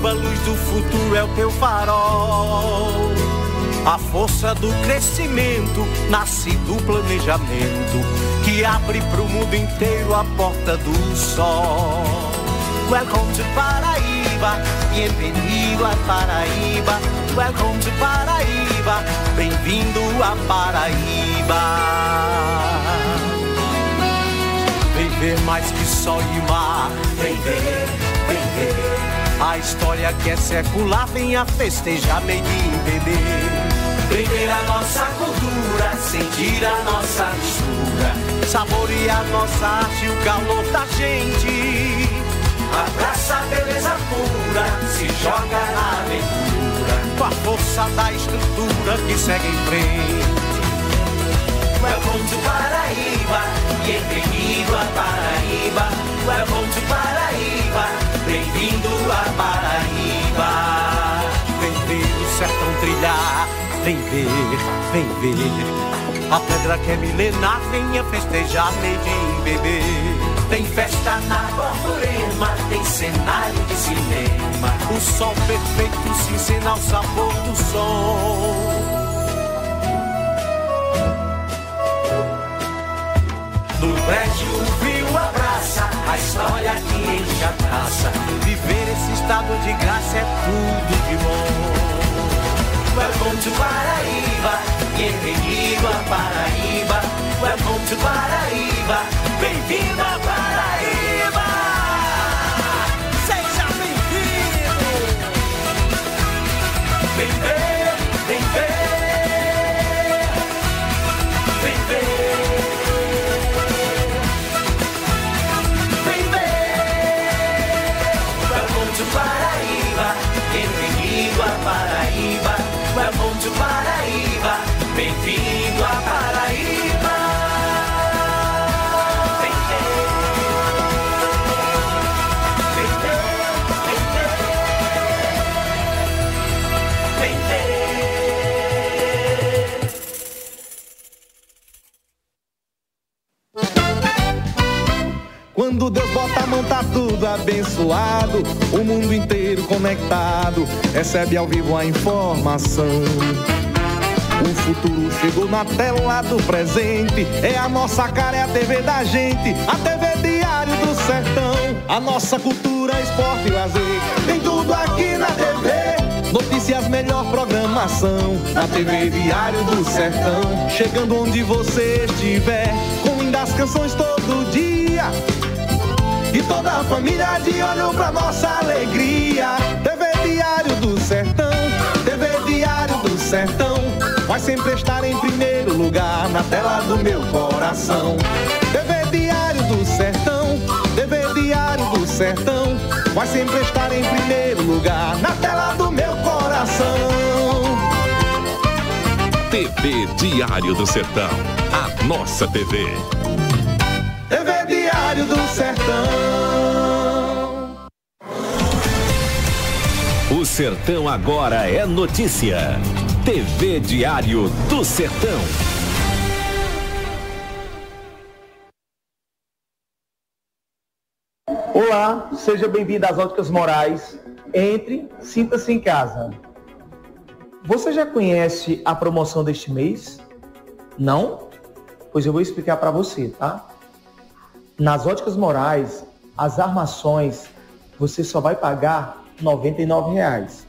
Paraíba, luz do futuro é o teu farol. A força do crescimento nasce do planejamento que abre pro mundo inteiro a porta do sol. Welcome to Paraíba, bem-vindo a Paraíba. Welcome to Paraíba, bem-vindo a Paraíba. Vem ver mais que sol e mar, vem ver, vem ver. A história que é secular, venha festejar, in bebê. Vem ver a nossa cultura, sentir a nossa mistura, saborear nossa arte, o calor da gente. Abraça a beleza pura, se joga na aventura, com a força da estrutura que segue em frente. Welcome to Paraíba, bem-vindo a Paraíba. Welcome to Paraíba, bem-vindo a Paraíba. Vem ver o sertão trilhar, vem ver, vem ver. A pedra que é milenar, venha festejar, made bebê. Tem festa na Borborema, tem cenário de cinema. O sol perfeito se ensina ao sabor do som. No prédio o frio abraça a história que enche a taça. Viver esse estado de graça é tudo de bom. Welcome to Paraíba, bem-vindo a Paraíba. Welcome to Paraíba, bem-vindo a Paraíba. Quando Deus bota a mão tá tudo abençoado, o mundo inteiro conectado, recebe ao vivo a informação. O futuro chegou na tela do presente, é a nossa cara, é a TV da gente, a TV Diário do Sertão, a nossa cultura, esporte e lazer, tem tudo aqui na TV. Notícias, melhor programação, na TV Diário do Sertão, chegando onde você estiver, com lindas canções todo dia. E toda a família de olho pra nossa alegria. TV Diário do Sertão, TV Diário do Sertão. Vai sempre estar em primeiro lugar na tela do meu coração. TV Diário do Sertão, TV Diário do Sertão. Vai sempre estar em primeiro lugar na tela do meu coração. TV Diário do Sertão. A nossa TV. TV Diário do Sertão. Sertão agora é notícia. TV Diário do Sertão. Olá, seja bem-vindo às Óticas Morais. Entre, sinta-se em casa. Você já conhece a promoção deste mês? Não? Pois eu vou explicar para você, tá? Nas Óticas Morais, as armações você só vai pagar 99 reais.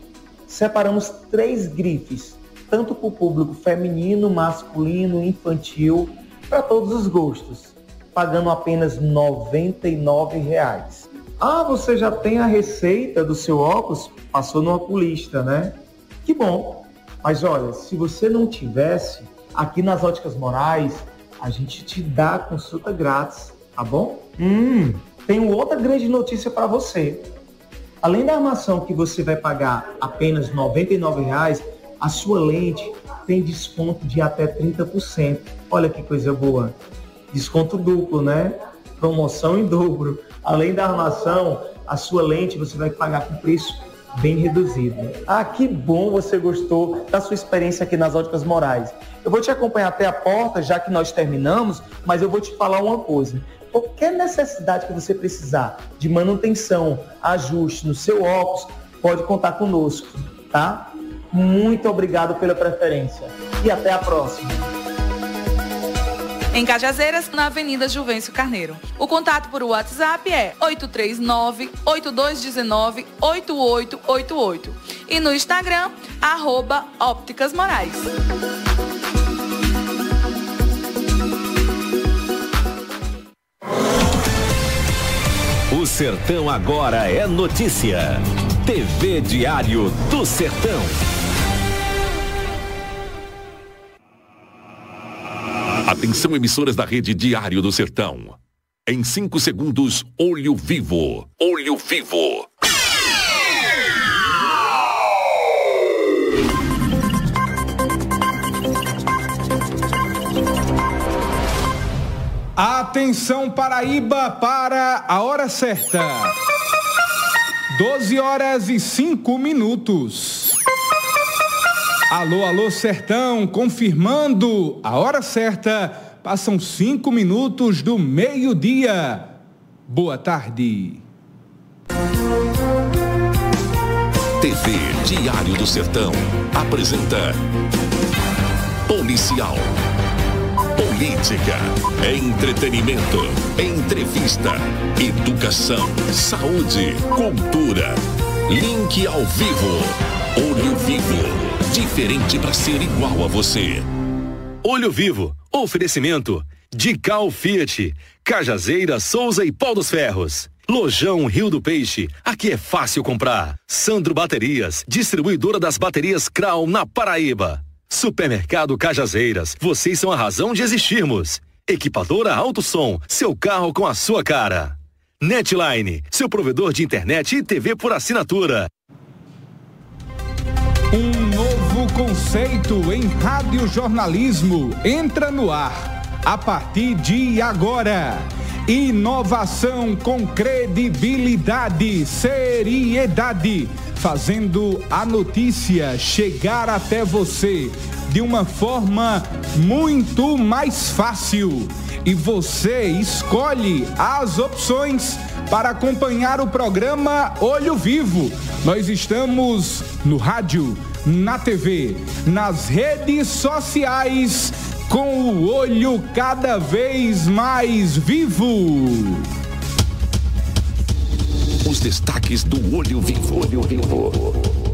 Separamos três grifes, tanto para o público feminino, masculino, infantil, para todos os gostos, pagando apenas 99 reais. Ah, você já tem a receita do seu óculos? Passou no oculista, né? Que bom. Mas olha, se você não tivesse, aqui nas Óticas Morais, a gente te dá a consulta grátis, tá bom? Hum, tenho outra grande notícia para você. Além da armação que você vai pagar apenas 99 reais, a sua lente tem desconto de até 30%. Olha que coisa boa. Desconto duplo, né? Promoção em dobro. Além da armação, a sua lente você vai pagar com preço bem reduzido. Ah, que bom você gostou da sua experiência aqui nas Óticas Morais. Eu vou te acompanhar até a porta, já que nós terminamos, mas eu vou te falar uma coisa. Qualquer necessidade que você precisar de manutenção, ajuste no seu óculos, pode contar conosco, tá? Muito obrigado pela preferência e até a próxima. Em Cajazeiras, na Avenida Juvencio Carneiro. O contato por WhatsApp é 839-8219-8888 e no Instagram, arroba Ópticas Morais. O Sertão agora é notícia. TV Diário do Sertão. Atenção emissoras da rede Diário do Sertão. Em 5 segundos, olho vivo. Olho vivo. Atenção Paraíba para a hora certa. 12 horas e 5 minutos. Alô, alô, sertão, confirmando a hora certa. Passam 5 minutos do meio-dia. Boa tarde. TV Diário do Sertão apresenta Policial política, entretenimento, entrevista, educação, saúde, cultura. Link ao vivo. Olho Vivo. Diferente para ser igual a você. Olho Vivo. Oferecimento. De Cal Fiat. Cajazeira, Souza e Pau dos Ferros. Lojão Rio do Peixe, aqui é fácil comprar. Sandro Baterias, distribuidora das baterias Crown na Paraíba. Supermercado Cajazeiras, vocês são a razão de existirmos. Equipadora Alto Som, seu carro com a sua cara. Netline, seu provedor de internet e TV por assinatura. Um novo conceito em radiojornalismo entra no ar a partir de agora. Inovação com credibilidade, seriedade fazendo a notícia chegar até você de uma forma muito mais fácil. E você escolhe as opções para acompanhar o programa Olho Vivo. Nós estamos no rádio, na TV, nas redes sociais, com o olho cada vez mais vivo. Os destaques do Olho Vivo. Olho Vivo.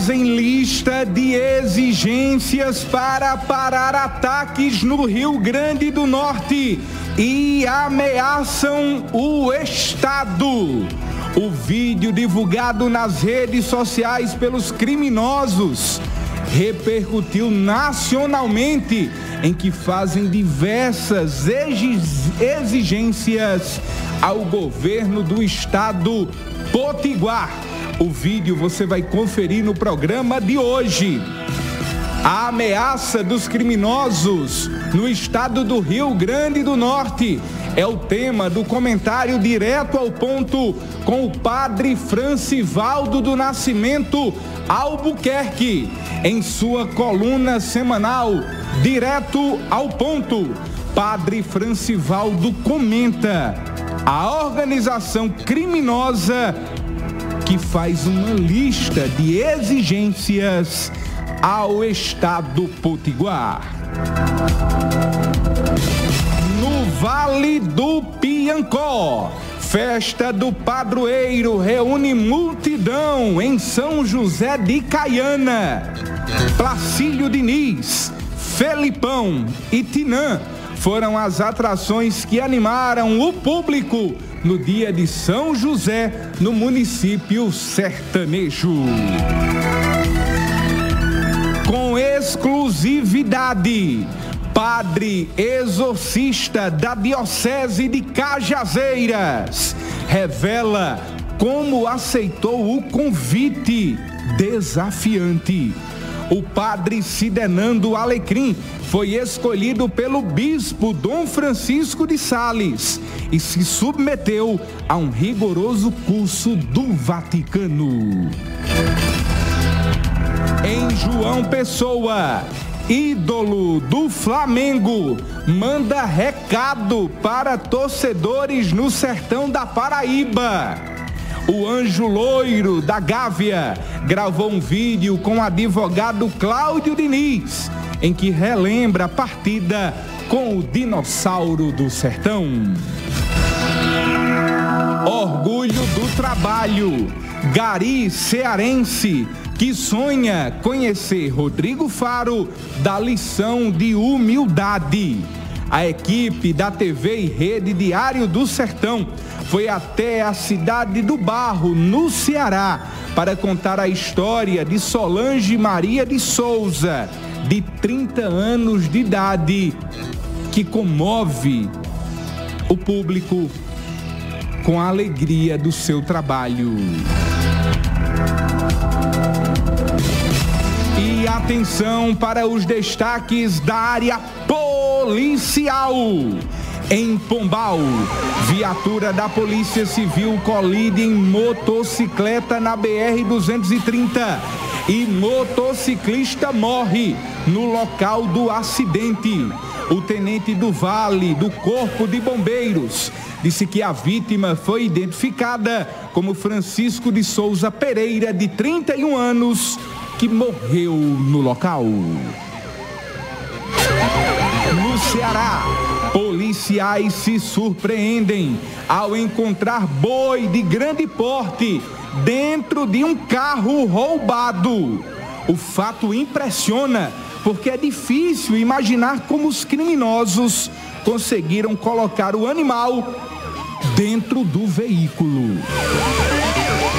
Fazem lista de exigências para parar ataques no Rio Grande do Norte e ameaçam o Estado. O vídeo divulgado nas redes sociais pelos criminosos repercutiu nacionalmente em que fazem diversas exigências ao governo do estado Potiguar o vídeo você vai conferir no programa de hoje. A ameaça dos criminosos no estado do Rio Grande do Norte é o tema do comentário direto ao ponto com o padre Francivaldo do Nascimento Albuquerque, em sua coluna semanal Direto ao Ponto. Padre Francivaldo comenta: a organização criminosa que faz uma lista de exigências ao Estado Potiguar. No Vale do Piancó, festa do padroeiro reúne multidão em São José de Caiana. Placílio Diniz, Felipão e Tinã foram as atrações que animaram o público no dia de São José, no município sertanejo. Com exclusividade, padre exorcista da Diocese de Cajazeiras revela como aceitou o convite desafiante o padre Sidenando Alecrim foi escolhido pelo bispo Dom Francisco de Sales e se submeteu a um rigoroso curso do Vaticano. Em João Pessoa, ídolo do Flamengo, manda recado para torcedores no sertão da Paraíba. O Anjo Loiro da Gávea gravou um vídeo com o advogado Cláudio Diniz, em que relembra a partida com o dinossauro do sertão. Orgulho do trabalho. Gari cearense que sonha conhecer Rodrigo Faro dá lição de humildade. A equipe da TV e Rede Diário do Sertão foi até a cidade do Barro, no Ceará, para contar a história de Solange Maria de Souza, de 30 anos de idade, que comove o público com a alegria do seu trabalho. E atenção para os destaques da área policial. Em Pombal, viatura da Polícia Civil colide em motocicleta na BR-230 e motociclista morre no local do acidente. O tenente do Vale do Corpo de Bombeiros disse que a vítima foi identificada como Francisco de Souza Pereira, de 31 anos, que morreu no local. No Ceará, policiais se surpreendem ao encontrar boi de grande porte dentro de um carro roubado. O fato impressiona porque é difícil imaginar como os criminosos conseguiram colocar o animal dentro do veículo.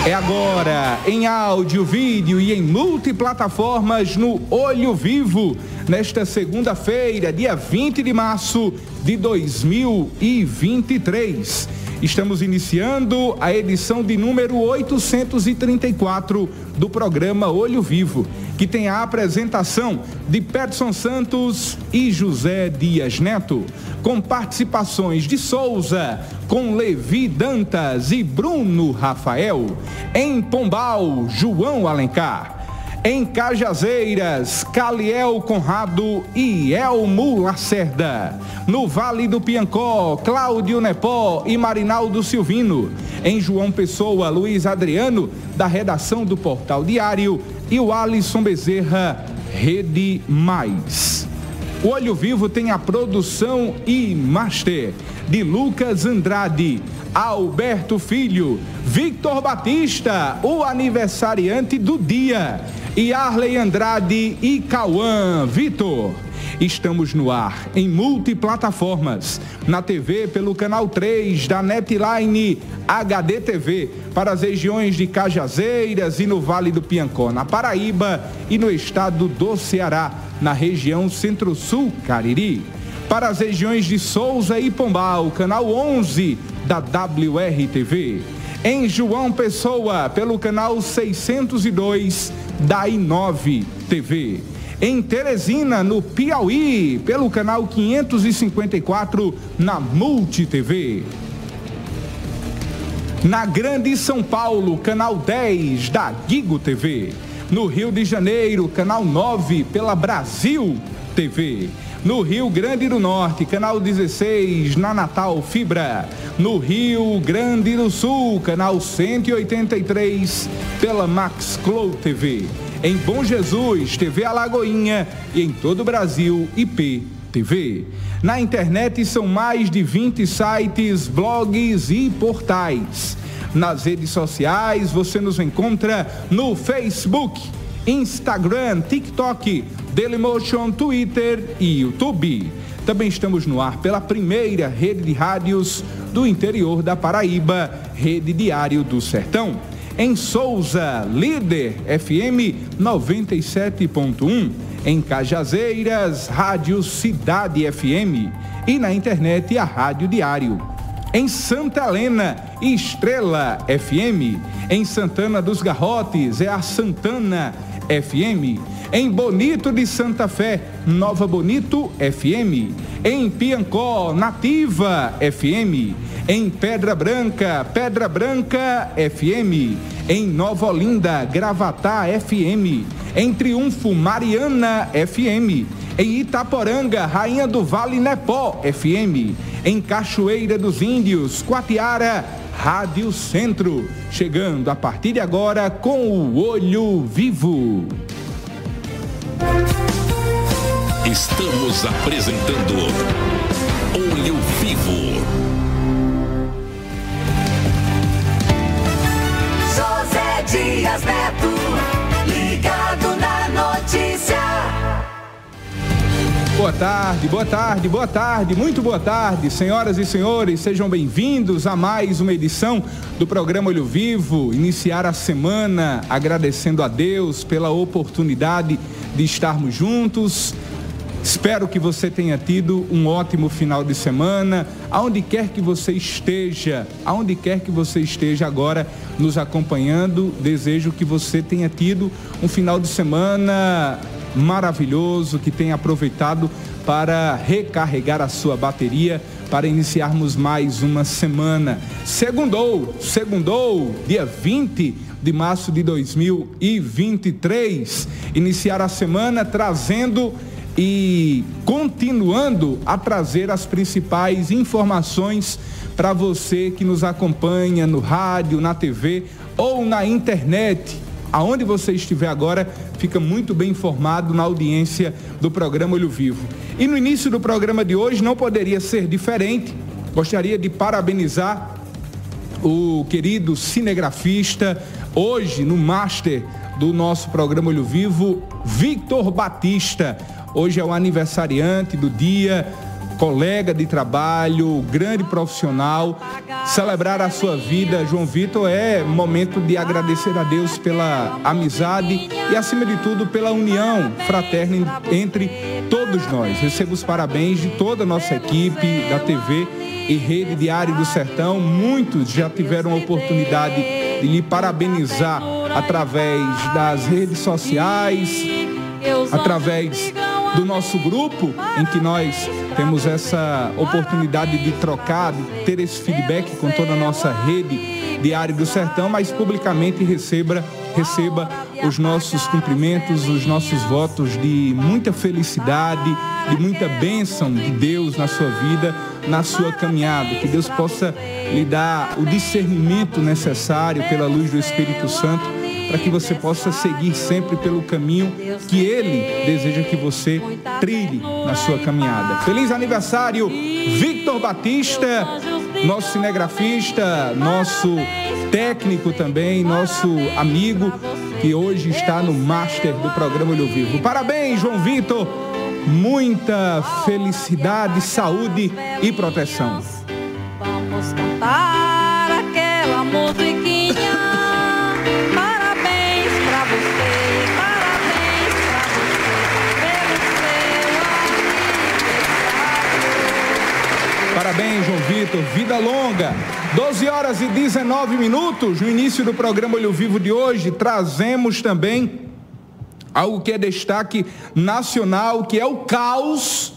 É agora em áudio, vídeo e em multiplataformas no Olho Vivo, nesta segunda-feira, dia 20 de março de 2023. Estamos iniciando a edição de número 834 do programa Olho Vivo, que tem a apresentação de Peterson Santos e José Dias Neto, com participações de Souza, com Levi Dantas e Bruno Rafael. Em Pombal, João Alencar. Em Cajazeiras, Caliel Conrado e Elmo Lacerda. No Vale do Piancó, Cláudio Nepó e Marinaldo Silvino. Em João Pessoa, Luiz Adriano, da redação do Portal Diário. E o Alisson Bezerra, Rede Mais. O Olho Vivo tem a produção e master de Lucas Andrade, Alberto Filho, Victor Batista, o aniversariante do dia e Arley Andrade e Cauã Vitor. Estamos no ar em multiplataformas, na TV pelo canal 3 da Netline HD TV, para as regiões de Cajazeiras e no Vale do Piancó, na Paraíba e no estado do Ceará, na região Centro-Sul Cariri. Para as regiões de Souza e Pombal, canal 11 da WRTV em João Pessoa, pelo canal 602 da I9 TV. Em Teresina, no Piauí, pelo canal 554 na Multi TV. Na Grande São Paulo, canal 10 da Gigo TV. No Rio de Janeiro, canal 9 pela Brasil TV no Rio Grande do Norte, canal 16, na Natal Fibra. No Rio Grande do Sul, canal 183, pela Max Clow TV. Em Bom Jesus, TV Alagoinha e em todo o Brasil, IP TV. Na internet são mais de 20 sites, blogs e portais. Nas redes sociais você nos encontra no Facebook, Instagram, TikTok, Dailymotion, Twitter e YouTube. Também estamos no ar pela primeira rede de rádios do interior da Paraíba, Rede Diário do Sertão. Em Souza, líder FM 97.1. Em Cajazeiras, Rádio Cidade FM. E na internet, a Rádio Diário. Em Santa Helena, Estrela FM. Em Santana dos Garrotes, é a Santana FM Em Bonito de Santa Fé, Nova Bonito FM. Em Piancó, Nativa FM. Em Pedra Branca, Pedra Branca FM. Em Nova Olinda, Gravatá FM. Em Triunfo, Mariana FM. Em Itaporanga, Rainha do Vale Nepó FM. Em Cachoeira dos Índios, Quatiara, Rádio Centro. Chegando a partir de agora com o Olho Vivo. Estamos apresentando Olho Vivo. José Dias Neto, ligado na notícia. Boa tarde, boa tarde, boa tarde, muito boa tarde, senhoras e senhores, sejam bem-vindos a mais uma edição do programa Olho Vivo. Iniciar a semana agradecendo a Deus pela oportunidade de estarmos juntos. Espero que você tenha tido um ótimo final de semana, aonde quer que você esteja, aonde quer que você esteja agora nos acompanhando, desejo que você tenha tido um final de semana maravilhoso, que tenha aproveitado para recarregar a sua bateria para iniciarmos mais uma semana. Segundou, segundou, dia 20 de março de 2023. Iniciar a semana trazendo e continuando a trazer as principais informações para você que nos acompanha no rádio, na TV ou na internet. Aonde você estiver agora, fica muito bem informado na audiência do programa Olho Vivo. E no início do programa de hoje não poderia ser diferente. Gostaria de parabenizar o querido cinegrafista, hoje no master do nosso programa Olho Vivo, Victor Batista. Hoje é o aniversariante do dia, colega de trabalho, grande profissional. Celebrar a sua vida, João Vitor, é momento de agradecer a Deus pela amizade e, acima de tudo, pela união fraterna entre todos nós. Recebo os parabéns de toda a nossa equipe da TV e Rede Diário do Sertão. Muitos já tiveram a oportunidade de lhe parabenizar através das redes sociais, através do nosso grupo, em que nós temos essa oportunidade de trocar, de ter esse feedback com toda a nossa rede Diário do Sertão, mas publicamente receba, receba os nossos cumprimentos, os nossos votos de muita felicidade, de muita bênção de Deus na sua vida, na sua caminhada. Que Deus possa lhe dar o discernimento necessário pela luz do Espírito Santo para que você possa seguir sempre pelo caminho que Ele deseja que você trilhe na sua caminhada. Feliz aniversário, Victor Batista, nosso cinegrafista, nosso técnico também, nosso amigo, que hoje está no Master do programa Olho Vivo. Parabéns, João Vitor! Muita felicidade, saúde e proteção. Vamos cantar aquela musiquinha. Parabéns, João Vitor. Vida longa. 12 horas e 19 minutos. No início do programa Olho Vivo de hoje, trazemos também algo que é destaque nacional, que é o caos,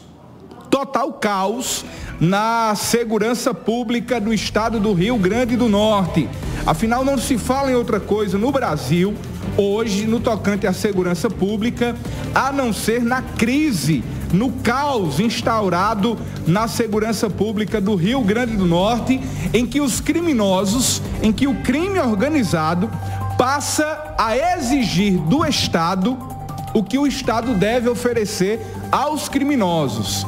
total caos, na segurança pública do estado do Rio Grande do Norte. Afinal, não se fala em outra coisa no Brasil, hoje, no tocante à segurança pública, a não ser na crise, no caos instaurado na segurança pública do Rio Grande do Norte, em que os criminosos, em que o crime organizado passa a exigir do Estado o que o Estado deve oferecer aos criminosos.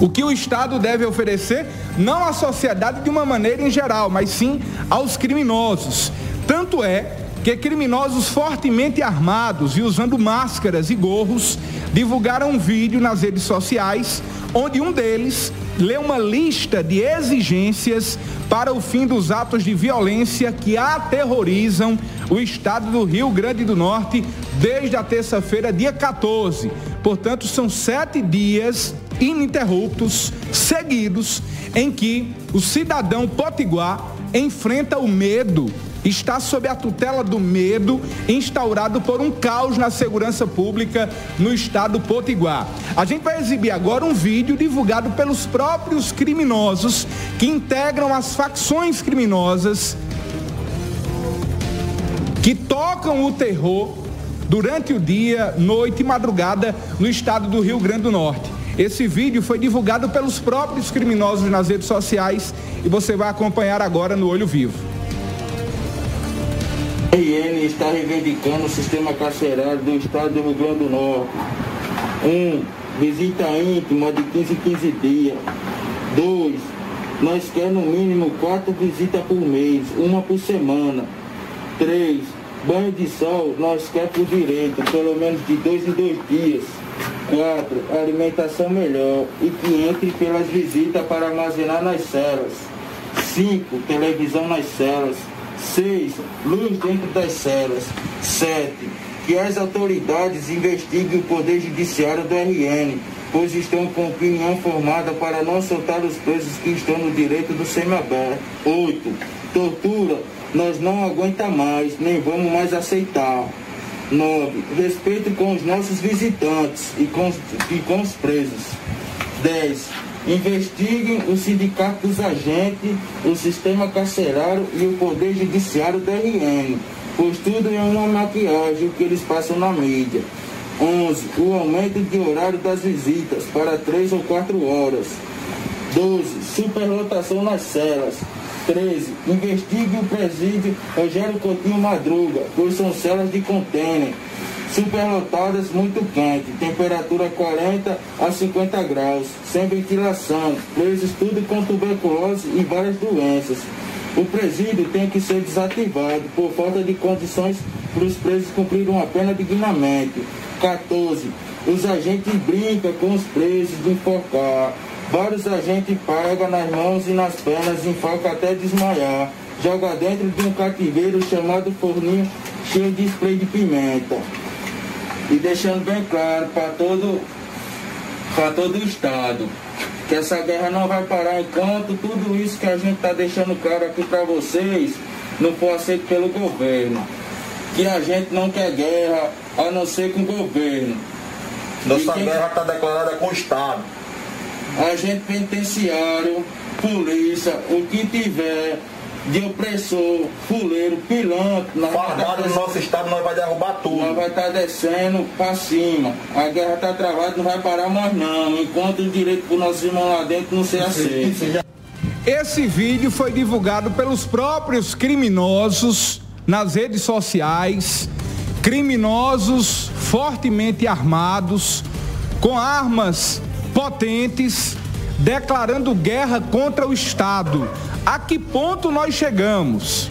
O que o Estado deve oferecer não à sociedade de uma maneira em geral, mas sim aos criminosos. Tanto é que criminosos fortemente armados e usando máscaras e gorros divulgaram um vídeo nas redes sociais onde um deles lê uma lista de exigências para o fim dos atos de violência que aterrorizam o estado do Rio Grande do Norte desde a terça-feira, dia 14. Portanto, são sete dias ininterruptos, seguidos, em que o cidadão potiguar enfrenta o medo está sob a tutela do medo instaurado por um caos na segurança pública no estado Potiguar. A gente vai exibir agora um vídeo divulgado pelos próprios criminosos que integram as facções criminosas que tocam o terror durante o dia, noite e madrugada no estado do Rio Grande do Norte. Esse vídeo foi divulgado pelos próprios criminosos nas redes sociais e você vai acompanhar agora no Olho Vivo. RN está reivindicando o sistema carcerário do estado do Rio Grande do Norte. 1. Um, visita íntima de 15 15 dias. 2. Nós queremos no mínimo 4 visitas por mês, uma por semana. 3. Banho de sol, nós queremos por direito, pelo menos de dois em dois dias. 4. Alimentação melhor e que entre pelas visitas para armazenar nas celas. 5. Televisão nas celas. 6. Luz dentro das celas. 7. Que as autoridades investiguem o Poder Judiciário do RN, pois estão com opinião formada para não soltar os presos que estão no direito do semiaberto. 8. Tortura, nós não aguenta mais, nem vamos mais aceitar. 9. Respeito com os nossos visitantes e com, e com os presos. 10 investiguem o sindicato dos agentes, o sistema carcerário e o poder judiciário do RN, pois tudo é uma maquiagem que eles passam na mídia. 11. O aumento de horário das visitas para 3 ou 4 horas. 12. Superlotação nas celas. 13. Investigue o presídio Rogério Coutinho Madruga, pois são celas de contêiner superlotadas muito quente, temperatura 40 a 50 graus, sem ventilação, presos tudo com tuberculose e várias doenças. O presídio tem que ser desativado por falta de condições para os presos cumprirem uma pena dignamente. 14. Os agentes brincam com os presos de enforcar. Vários agentes pegam nas mãos e nas pernas, enforcam até desmaiar. Joga dentro de um cativeiro chamado forninho cheio de spray de pimenta e deixando bem claro para todo, para todo o Estado que essa guerra não vai parar enquanto tudo isso que a gente está deixando claro aqui para vocês não for aceito pelo governo. Que a gente não quer guerra a não ser com o governo. Nossa quem... guerra está declarada com o Estado. Agente penitenciário, polícia, o que tiver, de opressor, fuleiro, pilantra. Farmado no nosso estado, nós vai derrubar tudo. Nós vai estar tá descendo para cima. A guerra está travada, não vai parar mais não. Enquanto o direito para nossos irmãos lá dentro não ser aceito. Esse vídeo foi divulgado pelos próprios criminosos nas redes sociais. Criminosos fortemente armados, com armas potentes, declarando guerra contra o Estado a que ponto nós chegamos?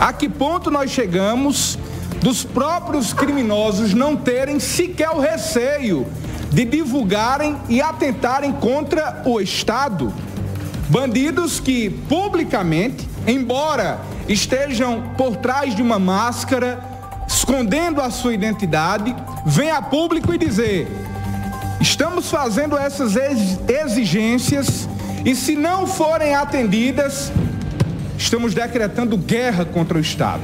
A que ponto nós chegamos dos próprios criminosos não terem sequer o receio de divulgarem e atentarem contra o Estado? Bandidos que publicamente, embora estejam por trás de uma máscara, escondendo a sua identidade, vêm a público e dizer: estamos fazendo essas exigências e se não forem atendidas, estamos decretando guerra contra o Estado,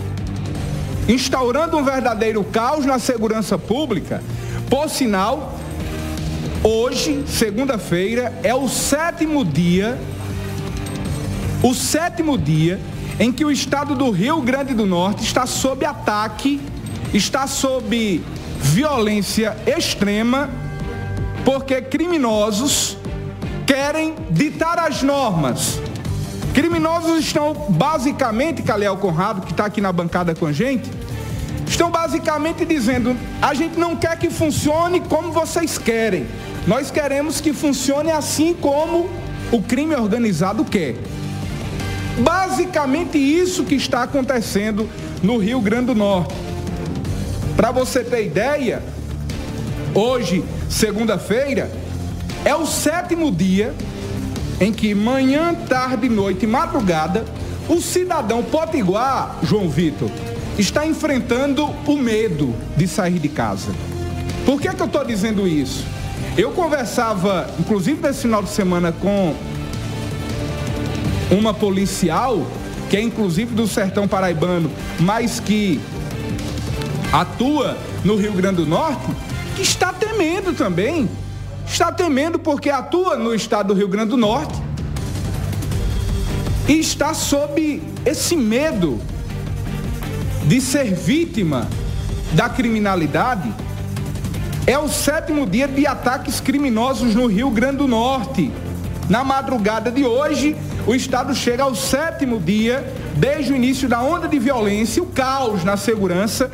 instaurando um verdadeiro caos na segurança pública. Por sinal, hoje, segunda-feira, é o sétimo dia, o sétimo dia em que o estado do Rio Grande do Norte está sob ataque, está sob violência extrema, porque criminosos querem ditar as normas. Criminosos estão basicamente, Calel Conrado, que está aqui na bancada com a gente, estão basicamente dizendo: a gente não quer que funcione como vocês querem. Nós queremos que funcione assim como o crime organizado quer. Basicamente isso que está acontecendo no Rio Grande do Norte. Para você ter ideia, hoje, segunda-feira, é o sétimo dia em que manhã, tarde, noite e madrugada, o cidadão potiguar, João Vitor, está enfrentando o medo de sair de casa. Por que, que eu estou dizendo isso? Eu conversava, inclusive nesse final de semana, com uma policial que é inclusive do sertão paraibano, mas que atua no Rio Grande do Norte, que está temendo também. Está temendo porque atua no estado do Rio Grande do Norte e está sob esse medo de ser vítima da criminalidade. É o sétimo dia de ataques criminosos no Rio Grande do Norte. Na madrugada de hoje, o Estado chega ao sétimo dia desde o início da onda de violência, o caos na segurança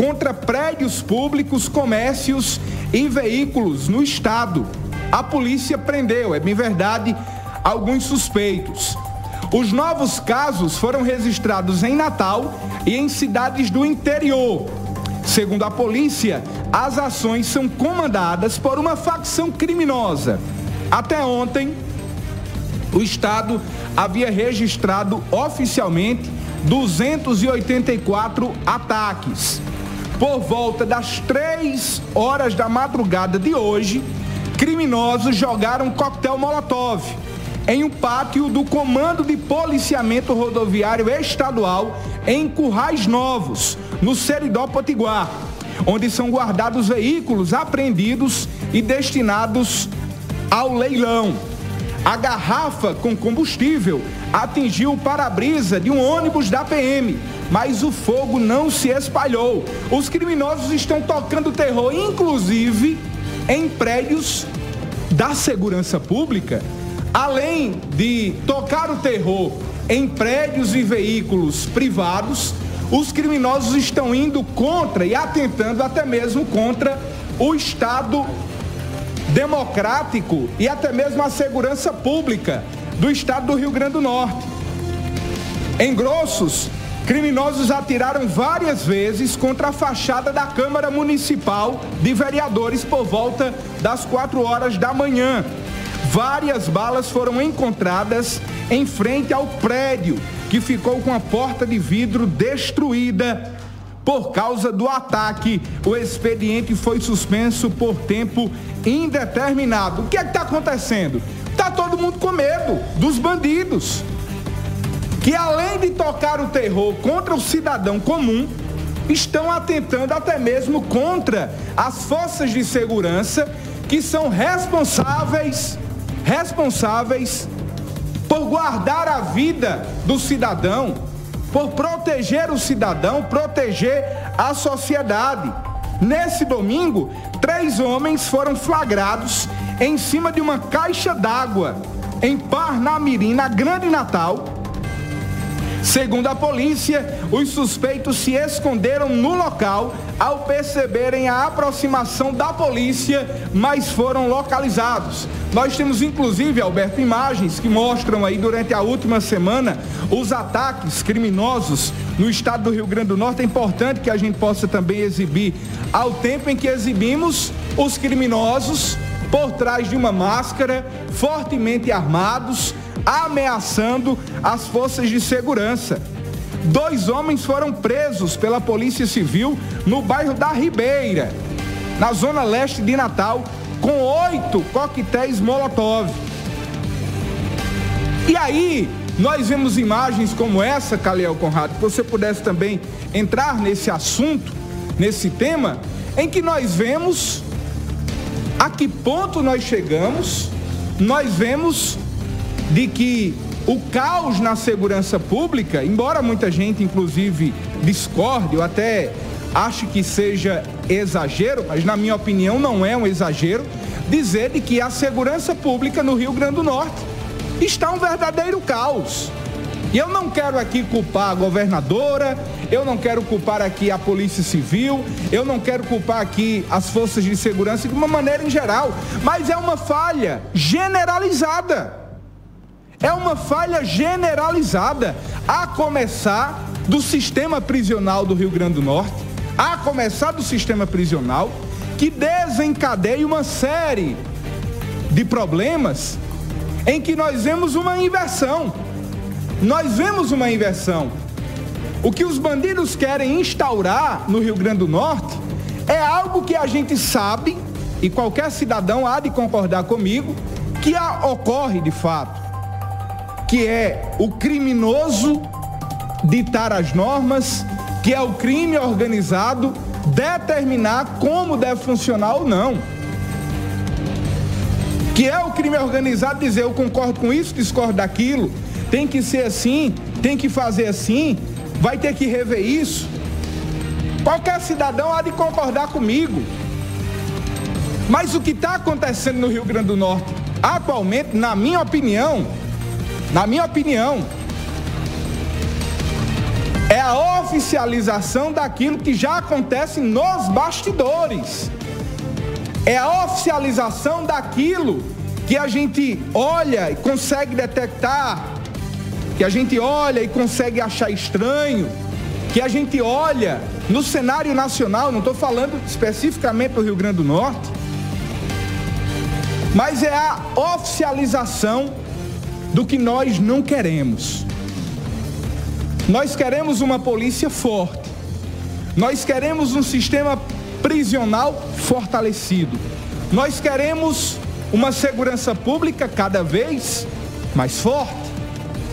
contra prédios públicos, comércios e veículos no Estado. A polícia prendeu, é bem verdade, alguns suspeitos. Os novos casos foram registrados em Natal e em cidades do interior. Segundo a polícia, as ações são comandadas por uma facção criminosa. Até ontem, o Estado havia registrado oficialmente 284 ataques. Por volta das 3 horas da madrugada de hoje, criminosos jogaram coquetel Molotov em um pátio do Comando de Policiamento Rodoviário Estadual em Currais Novos, no Seridó Potiguar, onde são guardados veículos apreendidos e destinados ao leilão. A garrafa com combustível atingiu o para-brisa de um ônibus da PM, mas o fogo não se espalhou. Os criminosos estão tocando terror, inclusive em prédios da segurança pública, além de tocar o terror em prédios e veículos privados, os criminosos estão indo contra e atentando até mesmo contra o Estado democrático e até mesmo a segurança pública do estado do Rio Grande do Norte. Em Grossos, criminosos atiraram várias vezes contra a fachada da Câmara Municipal de Vereadores por volta das 4 horas da manhã. Várias balas foram encontradas em frente ao prédio, que ficou com a porta de vidro destruída por causa do ataque. O expediente foi suspenso por tempo indeterminado. O que é que está acontecendo? Está todo mundo com medo dos bandidos. Que além de tocar o terror contra o cidadão comum, estão atentando até mesmo contra as forças de segurança que são responsáveis, responsáveis por guardar a vida do cidadão, por proteger o cidadão, proteger a sociedade. Nesse domingo, três homens foram flagrados em cima de uma caixa d'água em Parnamirim, na Grande Natal. Segundo a polícia, os suspeitos se esconderam no local ao perceberem a aproximação da polícia, mas foram localizados. Nós temos inclusive, Alberto, imagens que mostram aí durante a última semana os ataques criminosos no estado do Rio Grande do Norte. É importante que a gente possa também exibir ao tempo em que exibimos os criminosos por trás de uma máscara, fortemente armados, ameaçando as forças de segurança. Dois homens foram presos pela Polícia Civil no bairro da Ribeira, na zona leste de Natal, com oito coquetéis Molotov. E aí, nós vemos imagens como essa, Caliel Conrado, que você pudesse também entrar nesse assunto, nesse tema, em que nós vemos a que ponto nós chegamos, nós vemos de que o caos na segurança pública, embora muita gente, inclusive, discorde ou até ache que seja exagero, mas na minha opinião não é um exagero, dizer de que a segurança pública no Rio Grande do Norte está um verdadeiro caos. E eu não quero aqui culpar a governadora, eu não quero culpar aqui a Polícia Civil, eu não quero culpar aqui as forças de segurança de uma maneira em geral, mas é uma falha generalizada. É uma falha generalizada, a começar do sistema prisional do Rio Grande do Norte, a começar do sistema prisional, que desencadeia uma série de problemas em que nós vemos uma inversão nós vemos uma inversão. O que os bandidos querem instaurar no Rio Grande do Norte é algo que a gente sabe, e qualquer cidadão há de concordar comigo, que ocorre de fato, que é o criminoso ditar as normas, que é o crime organizado determinar como deve funcionar ou não. Que é o crime organizado dizer eu concordo com isso, discordo daquilo, tem que ser assim, tem que fazer assim, vai ter que rever isso. Qualquer cidadão há de concordar comigo. Mas o que está acontecendo no Rio Grande do Norte, atualmente, na minha opinião, na minha opinião, é a oficialização daquilo que já acontece nos bastidores. É a oficialização daquilo que a gente olha e consegue detectar, que a gente olha e consegue achar estranho, que a gente olha no cenário nacional, não estou falando especificamente do Rio Grande do Norte, mas é a oficialização do que nós não queremos. Nós queremos uma polícia forte. Nós queremos um sistema prisional fortalecido. Nós queremos uma segurança pública cada vez mais forte,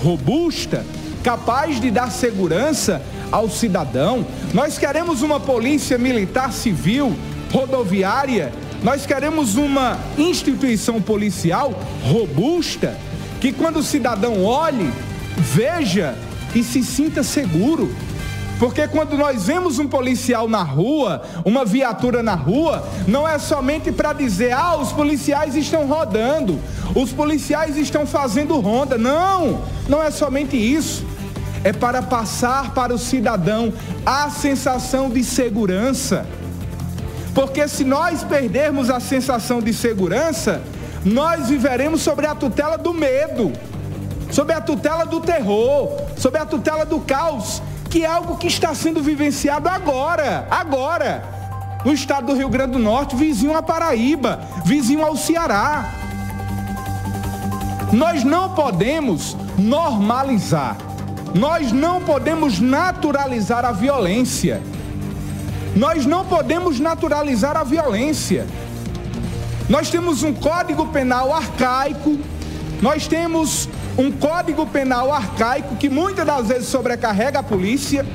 robusta, capaz de dar segurança ao cidadão. Nós queremos uma polícia militar civil, rodoviária. Nós queremos uma instituição policial robusta, que quando o cidadão olhe, veja e se sinta seguro. Porque quando nós vemos um policial na rua, uma viatura na rua, não é somente para dizer, ah, os policiais estão rodando, os policiais estão fazendo ronda. Não, não é somente isso. É para passar para o cidadão a sensação de segurança. Porque se nós perdermos a sensação de segurança, nós viveremos sobre a tutela do medo sob a tutela do terror, sob a tutela do caos, que é algo que está sendo vivenciado agora, agora, no estado do Rio Grande do Norte, vizinho a Paraíba, vizinho ao Ceará. Nós não podemos normalizar, nós não podemos naturalizar a violência. Nós não podemos naturalizar a violência. Nós temos um código penal arcaico, nós temos um código penal arcaico que muitas das vezes sobrecarrega a polícia,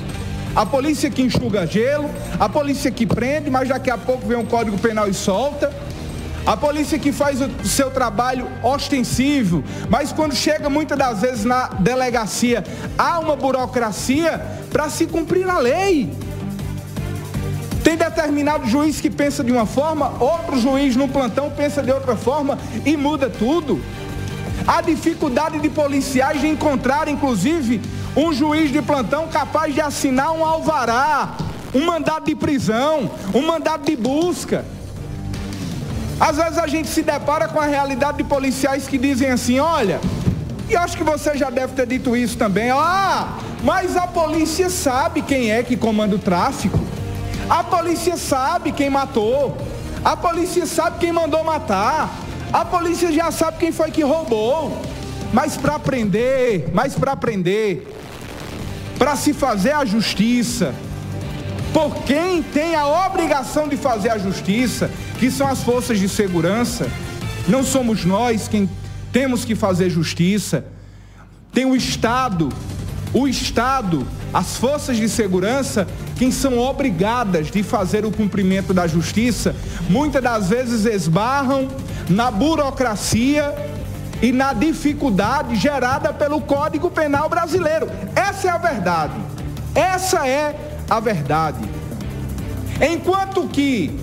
a polícia que enxuga gelo, a polícia que prende, mas daqui a pouco vem um código penal e solta. A polícia que faz o seu trabalho ostensivo, mas quando chega muitas das vezes na delegacia, há uma burocracia para se cumprir a lei. Tem determinado juiz que pensa de uma forma, outro juiz no plantão pensa de outra forma e muda tudo. A dificuldade de policiais de encontrar, inclusive, um juiz de plantão capaz de assinar um alvará, um mandado de prisão, um mandado de busca. Às vezes a gente se depara com a realidade de policiais que dizem assim: olha, e acho que você já deve ter dito isso também, ah, mas a polícia sabe quem é que comanda o tráfico, a polícia sabe quem matou, a polícia sabe quem mandou matar. A polícia já sabe quem foi que roubou. Mas para prender, mas para prender, para se fazer a justiça, por quem tem a obrigação de fazer a justiça, que são as forças de segurança, não somos nós quem temos que fazer justiça. Tem o Estado, o Estado, as forças de segurança, quem são obrigadas de fazer o cumprimento da justiça, muitas das vezes esbarram na burocracia e na dificuldade gerada pelo Código Penal brasileiro. Essa é a verdade. Essa é a verdade. Enquanto que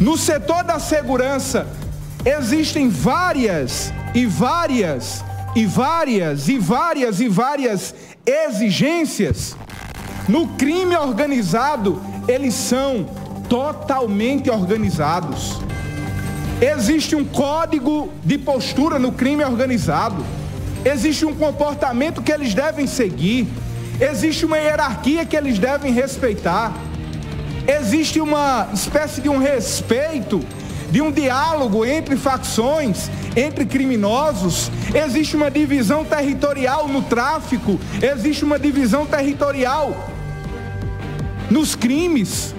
no setor da segurança existem várias e várias e várias e várias e várias exigências, no crime organizado eles são totalmente organizados. Existe um código de postura no crime organizado. Existe um comportamento que eles devem seguir. Existe uma hierarquia que eles devem respeitar. Existe uma espécie de um respeito, de um diálogo entre facções, entre criminosos. Existe uma divisão territorial no tráfico. Existe uma divisão territorial nos crimes.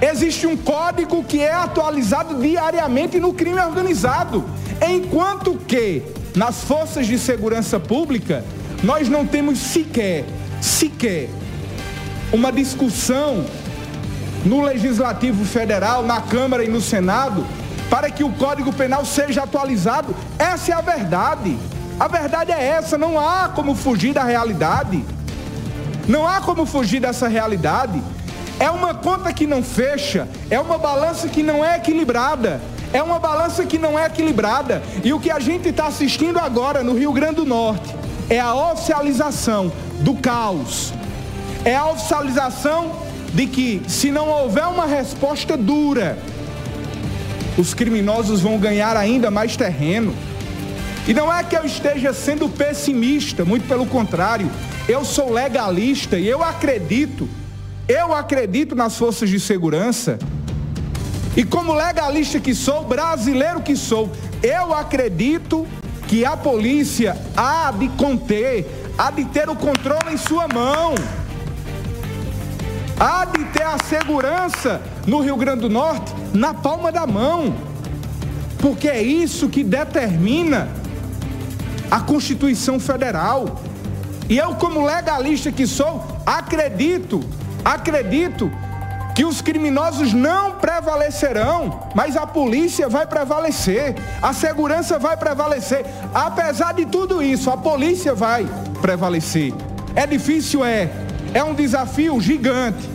Existe um código que é atualizado diariamente no crime organizado, enquanto que nas forças de segurança pública nós não temos sequer, sequer, uma discussão no Legislativo Federal, na Câmara e no Senado, para que o Código Penal seja atualizado. Essa é a verdade. A verdade é essa, não há como fugir da realidade. Não há como fugir dessa realidade. É uma conta que não fecha, é uma balança que não é equilibrada. É uma balança que não é equilibrada. E o que a gente está assistindo agora no Rio Grande do Norte é a oficialização do caos. É a oficialização de que, se não houver uma resposta dura, os criminosos vão ganhar ainda mais terreno. E não é que eu esteja sendo pessimista, muito pelo contrário, eu sou legalista e eu acredito, eu acredito nas forças de segurança. E como legalista que sou, brasileiro que sou, eu acredito que a polícia há de conter, há de ter o controle em sua mão. Há de ter a segurança no Rio Grande do Norte na palma da mão. Porque é isso que determina a Constituição Federal. E eu, como legalista que sou, acredito, acredito que os criminosos não prevalecerão, mas a polícia vai prevalecer, a segurança vai prevalecer. Apesar de tudo isso, a polícia vai prevalecer. É difícil, é. É um desafio gigante.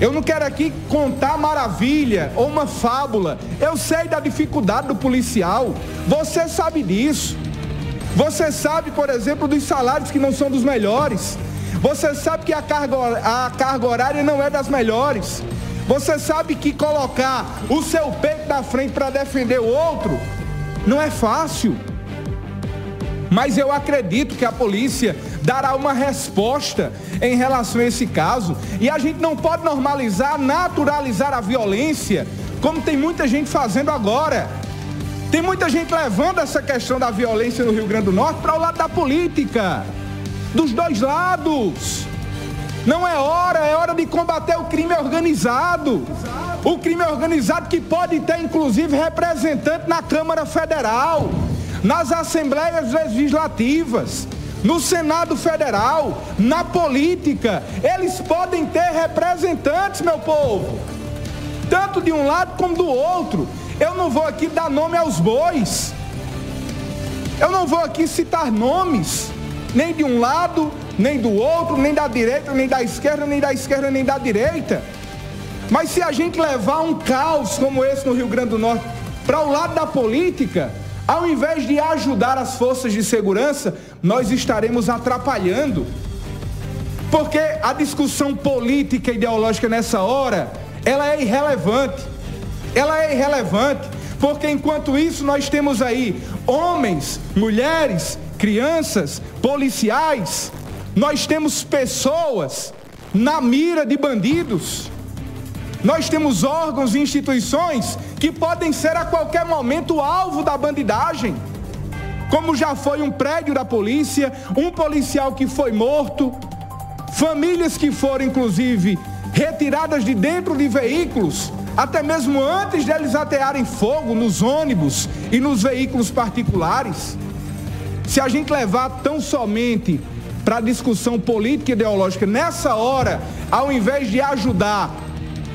Eu não quero aqui contar maravilha ou uma fábula. Eu sei da dificuldade do policial. Você sabe disso. Você sabe, por exemplo, dos salários que não são dos melhores. Você sabe que a carga, a carga horária não é das melhores. Você sabe que colocar o seu peito na frente para defender o outro não é fácil. Mas eu acredito que a polícia dará uma resposta em relação a esse caso. E a gente não pode normalizar, naturalizar a violência, como tem muita gente fazendo agora. Tem muita gente levando essa questão da violência no Rio Grande do Norte para o lado da política, dos dois lados. Não é hora, é hora de combater o crime organizado. O crime organizado que pode ter inclusive representante na Câmara Federal, nas Assembleias Legislativas, no Senado Federal, na política. Eles podem ter representantes, meu povo, tanto de um lado como do outro. Eu não vou aqui dar nome aos bois. Eu não vou aqui citar nomes, nem de um lado, nem do outro, nem da direita, nem da esquerda, nem da esquerda, nem da direita. Mas se a gente levar um caos como esse no Rio Grande do Norte para o lado da política, ao invés de ajudar as forças de segurança, nós estaremos atrapalhando. Porque a discussão política e ideológica nessa hora, ela é irrelevante ela é irrelevante, porque enquanto isso nós temos aí homens, mulheres, crianças, policiais, nós temos pessoas na mira de bandidos. Nós temos órgãos e instituições que podem ser a qualquer momento alvo da bandidagem. Como já foi um prédio da polícia, um policial que foi morto, famílias que foram inclusive retiradas de dentro de veículos até mesmo antes deles atearem fogo nos ônibus e nos veículos particulares. Se a gente levar tão somente para a discussão política e ideológica nessa hora, ao invés de ajudar,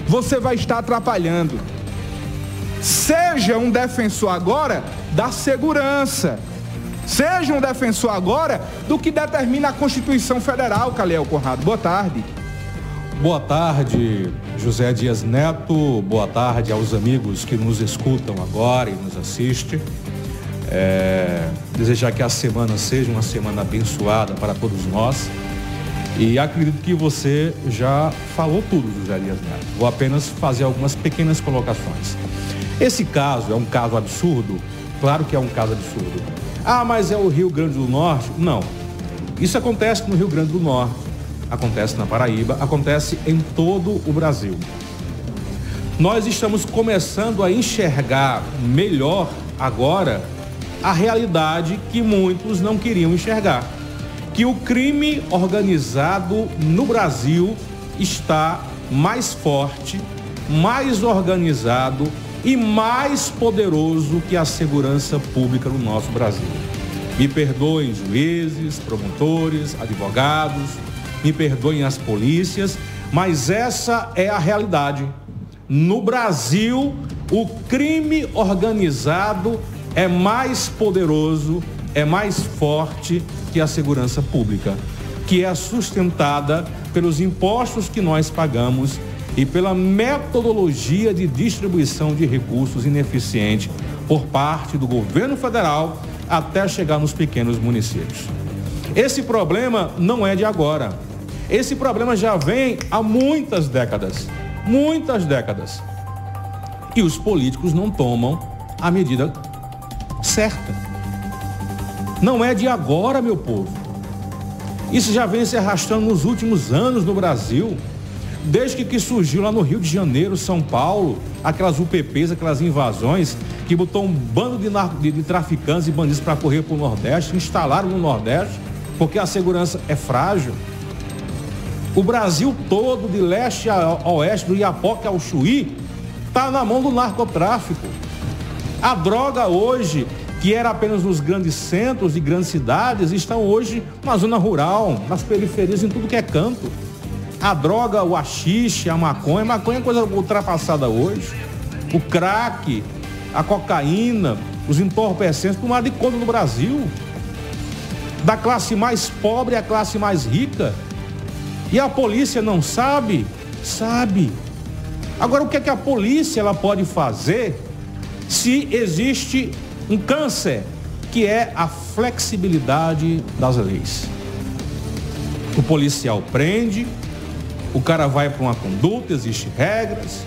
você vai estar atrapalhando. Seja um defensor agora da segurança. Seja um defensor agora do que determina a Constituição Federal, Calheu Conrado. Boa tarde. Boa tarde, José Dias Neto. Boa tarde aos amigos que nos escutam agora e nos assistem. É, desejar que a semana seja uma semana abençoada para todos nós. E acredito que você já falou tudo, José Dias Neto. Vou apenas fazer algumas pequenas colocações. Esse caso é um caso absurdo? Claro que é um caso absurdo. Ah, mas é o Rio Grande do Norte? Não. Isso acontece no Rio Grande do Norte acontece na Paraíba, acontece em todo o Brasil. Nós estamos começando a enxergar melhor agora a realidade que muitos não queriam enxergar. Que o crime organizado no Brasil está mais forte, mais organizado e mais poderoso que a segurança pública no nosso Brasil. Me perdoem juízes, promotores, advogados, me perdoem as polícias, mas essa é a realidade. No Brasil, o crime organizado é mais poderoso, é mais forte que a segurança pública, que é sustentada pelos impostos que nós pagamos e pela metodologia de distribuição de recursos ineficiente por parte do governo federal até chegar nos pequenos municípios. Esse problema não é de agora. Esse problema já vem há muitas décadas. Muitas décadas. E os políticos não tomam a medida certa. Não é de agora, meu povo. Isso já vem se arrastando nos últimos anos no Brasil. Desde que, surgiu lá no Rio de Janeiro, São Paulo, aquelas UPPs, aquelas invasões, que botou um bando de, de, de traficantes e bandidos para correr para o Nordeste, instalaram no Nordeste, porque a segurança é frágil. O Brasil todo, de leste a oeste, do Iapoque ao Chuí, está na mão do narcotráfico. A droga hoje, que era apenas nos grandes centros e grandes cidades, estão hoje na zona rural, nas periferias, em tudo que é canto. A droga, o axixe, a maconha, a maconha é coisa ultrapassada hoje. O crack, a cocaína, os entorpecentes tomaram de conta no Brasil. Da classe mais pobre à classe mais rica. E a polícia não sabe? Sabe. Agora o que é que a polícia ela pode fazer se existe um câncer que é a flexibilidade das leis? O policial prende, o cara vai para uma conduta, existem regras,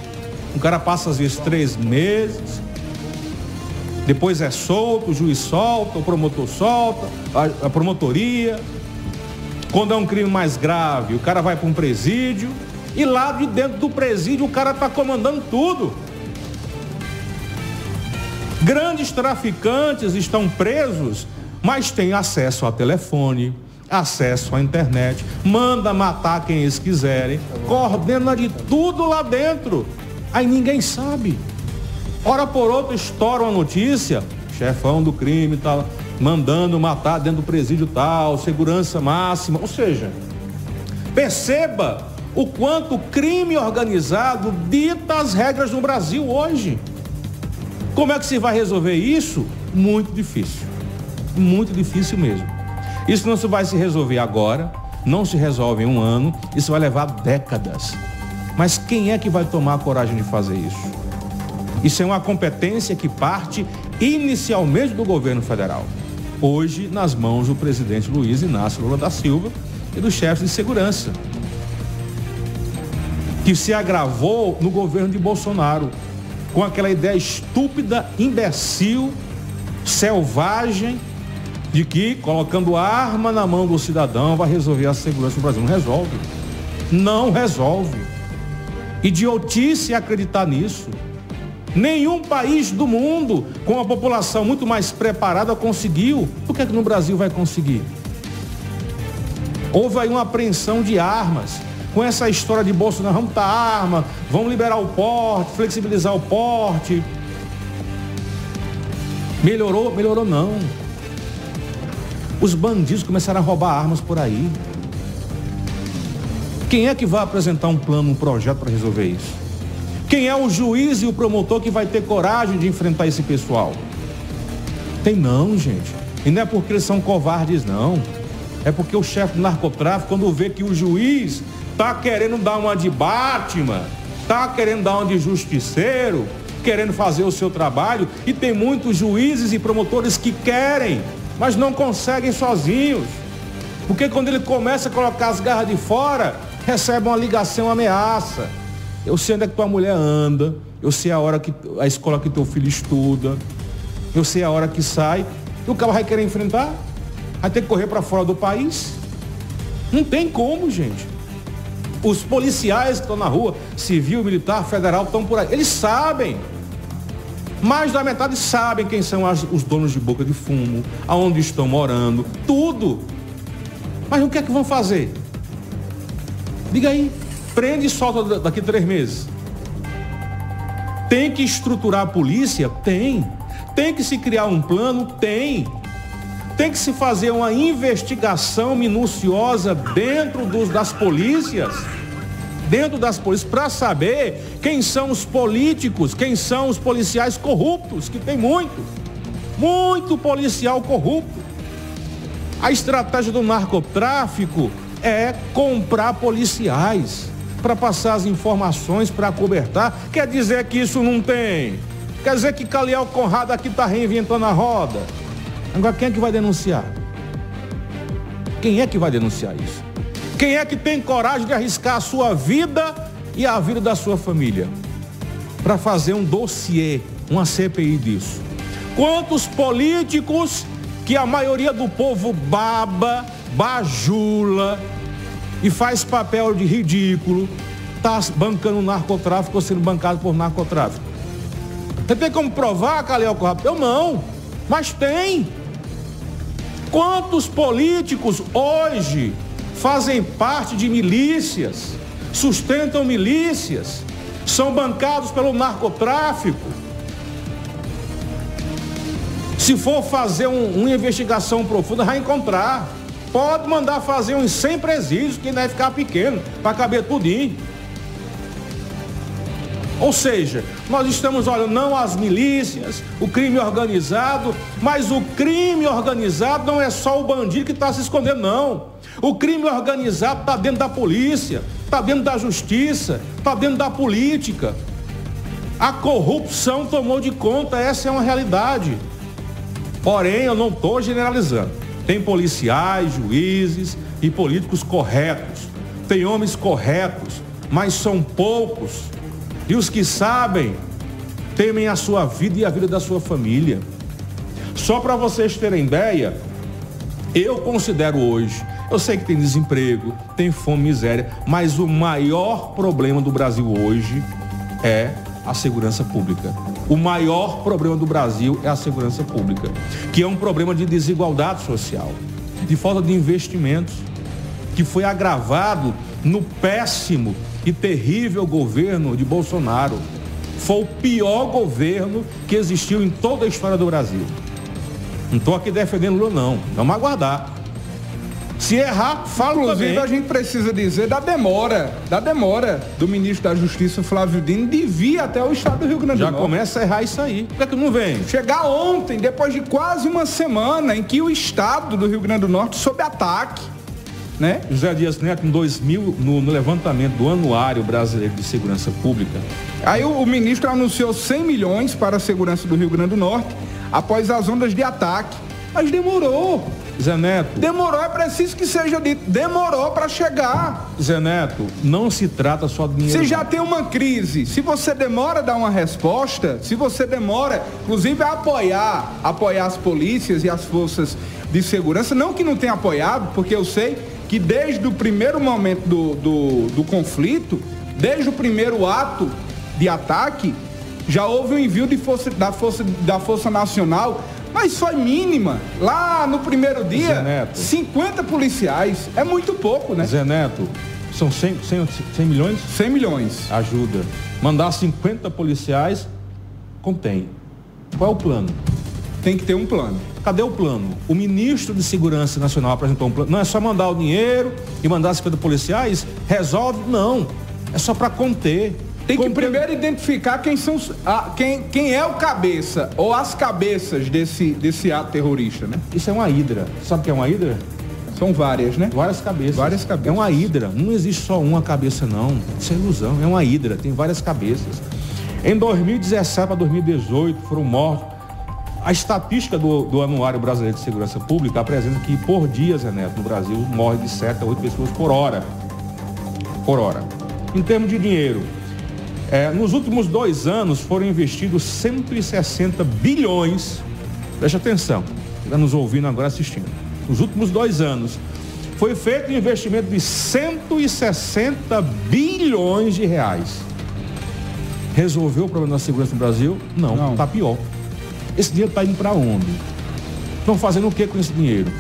o cara passa às vezes três meses, depois é solto, o juiz solta, o promotor solta, a, a promotoria. Quando é um crime mais grave, o cara vai para um presídio e lá de dentro do presídio o cara está comandando tudo. Grandes traficantes estão presos, mas têm acesso a telefone, acesso à internet, manda matar quem eles quiserem, coordena de tudo lá dentro. Aí ninguém sabe. Hora por outra estoura uma notícia, chefão do crime tá mandando matar dentro do presídio tal, segurança máxima. Ou seja, perceba o quanto crime organizado dita as regras no Brasil hoje. Como é que se vai resolver isso? Muito difícil. Muito difícil mesmo. Isso não se vai se resolver agora, não se resolve em um ano, isso vai levar décadas. Mas quem é que vai tomar a coragem de fazer isso? Isso é uma competência que parte inicialmente do governo federal. Hoje, nas mãos do presidente Luiz Inácio Lula da Silva e dos chefes de segurança. Que se agravou no governo de Bolsonaro, com aquela ideia estúpida, imbecil, selvagem, de que colocando arma na mão do cidadão vai resolver a segurança do Brasil. Não resolve. Não resolve. Idiotice acreditar nisso. Nenhum país do mundo com uma população muito mais preparada conseguiu. Por que, é que no Brasil vai conseguir? Houve aí uma apreensão de armas. Com essa história de Bolsonaro, vamos dar arma, vamos liberar o porte, flexibilizar o porte. Melhorou? Melhorou não. Os bandidos começaram a roubar armas por aí. Quem é que vai apresentar um plano, um projeto para resolver isso? Quem é o juiz e o promotor que vai ter coragem de enfrentar esse pessoal? Tem não, gente. E não é porque eles são covardes, não. É porque o chefe do narcotráfico, quando vê que o juiz tá querendo dar uma de Batman, tá querendo dar uma de justiceiro, querendo fazer o seu trabalho, e tem muitos juízes e promotores que querem, mas não conseguem sozinhos. Porque quando ele começa a colocar as garras de fora, recebe uma ligação, uma ameaça. Eu sei onde é que tua mulher anda, eu sei a hora que a escola que teu filho estuda, eu sei a hora que sai. E o cara vai querer enfrentar? Vai ter que correr para fora do país? Não tem como, gente. Os policiais que estão na rua, civil, militar, federal, estão por aí. Eles sabem. Mais da metade sabem quem são as, os donos de boca de fumo, aonde estão morando, tudo. Mas o que é que vão fazer? Diga aí prende e solta daqui a três meses. Tem que estruturar a polícia? Tem. Tem que se criar um plano? Tem. Tem que se fazer uma investigação minuciosa dentro dos, das polícias, dentro das polícias, para saber quem são os políticos, quem são os policiais corruptos, que tem muito, muito policial corrupto. A estratégia do narcotráfico é comprar policiais para passar as informações, para cobertar. Quer dizer que isso não tem. Quer dizer que Caliel Conrado aqui está reinventando a roda. Agora quem é que vai denunciar? Quem é que vai denunciar isso? Quem é que tem coragem de arriscar a sua vida e a vida da sua família? Para fazer um dossiê, uma CPI disso. Quantos políticos que a maioria do povo baba, bajula e faz papel de ridículo, está bancando narcotráfico ou sendo bancado por narcotráfico? Você tem como provar, Calil Corrado? Eu não, mas tem. Quantos políticos hoje fazem parte de milícias, sustentam milícias, são bancados pelo narcotráfico? Se for fazer um, uma investigação profunda, vai encontrar. Pode mandar fazer uns 100 presídios, que não vai ficar pequeno, para caber tudinho. Ou seja, nós estamos olhando não as milícias, o crime organizado, mas o crime organizado não é só o bandido que está se escondendo, não. O crime organizado está dentro da polícia, está dentro da justiça, está dentro da política. A corrupção tomou de conta, essa é uma realidade. Porém, eu não estou generalizando. Tem policiais, juízes e políticos corretos. Tem homens corretos, mas são poucos. E os que sabem temem a sua vida e a vida da sua família. Só para vocês terem ideia, eu considero hoje, eu sei que tem desemprego, tem fome, miséria, mas o maior problema do Brasil hoje é a segurança pública. O maior problema do Brasil é a segurança pública, que é um problema de desigualdade social, de falta de investimentos, que foi agravado no péssimo e terrível governo de Bolsonaro. Foi o pior governo que existiu em toda a história do Brasil. Não estou aqui defendendo Lula, não. Vamos aguardar. Se errar, fala Inclusive, também. a gente precisa dizer da demora, da demora do ministro da Justiça, Flávio Dino, de vir até o estado do Rio Grande Já do Norte. começa a errar isso aí. Por que, é que não vem? Chegar ontem, depois de quase uma semana em que o estado do Rio Grande do Norte sob ataque, né? José Dias Neto, em 2000, no, no levantamento do Anuário Brasileiro de Segurança Pública, Aí o, o ministro anunciou 100 milhões para a segurança do Rio Grande do Norte após as ondas de ataque. Mas demorou. Zé Neto. Demorou, é preciso que seja dito. Demorou para chegar. Zé Neto, não se trata só de dinheiro. Se já tem uma crise, se você demora a dar uma resposta, se você demora, inclusive a apoiar, apoiar as polícias e as forças de segurança, não que não tenha apoiado, porque eu sei que desde o primeiro momento do, do, do conflito, desde o primeiro ato de ataque, já houve um envio de força, da, força, da Força Nacional, mas foi mínima. Lá no primeiro Zé dia, Neto. 50 policiais. É muito pouco, né? Zé Neto, são 100, 100, 100 milhões? 100 milhões. Ajuda. Mandar 50 policiais, contém. Qual é o plano? Tem que ter um plano. Cadê o plano? O ministro de Segurança Nacional apresentou um plano. Não é só mandar o dinheiro e mandar 50 policiais? Resolve? Não. É só para conter. Tem que primeiro identificar quem são a- quem, quem é o cabeça ou as cabeças desse, desse ato terrorista, né? Isso é uma hidra. Sabe o que é uma hidra? São várias, né? Várias cabeças. Várias cabeças. É uma hidra. Não existe só uma cabeça, não. Isso é ilusão. É uma hidra. Tem várias cabeças. Em 2017 para 2018 foram mortos. A estatística do, do Anuário Brasileiro de Segurança Pública apresenta que por dia, Zé Neto, no Brasil, morre de 7 a 8 pessoas por hora. Por hora. Em termos de dinheiro, é, nos últimos dois anos foram investidos 160 bilhões. Preste atenção, está nos ouvindo agora assistindo. Nos últimos dois anos foi feito um investimento de 160 bilhões de reais. Resolveu o problema da segurança no Brasil? Não, Não. está pior. Esse dinheiro está indo para onde? Estão fazendo o que com esse dinheiro?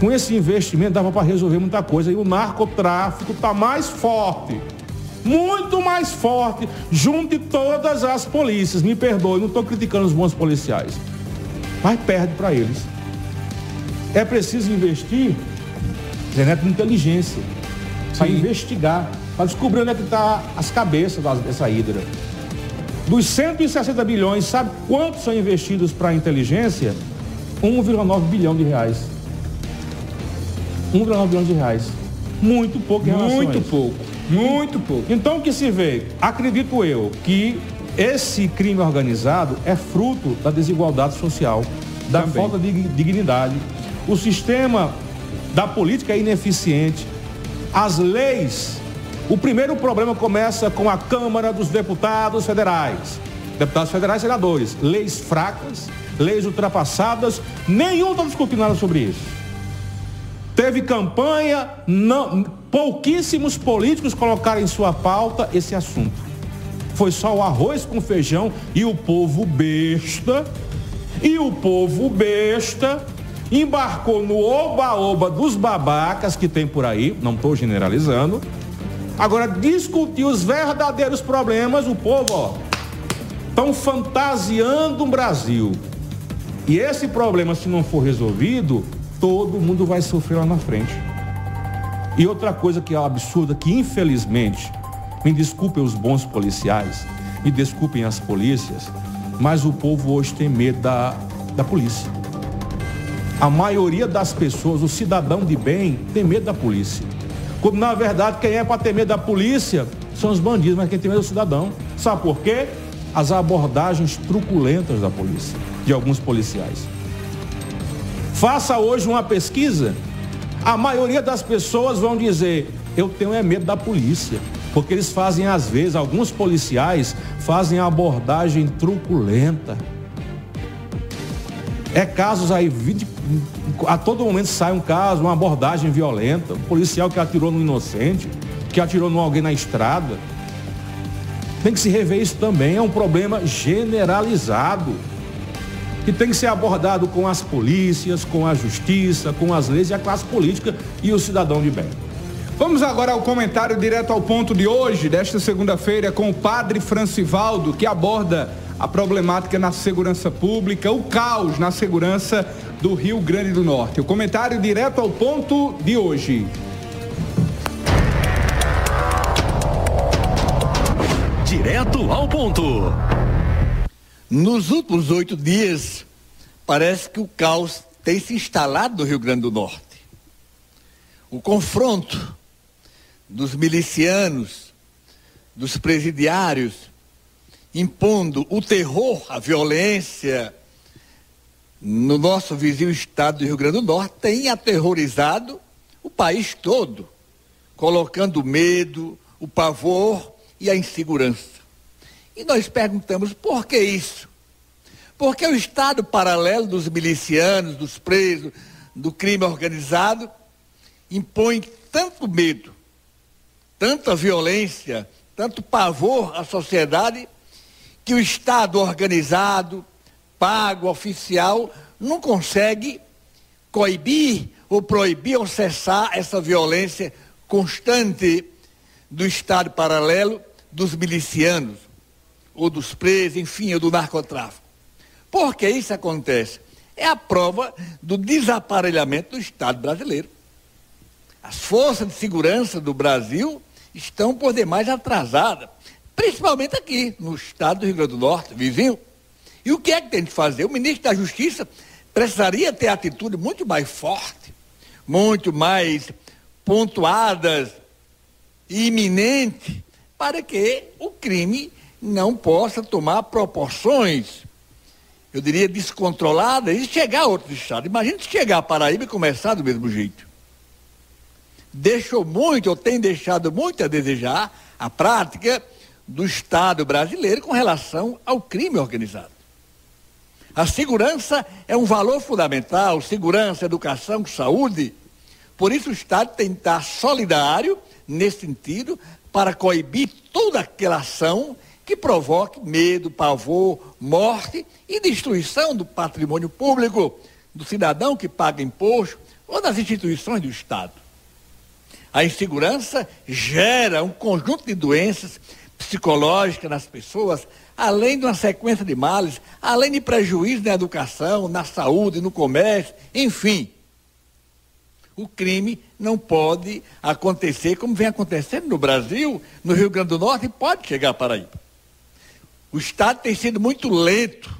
Com esse investimento dava para resolver muita coisa. E o narcotráfico está mais forte. Muito mais forte. Junte todas as polícias. Me perdoe, não estou criticando os bons policiais. Mas perde para eles. é preciso investir, Zé Neto, em inteligência, para investigar, para descobrir onde é que está as cabeças dessa hidra. Dos 160 bilhões, sabe quantos são investidos para a inteligência? 1,9 bilhão de reais. 1,9 bilhão de reais. Muito pouco em relação a Muito isso. pouco, muito pouco. Então o que se vê? Acredito eu que esse crime organizado é fruto da desigualdade social, da Também. falta de dignidade. O sistema da política é ineficiente. As leis. O primeiro problema começa com a Câmara dos Deputados Federais. Deputados federais senadores. Leis fracas, leis ultrapassadas. Nenhum está discutindo nada sobre isso. Teve campanha, não, pouquíssimos políticos colocaram em sua pauta esse assunto. Foi só o arroz com feijão e o povo besta, e o povo besta embarcou no oba-oba dos babacas que tem por aí, não estou generalizando. Agora, discutir os verdadeiros problemas, o povo, ó, estão fantasiando um Brasil. E esse problema, se não for resolvido, todo mundo vai sofrer lá na frente. E outra coisa que é absurda, que infelizmente, me desculpem os bons policiais, me desculpem as polícias, mas o povo hoje tem medo da, da polícia. A maioria das pessoas, o cidadão de bem, tem medo da polícia. Quando na verdade quem é para ter medo da polícia são os bandidos, mas quem tem medo é o cidadão. Sabe por quê? As abordagens truculentas da polícia, de alguns policiais. Faça hoje uma pesquisa, a maioria das pessoas vão dizer: eu tenho é medo da polícia. Porque eles fazem, às vezes, alguns policiais fazem abordagem truculenta. É casos aí, a todo momento sai um caso, uma abordagem violenta, um policial que atirou no inocente, que atirou em alguém na estrada. Tem que se rever isso também, é um problema generalizado que tem que ser abordado com as polícias, com a justiça, com as leis e a classe política e o cidadão de bem. Vamos agora ao comentário direto ao ponto de hoje, desta segunda-feira, com o padre Francivaldo, que aborda a problemática na segurança pública, o caos na segurança do Rio Grande do Norte. O comentário direto ao ponto de hoje. Direto ao ponto. Nos últimos oito dias, parece que o caos tem se instalado no Rio Grande do Norte. O confronto dos milicianos, dos presidiários, impondo o terror, a violência no nosso vizinho estado do Rio Grande do Norte, tem aterrorizado o país todo, colocando medo, o pavor e a insegurança. E nós perguntamos por que isso? Porque o Estado paralelo dos milicianos, dos presos, do crime organizado, impõe tanto medo, tanta violência, tanto pavor à sociedade, que o Estado organizado, pago, oficial, não consegue coibir ou proibir ou cessar essa violência constante do Estado paralelo, dos milicianos, ou dos presos, enfim, ou do narcotráfico. Por que isso acontece? É a prova do desaparelhamento do Estado brasileiro. As forças de segurança do Brasil estão por demais atrasadas, principalmente aqui, no estado do Rio Grande do Norte, vizinho. E o que é que tem de fazer? O ministro da Justiça precisaria ter atitude muito mais forte, muito mais pontuadas iminente, para que o crime não possa tomar proporções, eu diria, descontroladas e chegar a outros estados. Imagina se chegar a Paraíba e começar do mesmo jeito. Deixou muito, ou tem deixado muito a desejar, a prática do Estado brasileiro com relação ao crime organizado. A segurança é um valor fundamental, segurança, educação, saúde. Por isso o Estado tem que estar solidário nesse sentido para coibir toda aquela ação que provoque medo, pavor, morte e destruição do patrimônio público, do cidadão que paga imposto ou das instituições do Estado. A insegurança gera um conjunto de doenças psicológicas nas pessoas, além de uma sequência de males, além de prejuízos na educação, na saúde, no comércio, enfim. O crime não pode acontecer como vem acontecendo no Brasil, no Rio Grande do Norte, e pode chegar para aí. O Estado tem sido muito lento.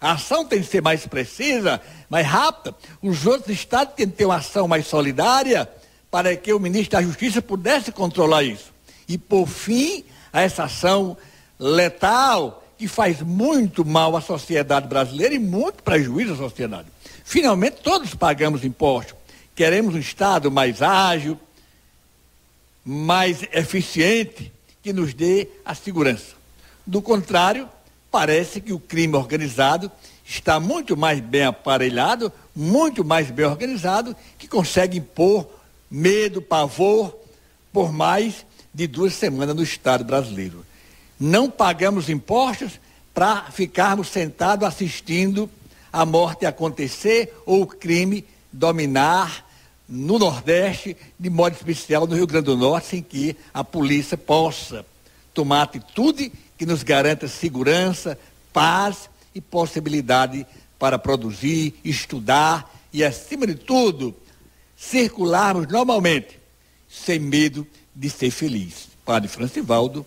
A ação tem que ser mais precisa, mais rápida. Os outros estados têm que ter uma ação mais solidária para que o ministro da Justiça pudesse controlar isso. E por fim a essa ação letal que faz muito mal à sociedade brasileira e muito prejuízo à sociedade. Finalmente, todos pagamos impostos. Queremos um Estado mais ágil, mais eficiente, que nos dê a segurança. Do contrário, parece que o crime organizado está muito mais bem aparelhado, muito mais bem organizado, que consegue impor medo, pavor, por mais de duas semanas no Estado brasileiro. Não pagamos impostos para ficarmos sentados assistindo a morte acontecer ou o crime dominar no Nordeste, de modo especial no Rio Grande do Norte, sem que a polícia possa tomar atitude que nos garanta segurança, paz e possibilidade para produzir, estudar e, acima de tudo, circularmos normalmente, sem medo de ser feliz. Padre Francivaldo,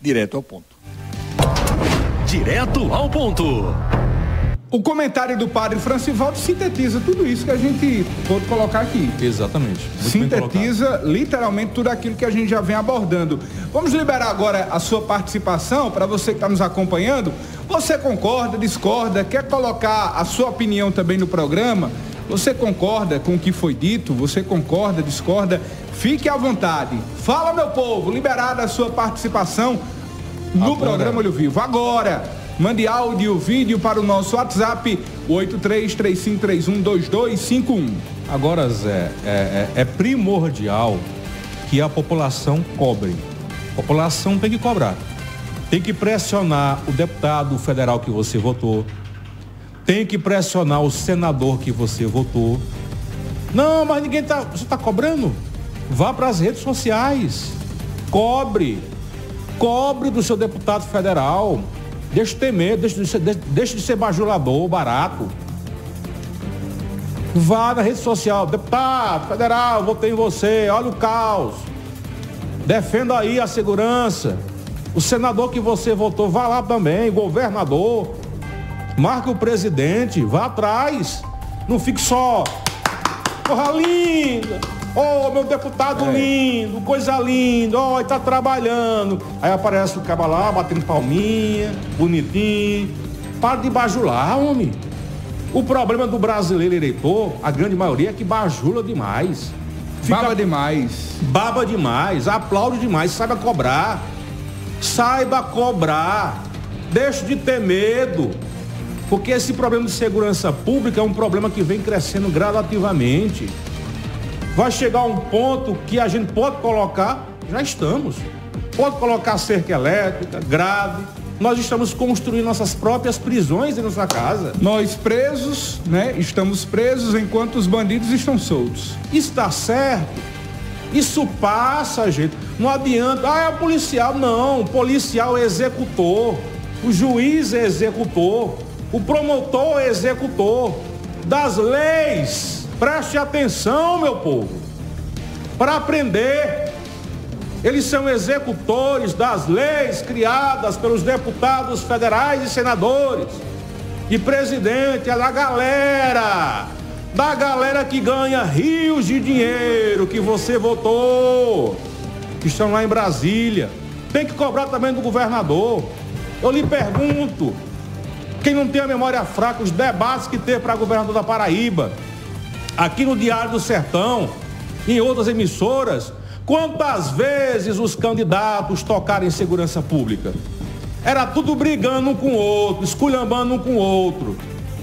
direto ao ponto. Direto ao ponto. O comentário do padre Francivaldo sintetiza tudo isso que a gente pode colocar aqui. Exatamente. Sintetiza literalmente tudo aquilo que a gente já vem abordando. Vamos liberar agora a sua participação para você que está nos acompanhando. Você concorda, discorda, quer colocar a sua opinião também no programa? Você concorda com o que foi dito? Você concorda, discorda? Fique à vontade. Fala, meu povo, liberada a sua participação no Agora. programa Olho Vivo. Agora, mande áudio, vídeo para o nosso WhatsApp 8335312251. Agora, Zé, é, é- é primordial que a população cobre. A população tem que cobrar. Tem que pressionar o deputado federal que você votou. Tem que pressionar o senador que você votou. Não, mas ninguém tá. Você está cobrando? Vá para as redes sociais. Cobre. Cobre do seu deputado federal. Deixa de ter medo, deixa de ser, deixa- de ser bajulador, barato. Vá na rede social, deputado federal, votei em você, olha o caos. Defenda aí a segurança. O senador que você votou, vá lá também, governador. Marque o presidente, vá atrás. Não fique só. Porra linda! Ô, meu deputado lindo, coisa linda, ó, ele tá trabalhando. Aí aparece o cara lá, batendo palminha, bonitinho. Para de bajular, homem. O problema do brasileiro eleitor, a grande maioria, é que bajula demais. Baba demais. Baba demais, aplaude demais, saiba cobrar. Saiba cobrar. Deixe de ter medo. Porque esse problema de segurança pública é um problema que vem crescendo gradativamente. Vai chegar um ponto que a gente pode colocar, já estamos. Pode colocar cerca elétrica, grave. Nós estamos construindo nossas próprias prisões em nossa casa. Nós presos, né? Estamos presos enquanto os bandidos estão soltos. Está certo. Isso passa, gente. Não adianta. Ah, é o policial. Não, o policial é executor. O juiz é executor. O promotor executor das leis. Preste atenção, meu povo. Para aprender. Eles são executores das leis criadas pelos deputados federais e senadores. E presidente é da galera. Da galera que ganha rios de dinheiro que você votou. Que estão lá em Brasília. Tem que cobrar também do governador. Eu lhe pergunto, quem não tem a memória fraca, os debates que teve para governador da Paraíba, aqui no Diário do Sertão, em outras emissoras, quantas vezes os candidatos tocaram em segurança pública? Era tudo brigando um com o outro, esculhambando um com o outro.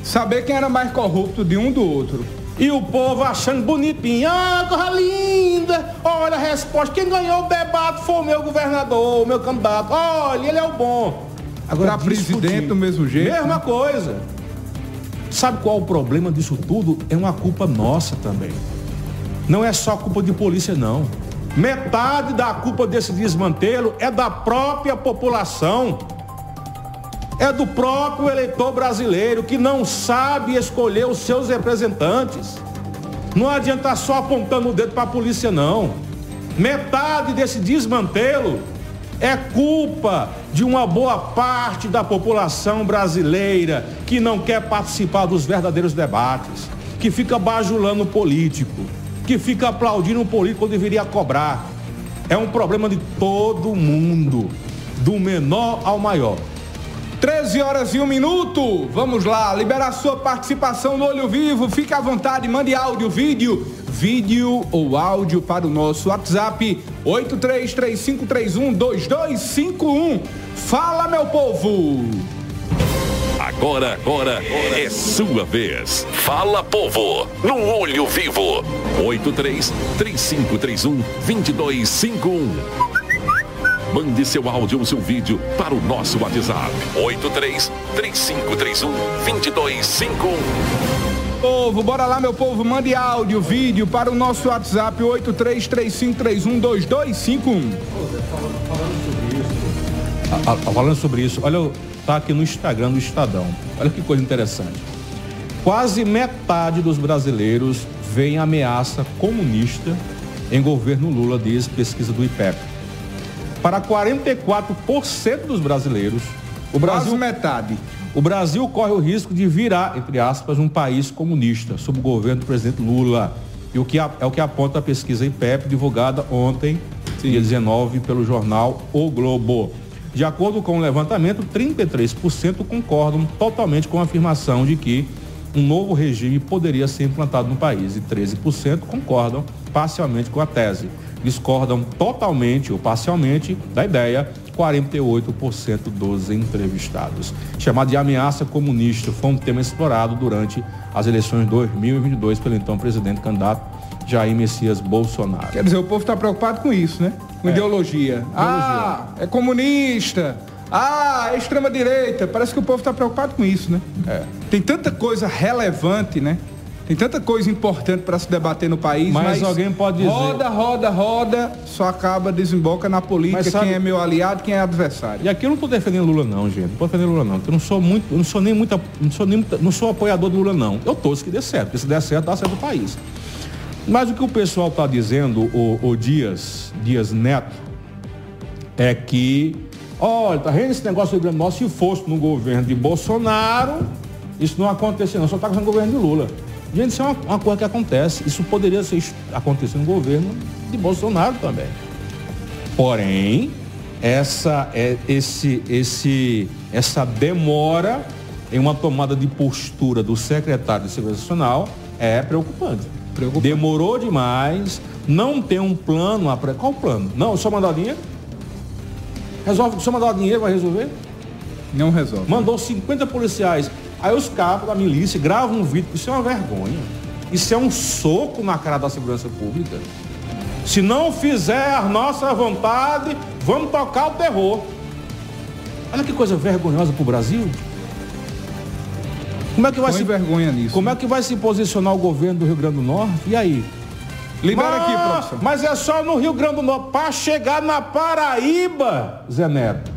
Saber quem era mais corrupto de um do outro. E o povo achando bonitinho. Ah, coisa linda! Olha a resposta. Quem ganhou o debate foi o meu governador, o meu candidato. Olha, ele é o bom. Pra presidente do mesmo jeito. Mesma coisa. Sabe qual o problema disso tudo? É uma culpa nossa também. Não é só culpa de polícia, não. Metade da culpa desse desmantelo é da própria população. É do próprio eleitor brasileiro que não sabe escolher os seus representantes. Não adianta só apontando o dedo para a polícia, não. Metade desse desmantelo é culpa de uma boa parte da população brasileira que não quer participar dos verdadeiros debates, que fica bajulando o político, que fica aplaudindo o político quando deveria cobrar. É um problema de todo mundo, do menor ao maior. 13 horas e um minuto. Vamos lá, liberar sua participação no Olho Vivo. Fique à vontade, mande áudio, vídeo, vídeo ou áudio para o nosso WhatsApp 8335312251. Fala, meu povo! Agora, agora é sua vez. Fala, povo, no Olho Vivo. 83 3531 2251. Mande seu áudio ou seu vídeo para o nosso WhatsApp. 83 3531 2251. Povo, bora lá, meu povo. Mande áudio, vídeo para o nosso WhatsApp 8335312251. A- a- Falando sobre isso, olha, tá aqui no Instagram do Estadão. Olha que coisa interessante. Quase metade dos brasileiros veem ameaça comunista em governo Lula, diz pesquisa do IPEP. Para 44% dos brasileiros, o Brasil Quase metade. O Brasil corre o risco de virar, entre aspas, um país comunista sob o governo do presidente Lula. E o que é o que aponta a pesquisa IPEP divulgada ontem, dia 19, pelo jornal O Globo. De acordo com o levantamento, 33% concordam totalmente com a afirmação de que um novo regime poderia ser implantado no país e 13% concordam parcialmente com a tese. Discordam totalmente ou parcialmente da ideia 48% dos entrevistados. Chamado de ameaça comunista foi um tema explorado durante as eleições de 2022 pelo então presidente candidato Jair Messias Bolsonaro. Quer dizer, o povo está preocupado com isso, né? Com É. ideologia. Ah, é comunista. Ah, é extrema-direita. Parece que o povo está preocupado com isso, né? É. Tem tanta coisa relevante, né? Tem tanta coisa importante para se debater no país, Mas mas, alguém pode dizer- roda, roda, roda, só acaba, desemboca na política sabe- quem é meu aliado, quem é adversário. E aqui eu não estou defendendo Lula não, gente. Não tô defendendo Lula não. porque Eu não sou muito, eu não sou nem muita, não sou nem muita- não sou apoiador do Lula não. Eu torço que dê certo, porque se der certo, dá certo o país. Mas o que o pessoal está dizendo, o, o Dias, Dias Neto, é que, olha, tá vendo esse negócio do Rio Grande do Norte? Se fosse no governo de Bolsonaro, isso não acontecia não, só está com o governo de Lula. Gente, isso é uma, uma coisa que acontece. Isso poderia ser, acontecer no governo de Bolsonaro também. Porém, essa, é, esse, esse, essa demora em uma tomada de postura do secretário de Segurança Nacional é preocupante. Demorou demais, não tem um plano. apre- Qual o plano? Não, só mandar dinheiro? Resolve, só mandar dinheiro vai resolver? Não resolve. Mandou 50 policiais. Aí os cabos da milícia gravam um vídeo, isso é uma vergonha. Isso é um soco na cara da segurança pública. Se não fizer a nossa vontade, vamos tocar o terror. Olha que coisa vergonhosa pro Brasil. Como é que vai Põe se vergonha nisso. Como é que vai se posicionar o governo do Rio Grande do Norte? E aí? Libera aqui, Ah, professor. Mas é só no Rio Grande do Norte. Para chegar na Paraíba, Zé Neto,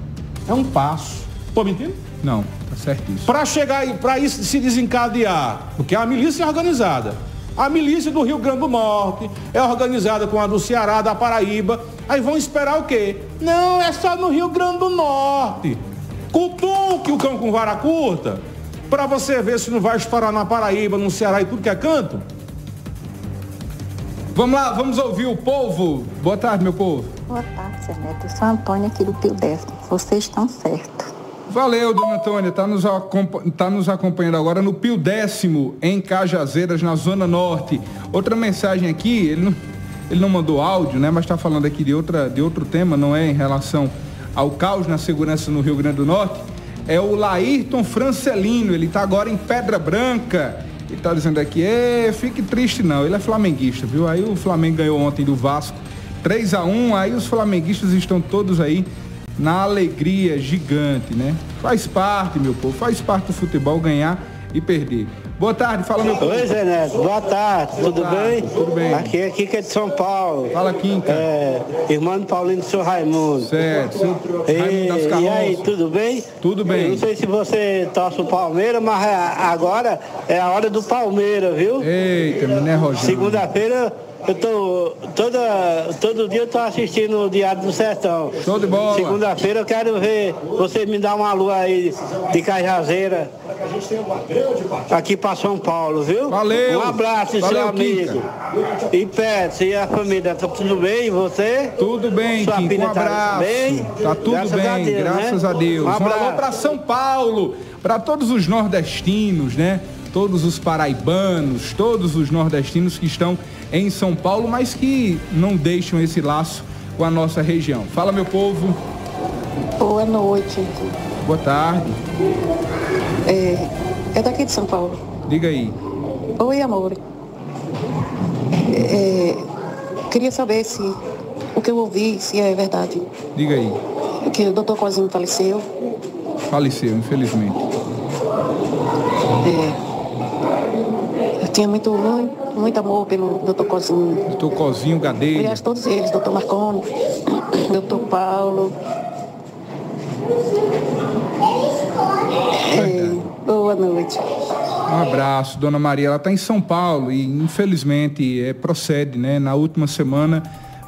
é um passo. Tô mentindo? Não, tá certíssimo. Para chegar aí, para isso se desencadear, porque a milícia é organizada. A milícia do Rio Grande do Norte é organizada com a do Ceará, da Paraíba. Aí vão esperar o quê? Não, é só no Rio Grande do Norte. Cutuque o cão com vara curta, para você ver se não vai estourar na Paraíba, no Ceará e tudo que é canto. Vamos lá, vamos ouvir o povo. Boa tarde, meu povo. Boa tarde, Zé Neto. Eu sou a Antônia aqui do Pio Décimo. Vocês estão certos. Valeu, dona Antônia. Está nos, tá nos acompanhando agora no Pio Décimo, em Cajazeiras, na Zona Norte. Outra mensagem aqui, ele não, ele não mandou áudio, né? Mas está falando aqui de, outra, de outro tema, não é em relação ao caos na segurança no Rio Grande do Norte. É o Laírton Francelino, ele está agora em Pedra Branca. Ele está dizendo aqui, é, fique triste não, ele é flamenguista, viu? Aí o Flamengo ganhou ontem do Vasco 3 a 1 aí os flamenguistas estão todos aí na alegria gigante, né? Faz parte, meu povo, faz parte do futebol ganhar e perder. Boa tarde, fala meu povo. Oi, Zé Neto. Boa tarde, tudo tarde, bem? tudo bem. Aqui, aqui que é de São Paulo. Fala, Quinca. É, irmão do Paulinho do seu Raimundo. Certo, seu E, Raimundo das e Carroças. aí, tudo bem? Tudo bem. Eu não sei se você torce o Palmeiras, mas é- agora é a hora do Palmeiras, viu? Eita, né, Rogério? Segunda-feira eu tô. Toda, todo dia eu tô assistindo o Diário do Sertão. Show de bola. Segunda-feira eu quero ver você me dar uma lua aí de Cajazeira. Aqui pra São Paulo, viu? Valeu. Um abraço, Valeu, seu amigo. E Pet, e a família, tá tudo bem? Você? Tudo bem, Sua filha um tá abraço. bem? Tá tudo Graças bem, a Deus, graças né? a Deus. Um Um alô abraço. para São Paulo, para todos os nordestinos, né? Todos os paraibanos, todos os nordestinos que estão em São Paulo, mas que não deixam esse laço com a nossa região. Fala, meu povo. Boa noite. Boa tarde. É, é daqui de São Paulo. Diga aí. Oi, amor. É, queria saber se o que eu ouvi, se é verdade. Diga aí. Que o doutor Cozinho faleceu. Faleceu, infelizmente. É, eu tinha muito, muito, muito amor pelo doutor Cozinho. Doutor Cozinho Gadeira. Aliás, todos eles, doutor Marconi, doutor Paulo. É, boa noite. Um abraço, Dona Maria. Ela está em São Paulo e infelizmente é, procede, né? Na última semana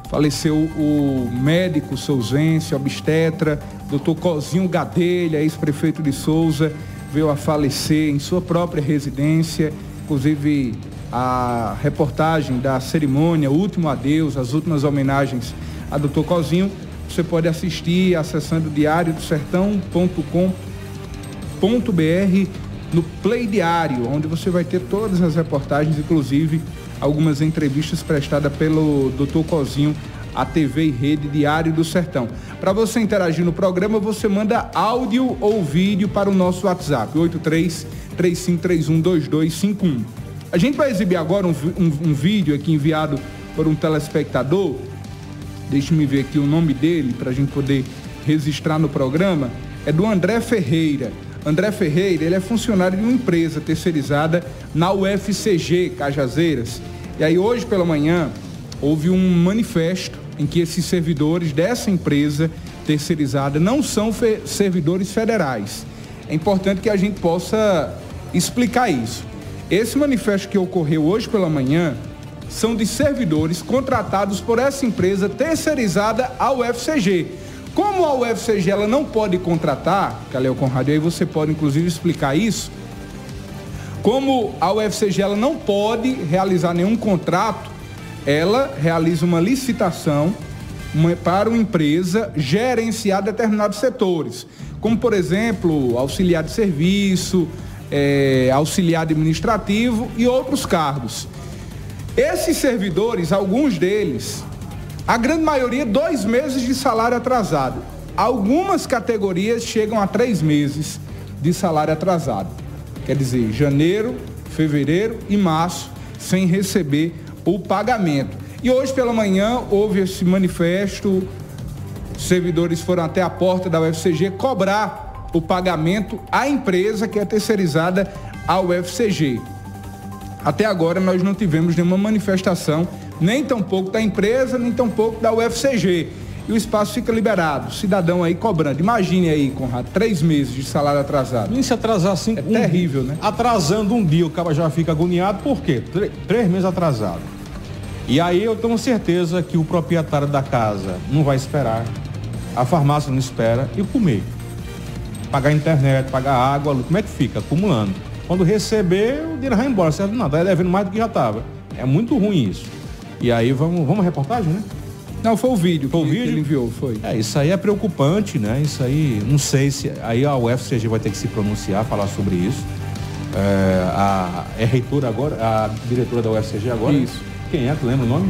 faleceu o médico Souzense, obstetra, Dr. Cozinho Gadelha, ex-prefeito de Souza, veio a falecer em sua própria residência. Inclusive a reportagem da cerimônia, o último adeus, as últimas homenagens a Dr. Cozinho, você pode assistir acessando diariodosertão.com.br no Play Diário, onde você vai ter todas as reportagens, inclusive algumas entrevistas prestadas pelo Dr. Cozinho à TV e Rede Diário do Sertão. Para você interagir no programa, você manda áudio ou vídeo para o nosso WhatsApp, 83 3531 2251. A gente vai exibir agora um, um- um vídeo aqui enviado por um telespectador. Deixe-me ver aqui o nome dele para a gente poder registrar no programa. É do André Ferreira. André Ferreira, ele é funcionário de uma empresa terceirizada na UFCG Cajazeiras. E aí hoje pela manhã houve um manifesto em que esses servidores dessa empresa terceirizada não são fe- servidores federais. É importante que a gente possa explicar isso. Esse manifesto que ocorreu hoje pela manhã são de servidores contratados por essa empresa terceirizada ao UFCG. Como a UFCG ela não pode contratar, Calil Conrado, aí você pode inclusive explicar isso, como a UFCG ela não pode realizar nenhum contrato, ela realiza uma licitação para uma empresa gerenciar determinados setores, como por exemplo auxiliar de serviço, eh, auxiliar administrativo e outros cargos. Esses servidores, alguns deles, a grande maioria, dois meses de salário atrasado. Algumas categorias chegam a três meses de salário atrasado. Quer dizer, janeiro, fevereiro e março sem receber o pagamento. E hoje pela manhã houve esse manifesto, servidores foram até a porta da UFCG cobrar o pagamento à empresa que é terceirizada ao UFCG. Até agora nós não tivemos nenhuma manifestação, nem tampouco da empresa, nem tampouco da UFCG. E o espaço fica liberado. Cidadão aí cobrando. Imagine aí, Conrado, três meses de salário atrasado. Nem se atrasar assim. É terrível, né? Atrasando um dia, o cara já fica agoniado, por quê? Tre- Três meses atrasado. E aí eu tenho certeza que o proprietário da casa não vai esperar, a farmácia não espera e comer. Pagar internet, pagar água, luz, como é que fica? Acumulando. Quando receber, o dinheiro vai embora, serve nada, vai devendo mais do que já estava. É muito ruim isso. E aí vamos, vamos à reportagem, né? Não, foi o vídeo foi o que vídeo? ele enviou, foi. É, isso aí é preocupante, né? Isso aí, não sei se. Aí a UFCG vai ter que se pronunciar, falar sobre isso. É, a, é reitora agora, a diretora da UFCG agora? Isso. Quem é? Tu lembra o nome?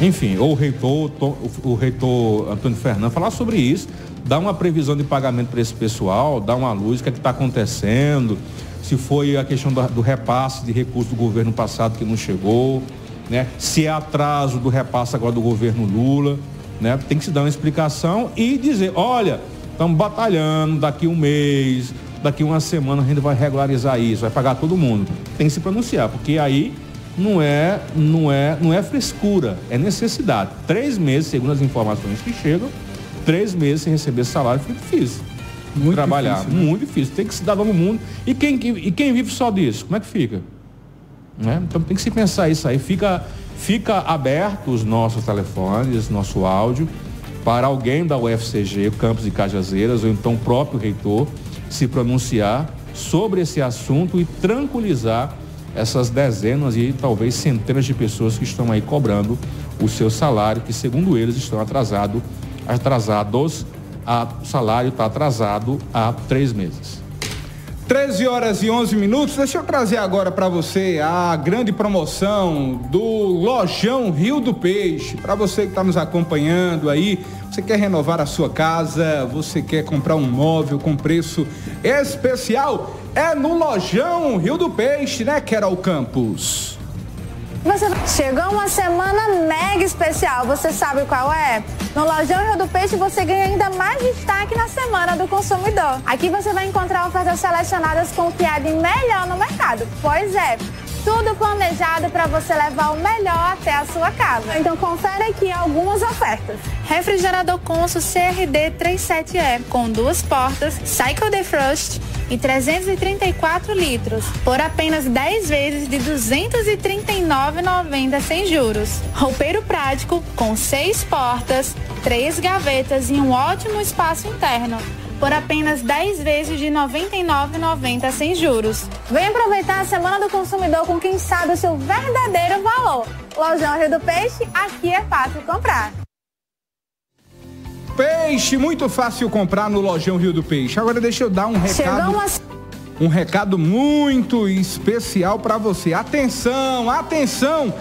Enfim, ou o reitor, o, o reitor Antônio Fernando, falar sobre isso, dar uma previsão de pagamento para esse pessoal, dar uma luz, o que é está acontecendo, se foi a questão do, do repasse de recursos do governo passado que não chegou, né? Se é atraso do repasse agora do governo Lula, né? Tem que se dar uma explicação e dizer, olha, estamos batalhando daqui um mês, daqui uma semana a gente vai regularizar isso, vai pagar todo mundo. Tem que se pronunciar, porque aí não é, não é, não é frescura, é necessidade. Três meses, segundo as informações que chegam, três meses sem receber salário foi difícil. Muito trabalhar, difícil, né? muito difícil. Tem que se dar no mundo. E quem, e quem vive só disso, como é que fica? Né? Então tem que se pensar isso aí. Fica, fica aberto os nossos telefones, nosso áudio, para alguém da UFCG, Campos de Cajazeiras, ou então o próprio reitor, se pronunciar sobre esse assunto e tranquilizar essas dezenas e talvez centenas de pessoas que estão aí cobrando o seu salário, que segundo eles estão atrasado, atrasados, o salário está atrasado há três meses. 13 horas e 11 minutos. Deixa eu trazer agora para você a grande promoção do Lojão Rio do Peixe. Para você que está nos acompanhando aí, você quer renovar a sua casa, você quer comprar um móvel com preço especial, é no Lojão Rio do Peixe, né, Carol Campos? Você chegou uma semana mega especial, você sabe qual é? No Lojão Rio do Peixe você ganha ainda mais destaque na Semana do Consumidor. Aqui você vai encontrar ofertas selecionadas com o que há de melhor no mercado. Pois é, tudo planejado para você levar o melhor até a sua casa. Então confere aqui algumas ofertas. Refrigerador Consul CRD 37E com duas portas, Cycle Defrost e 334 litros, por apenas 10 vezes de R$ 239,90 sem juros. Roupeiro prático com seis portas, três gavetas e um ótimo espaço interno por apenas 10 vezes de R$ 99,90 sem juros. Vem aproveitar a Semana do Consumidor com quem sabe o seu verdadeiro valor. Lojão Rio do Peixe, aqui é fácil comprar. Peixe, muito fácil comprar no Lojão Rio do Peixe. Agora deixa eu dar um recado. Um recado muito especial para você. Atenção, atenção!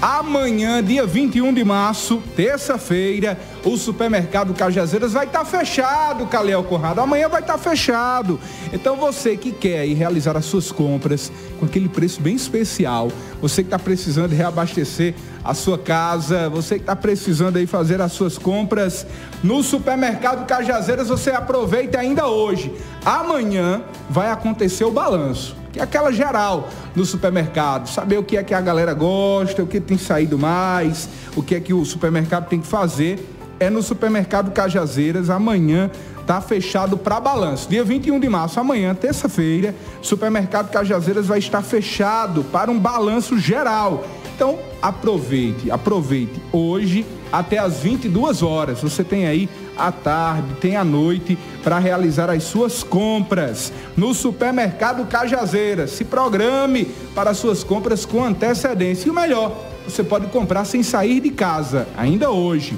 Amanhã, dia 21 de março, terça-feira, o supermercado Cajazeiras vai estar tá fechado, Calel Conrado. Amanhã vai estar tá fechado. Então você que quer ir realizar as suas compras com aquele preço bem especial, você que está precisando reabastecer a sua casa, você que está precisando aí fazer as suas compras no supermercado Cajazeiras, você aproveita ainda hoje. Amanhã vai acontecer o balanço que é aquela geral no supermercado, saber o que é que a galera gosta, o que tem saído mais, o que é que o supermercado tem que fazer. É no supermercado Cajazeiras, amanhã tá fechado para balanço. Dia 21 de março, amanhã, terça-feira, supermercado Cajazeiras vai estar fechado para um balanço geral. Então, aproveite, aproveite hoje até as 22 horas. Você tem aí à tarde, tem à noite para realizar as suas compras no supermercado Cajazeiras. Se programe para suas compras com antecedência. E o melhor, você pode comprar sem sair de casa, ainda hoje.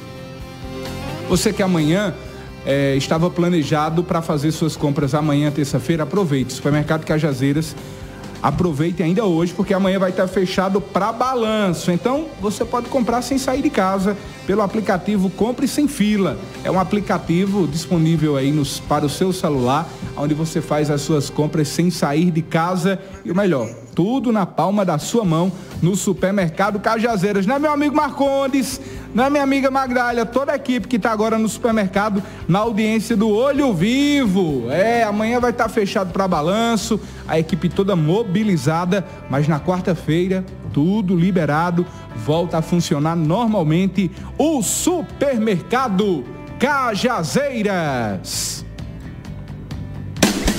Você que amanhã é, estava planejado para fazer suas compras amanhã, terça-feira, aproveite. Supermercado Cajazeiras Aproveite ainda hoje, porque amanhã vai estar fechado para balanço. Então, você pode comprar sem sair de casa pelo aplicativo Compre Sem Fila. É um aplicativo disponível aí nos, para o seu celular, onde você faz as suas compras sem sair de casa e o melhor, tudo na palma da sua mão no supermercado Cajazeiras. Né, meu amigo Marcondes? Né, minha amiga Magdália? Toda a equipe que está agora no supermercado, na audiência do Olho Vivo. É, amanhã vai estar tá fechado para balanço, a equipe toda mobilizada, mas na quarta-feira, tudo liberado, volta a funcionar normalmente o supermercado Cajazeiras.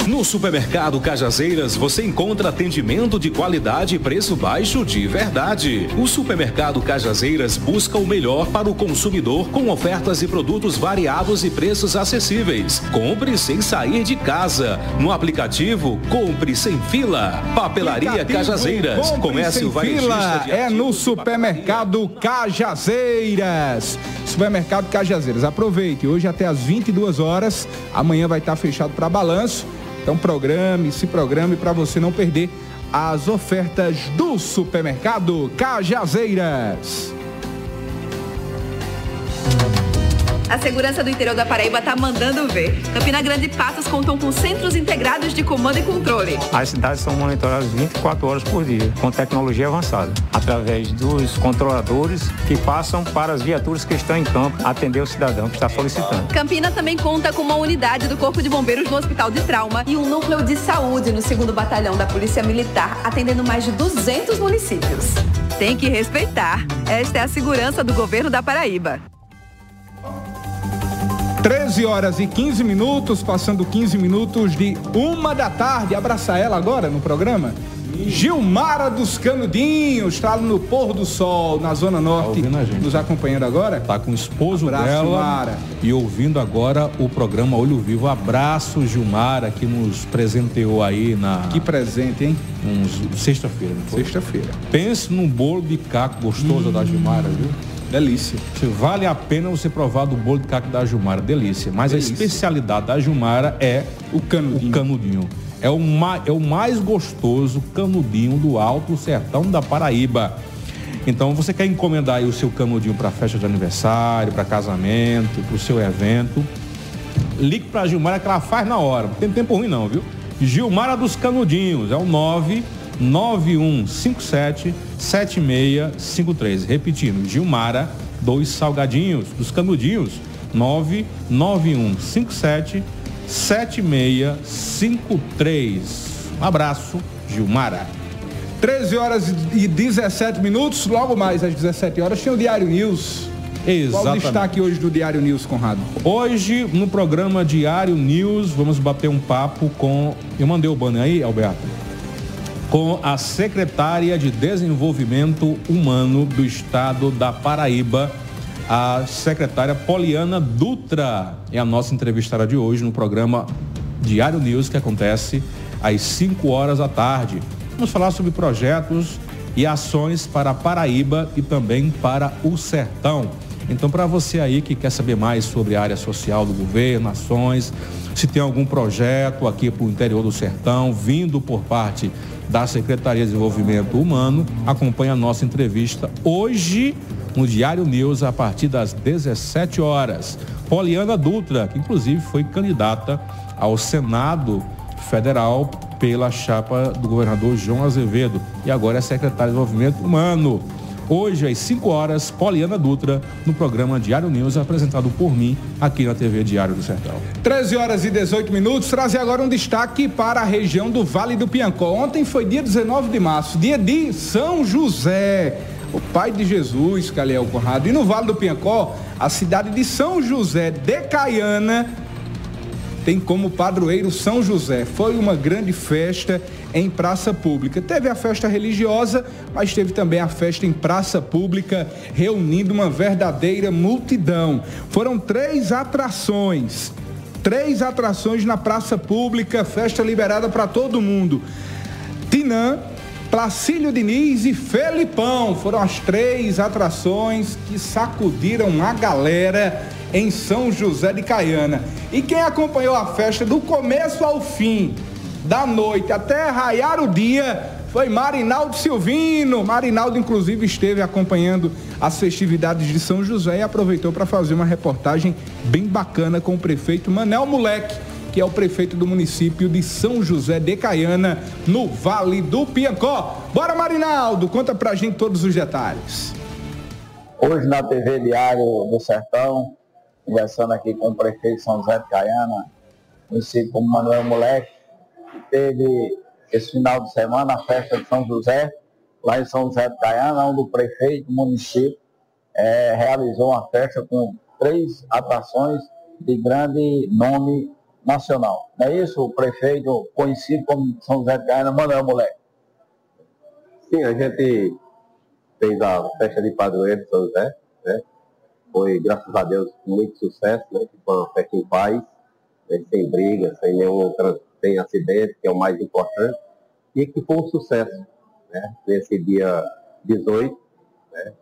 No supermercado Cajazeiras você encontra atendimento de qualidade e preço baixo de verdade. O supermercado Cajazeiras busca o melhor para o consumidor com ofertas e produtos variados e preços acessíveis. Compre sem sair de casa. No aplicativo Compre Sem Fila. Papelaria aplicativo, Cajazeiras. Comércio Varejista de É no supermercado Cajazeiras. Supermercado Cajazeiras. Aproveite. Hoje até às 22 horas. Amanhã vai estar fechado para balanço. Então programe, se programe para você não perder as ofertas do supermercado Cajazeiras. A segurança do interior da Paraíba tá mandando ver. Campina Grande e Patos contam com centros integrados de comando e controle. As cidades são monitoradas 24 horas por dia, com tecnologia avançada, através dos controladores que passam para as viaturas que estão em campo atender o cidadão que está solicitando. Campina também conta com uma unidade do Corpo de Bombeiros no Hospital de Trauma e um núcleo de saúde no 2 Batalhão da Polícia Militar, atendendo mais de 200 municípios. Tem que respeitar. Esta é a segurança do governo da Paraíba. 13 horas e 15 minutos, passando 15 minutos de uma da tarde. Abraça ela agora no programa. Gilmara dos Canudinhos, está no pôr do sol, na Zona Norte, Tá a gente. nos acompanhando agora. Tá com o esposo Abraço, dela Gilmara. e ouvindo agora o programa Olho Vivo. Abraço, Gilmara, que nos presenteou aí na. Que presente, hein? Uns... Sexta-feira, não foi? Sexta-feira. Pense num bolo de caco gostoso da Gilmara, viu? Delícia. Vale a pena você provar do bolo de caco da Gilmara, delícia. Mas Delícia. a especialidade da Gilmara é o canudinho. O canudinho. É o, ma- é o mais gostoso canudinho do Alto Sertão da Paraíba. Então, você quer encomendar aí o seu canudinho para festa de aniversário, para casamento, para o seu evento, ligue para a Gilmara que ela faz na hora. Não tem tempo ruim não, viu? Gilmara dos Canudinhos, é o 99157 7653. Repetindo, Gilmara dos Salgadinhos, dos Canudinhos, 99157 7653. Um abraço, Gilmara. 13 horas e 17 minutos, logo mais às 17 horas, tem o Diário News. Qual o Exatamente. destaque hoje do Diário News, Conrado? Hoje, no programa Diário News, vamos bater um papo com. Eu mandei o banner aí, Alberto? Com a secretária de Desenvolvimento Humano do Estado da Paraíba, a secretária Poliana Dutra. É a nossa entrevistada de hoje no programa Diário News, que acontece às 5 horas da tarde. Vamos falar sobre projetos e ações para a Paraíba e também para o Sertão. Então, para você aí que quer saber mais sobre a área social do governo, ações, se tem algum projeto aqui para o interior do Sertão, vindo por parte da Secretaria de Desenvolvimento Humano, acompanhe a nossa entrevista hoje no Diário News a partir das 17 horas. Poliana Dutra, que inclusive foi candidata ao Senado Federal pela chapa do governador João Azevedo e agora é secretária de Desenvolvimento Humano. Hoje, às 5 horas, Poliana Dutra, no programa Diário News, apresentado por mim, aqui na TV Diário do Sertão. 13 horas e 18 minutos. Trazer agora um destaque para a região do Vale do Piancó. Ontem foi dia 19 de março, dia de São José, o pai de Jesus, Caliel Conrado. E no Vale do Piancó, a cidade de São José de Caiana tem como padroeiro São José. Foi uma grande festa em praça pública. Teve a festa religiosa, mas teve também a festa em praça pública, reunindo uma verdadeira multidão. Foram três atrações. Três atrações na praça pública, festa liberada para todo mundo. Tinã, Placílio Diniz e Felipão foram as três atrações que sacudiram a galera em São José de Caiana. E quem acompanhou a festa do começo ao fim, da noite até raiar o dia, foi Marinaldo Silvino. Marinaldo, inclusive, esteve acompanhando as festividades de São José e aproveitou para fazer uma reportagem bem bacana com o prefeito Manel Moleque que é o prefeito do município de São José de Caiana, no Vale do Piancó. Bora, Marinaldo, conta pra gente todos os detalhes. Hoje na TV Diário do Sertão, conversando aqui com o prefeito São José de Caiana, conhecido como Manuel Moleque, que teve esse final de semana a festa de São José, lá em São José de Caiana, onde o prefeito do município eh, realizou uma festa com três atrações de grande nome nacional. Não é isso, o prefeito conhecido como São José de Caiana, Manuel Moleque? Sim, a gente fez a festa de padroeiro de São José, né? Foi, graças a Deus, muito sucesso, né? Uma festa em paz, né? sem briga, sem nenhum sem acidente, que é o mais importante, e que foi um sucesso, né? Nesse dia 18, né?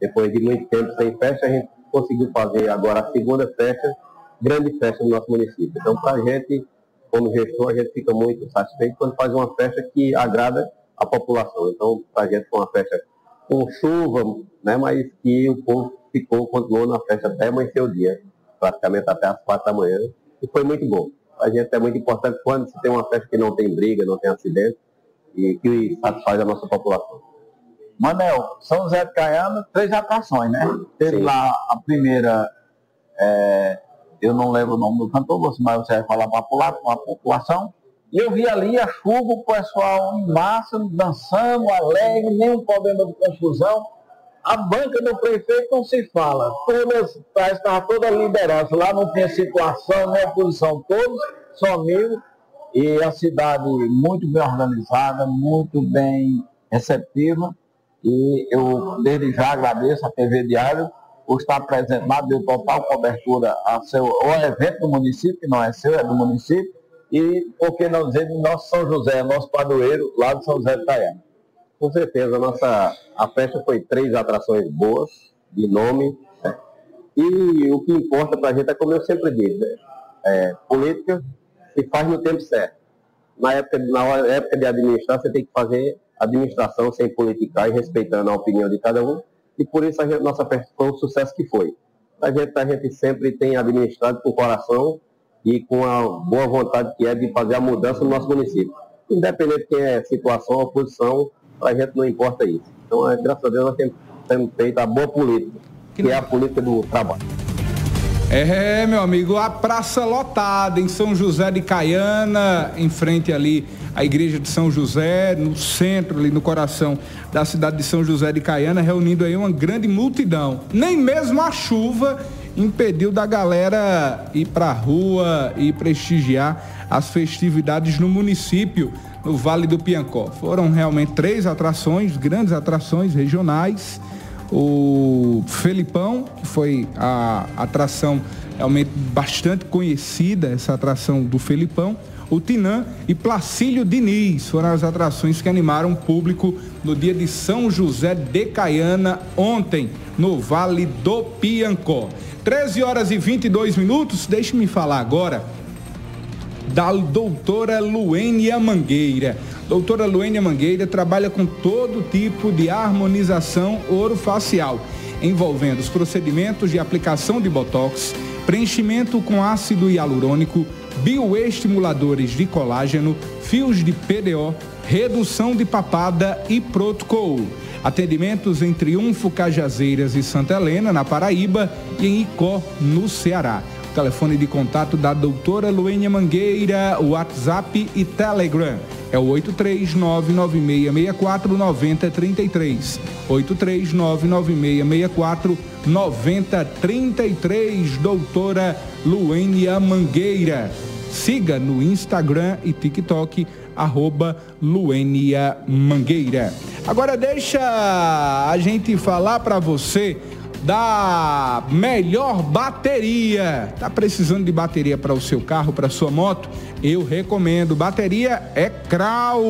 Depois de muito tempo sem festa, a gente conseguiu fazer agora a segunda festa, grande festa no nosso município. Então, para a gente, como gestor, a gente fica muito satisfeito quando faz uma festa que agrada a população. Então, para a gente foi uma festa com chuva, né, mas que o povo ficou, continuou na festa até amanhecer o dia. praticamente até as quatro da manhã, e foi muito bom. A gente é muito importante quando se tem uma festa que não tem briga, não tem acidente, e que satisfaz a nossa população. Manel, São José de Caiana, três atrações, né? Teve Sim. lá a primeira, é, eu não lembro o nome do cantor, mas você vai falar para a população. E eu vi ali a chuva, o pessoal em massa, dançando, alegre, nenhum problema de confusão. A banca do prefeito não se fala. Todas, estava toda a liderança. Lá não tinha situação, nem oposição, todos são amigos. E a cidade muito bem organizada, muito bem receptiva. E eu, desde já, agradeço a TV Diário por estar presente lá, deu total cobertura ao seu ao evento do município, que não é seu, é do município. E, por que não dizer, de nosso São José, nosso padroeiro, lá de São José de Itaiana. Com certeza, a nossa a festa foi três atrações boas, de nome. né? E o que importa para a gente é como eu sempre digo, né? É, política se faz no tempo certo. Na época, na época de administrar, você tem que fazer administração sem politicar e respeitando a opinião de cada um. E por isso a gente- nossa festa foi o sucesso que foi. A gente, a gente sempre tem administrado com o coração e com a boa vontade que é de fazer a mudança no nosso município. Independente de quem é situação oposição, para a gente não importa isso. Então, é, graças a Deus, nós temos, temos feito a boa política, que é a política do trabalho. É, meu amigo, a praça lotada em São José de Caiana, em frente ali à igreja de São José, no centro, ali no coração da cidade de São José de Caiana, reunindo aí uma grande multidão. Nem mesmo a chuva impediu da galera ir pra rua e prestigiar as festividades no município, no Vale do Piancó. Foram realmente três atrações, grandes atrações regionais o Felipão, que foi a atração realmente bastante conhecida, essa atração do Felipão, o Tinã e Placílio Diniz foram as atrações que animaram o público no dia de São José de Caiana, ontem, no Vale do Piancó. 13 horas e 22 minutos, deixe-me falar agora da doutora Luênia Mangueira. Doutora Luênia Mangueira trabalha com todo tipo de harmonização orofacial, envolvendo os procedimentos de aplicação de botox, preenchimento com ácido hialurônico, bioestimuladores de colágeno, fios de PDO, redução de papada e protocolo. Atendimentos em Triunfo, Cajazeiras e Santa Helena, na Paraíba, e em Icó, no Ceará. Telefone de contato da doutora Luênia Mangueira, WhatsApp e Telegram. É o 83996649033. 83996649033, doutora Luênia Mangueira. Siga no Instagram e TikTok, arroba Luênia Mangueira. Agora deixa a gente falar para você da melhor bateria. Tá precisando de bateria para o seu carro, para sua moto? Eu recomendo. Bateria é Crau.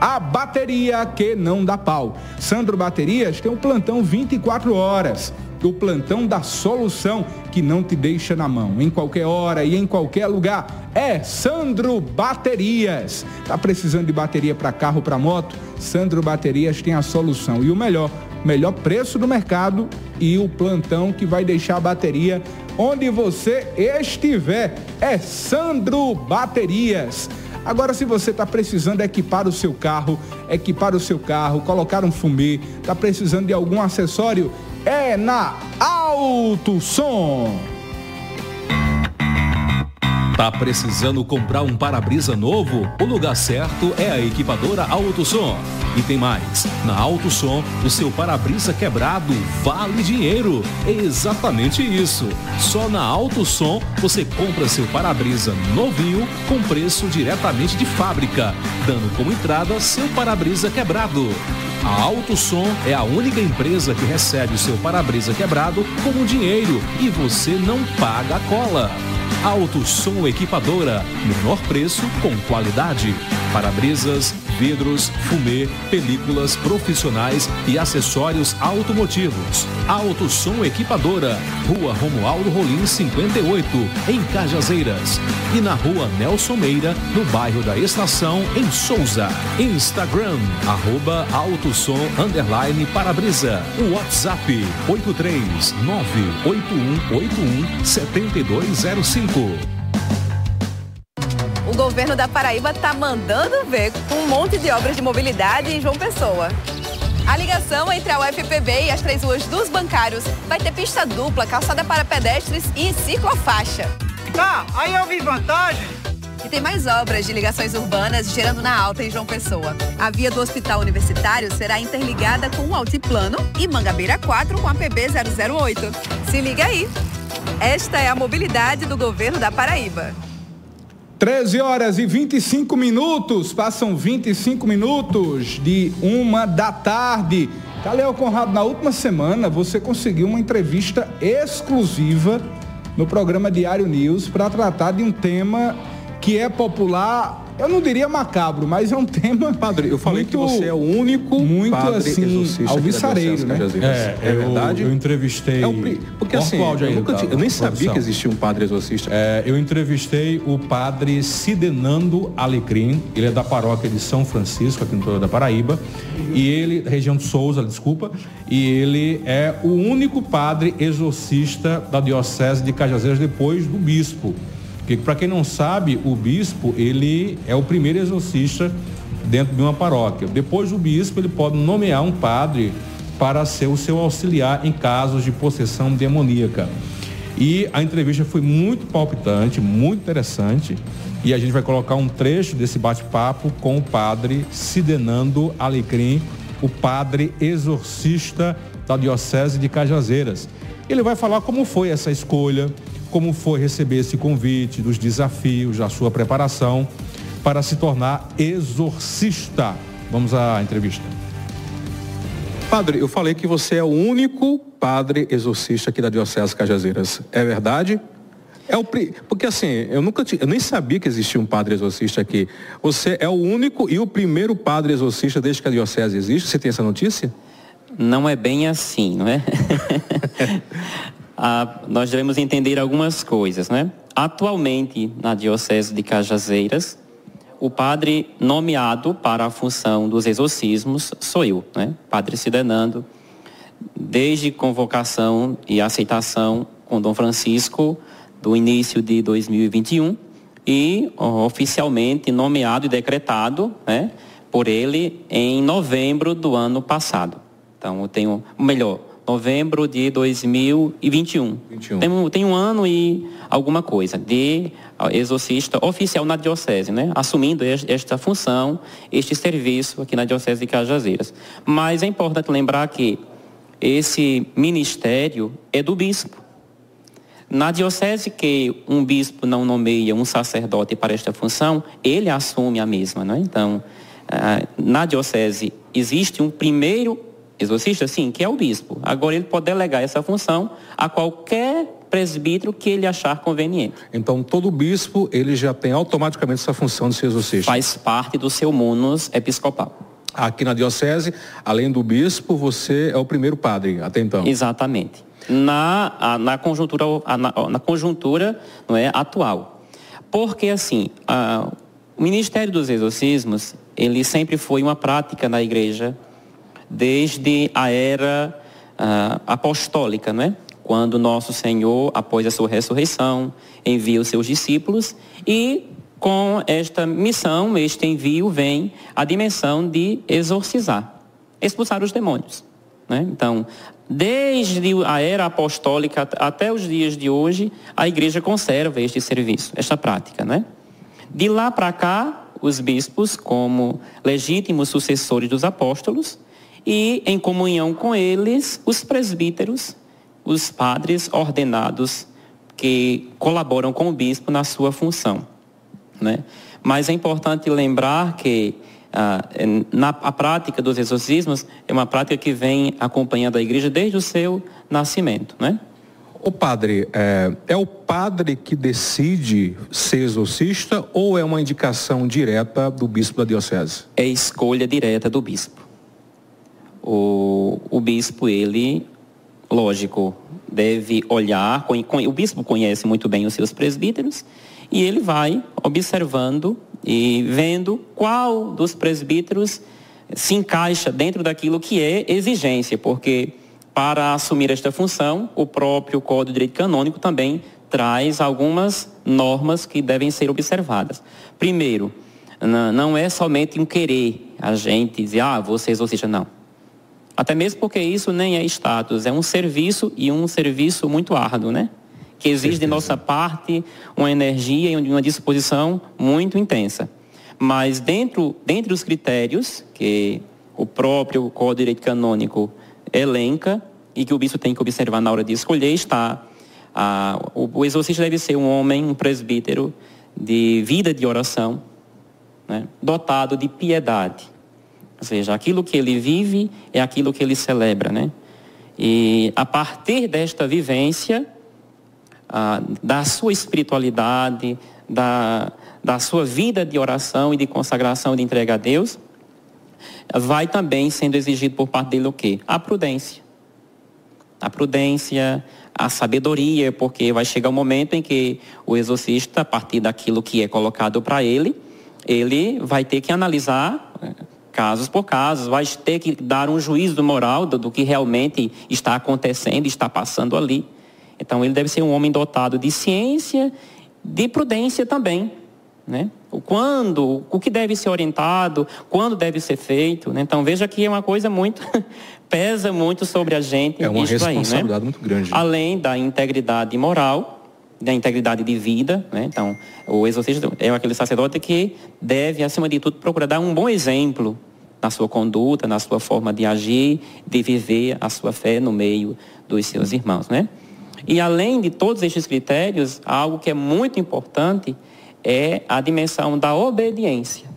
A bateria que não dá pau. Sandro Baterias tem um plantão 24 horas. O plantão da solução que não te deixa na mão, em qualquer hora e em qualquer lugar. É Sandro Baterias. Tá precisando de bateria para carro, para moto? Sandro Baterias tem a solução. E o melhor, melhor preço do mercado e o plantão que vai deixar a bateria onde você estiver. É Sandro Baterias. Agora, se você está precisando equipar o seu carro, equipar o seu carro, colocar um fumê, está precisando de algum acessório, é na Alto Som. Tá precisando comprar um para-brisa novo? O lugar certo é a equipadora Alto Som. E tem mais, na Alto Som, o seu para-brisa quebrado vale dinheiro. É exatamente isso. Só na Alto Som você compra seu para-brisa novinho com preço diretamente de fábrica, dando como entrada seu para-brisa quebrado. A Alto Som é a única empresa que recebe o seu para-brisa quebrado como dinheiro e você não paga a cola. Auto Som Equipadora, menor preço com qualidade. Para-brisas, vidros, fumê, películas profissionais e acessórios automotivos. Auto Som Equipadora, Rua Romualdo Rolim 58, em Cajazeiras. E na Rua Nelson Meira, no bairro da Estação, em Souza. Instagram, arroba Auto Som Underline Para-brisa. WhatsApp 83981817205. O governo da Paraíba está mandando ver com um monte de obras de mobilidade em João Pessoa. A ligação entre a UFPB e as três ruas dos bancários vai ter pista dupla, calçada para pedestres e ciclofaixa. Tá, aí eu vi vantagem. E tem mais obras de ligações urbanas gerando na alta em João Pessoa. A via do Hospital Universitário será interligada com o Altiplano e Mangabeira 4 com a PB 008. Se liga aí. Esta é a mobilidade do governo da Paraíba. 13 horas e 25 minutos, passam 25 minutos de uma da tarde. Caleu Conrado, na última semana você conseguiu uma entrevista exclusiva no programa Diário News para tratar de um tema que é popular. Eu não diria macabro, mas é um tema. Padre, eu falei muito, que você é o único muito padre assim exorcista alvissareiro, né? É, É eu- verdade? Eu entrevistei. É o pri- porque assim, eu, nunca tá, eu nem sabia produção. que existia um padre exorcista. É, eu entrevistei o padre Sidenando Alecrim, ele é da paróquia de São Francisco, aqui no interior da Paraíba, e ele, região de Souza, desculpa, e ele é o único padre exorcista da diocese de Cajazeiras depois do bispo. Porque para quem não sabe, o bispo, ele é o primeiro exorcista dentro de uma paróquia. Depois do bispo, ele pode nomear um padre para ser o seu auxiliar em casos de possessão demoníaca. E a entrevista foi muito palpitante, muito interessante. E a gente vai colocar um trecho desse bate-papo com o padre Sidenando Alecrim, o padre exorcista da Diocese de Cajazeiras. Ele vai falar como foi essa escolha, como foi receber esse convite, dos desafios, da sua preparação para se tornar exorcista. Vamos à entrevista. Padre, eu falei que você é o único padre exorcista aqui da Diocese Cajazeiras. É verdade? É o, pri- porque assim, eu nunca eu nem sabia que existia um padre exorcista aqui. Você é o único e o primeiro padre exorcista desde que a diocese existe. Você tem essa notícia? Não é bem assim, não é? Ah, nós devemos entender algumas coisas, né? Atualmente, na Diocese de Cajazeiras, o padre nomeado para a função dos exorcismos sou eu, né? Padre Sidenando, desde convocação e aceitação com Dom Francisco do início de 2021 e oficialmente nomeado e decretado, né, por ele em novembro do ano passado. Então, eu tenho, melhor, novembro de 2021. Tem, um- tem um ano e alguma coisa de ó, exorcista oficial na diocese, né? Assumindo es- esta função, este serviço aqui na diocese de Cajazeiras. Mas é importante lembrar que esse ministério é do bispo. Na diocese que um bispo não nomeia um sacerdote para esta função, ele assume a mesma, não é? Então, ah, na diocese existe um primeiro exorcista, sim, que é o bispo. Agora ele pode delegar essa função a qualquer presbítero que ele achar conveniente. Então todo bispo ele já tem automaticamente essa função de ser exorcista. Faz parte do seu munus episcopal. Aqui na diocese, além do bispo, você é o primeiro padre até então. Exatamente. Na, na conjuntura, na, na conjuntura não é, atual. Porque, assim, a- o Ministério dos Exorcismos, ele sempre foi uma prática na igreja desde a era ah, apostólica, não é? Quando nosso Senhor, após a sua ressurreição, envia os seus discípulos e com esta missão, este envio, vem a dimensão de exorcizar, expulsar os demônios. né? Então, desde a era apostólica at- até os dias de hoje, a igreja conserva este serviço, esta prática. Né? De lá para cá, os bispos, como legítimos sucessores dos apóstolos, e em comunhão com eles, os presbíteros, os padres ordenados que colaboram com o bispo na sua função. Né? Mas é importante lembrar que ah, em- na, a prática dos exorcismos é uma prática que vem acompanhando a igreja desde o seu nascimento. Né? O padre, é, é, o padre que decide ser exorcista ou é uma indicação direta do bispo da diocese? É escolha direta do bispo. O, o bispo, ele, lógico, deve olhar, o bispo conhece muito bem os seus presbíteros e ele vai observando e vendo qual dos presbíteros se encaixa dentro daquilo que é exigência, porque para assumir esta função, o próprio Código de Direito Canônico também traz algumas normas que devem ser observadas. Primeiro, não é somente um querer a gente dizer, ah, você é exorcista, não. Até mesmo porque isso nem é status, é um serviço e um serviço muito árduo, né? Que exige de nossa parte uma energia e uma disposição muito intensa. Mas dentro, dentre os critérios que o próprio Código de Direito Canônico elenca e que o bispo tem que observar na hora de escolher está o, o exorcista deve ser um homem, um presbítero de vida de oração, né, dotado de piedade. Ou seja, aquilo que ele vive é aquilo que ele celebra, né? E a partir desta vivência, da sua espiritualidade, da, da sua vida de oração e de consagração e de entrega a Deus, vai também sendo exigido por parte dele o quê? A prudência. A prudência, a sabedoria, porque vai chegar um momento em que o exorcista, a partir daquilo que é colocado para ele, ele vai ter que analisar casos por casos, vai ter que dar um juízo moral do, do que realmente está acontecendo, está passando ali. Então ele deve ser um homem dotado de ciência, de prudência também, né? Quando, o que deve ser orientado, quando deve ser feito. Né? Então veja que é uma coisa muito, pesa muito sobre a gente. É uma responsabilidade aí, né? muito grande. Além da integridade moral, da integridade de vida. Né? Então, o exorcista é aquele sacerdote que deve, acima de tudo, procurar dar um bom exemplo na sua conduta, na sua forma de agir, de viver a sua fé no meio dos seus irmãos. Né? E além de todos estes critérios, algo que é muito importante é a dimensão da obediência.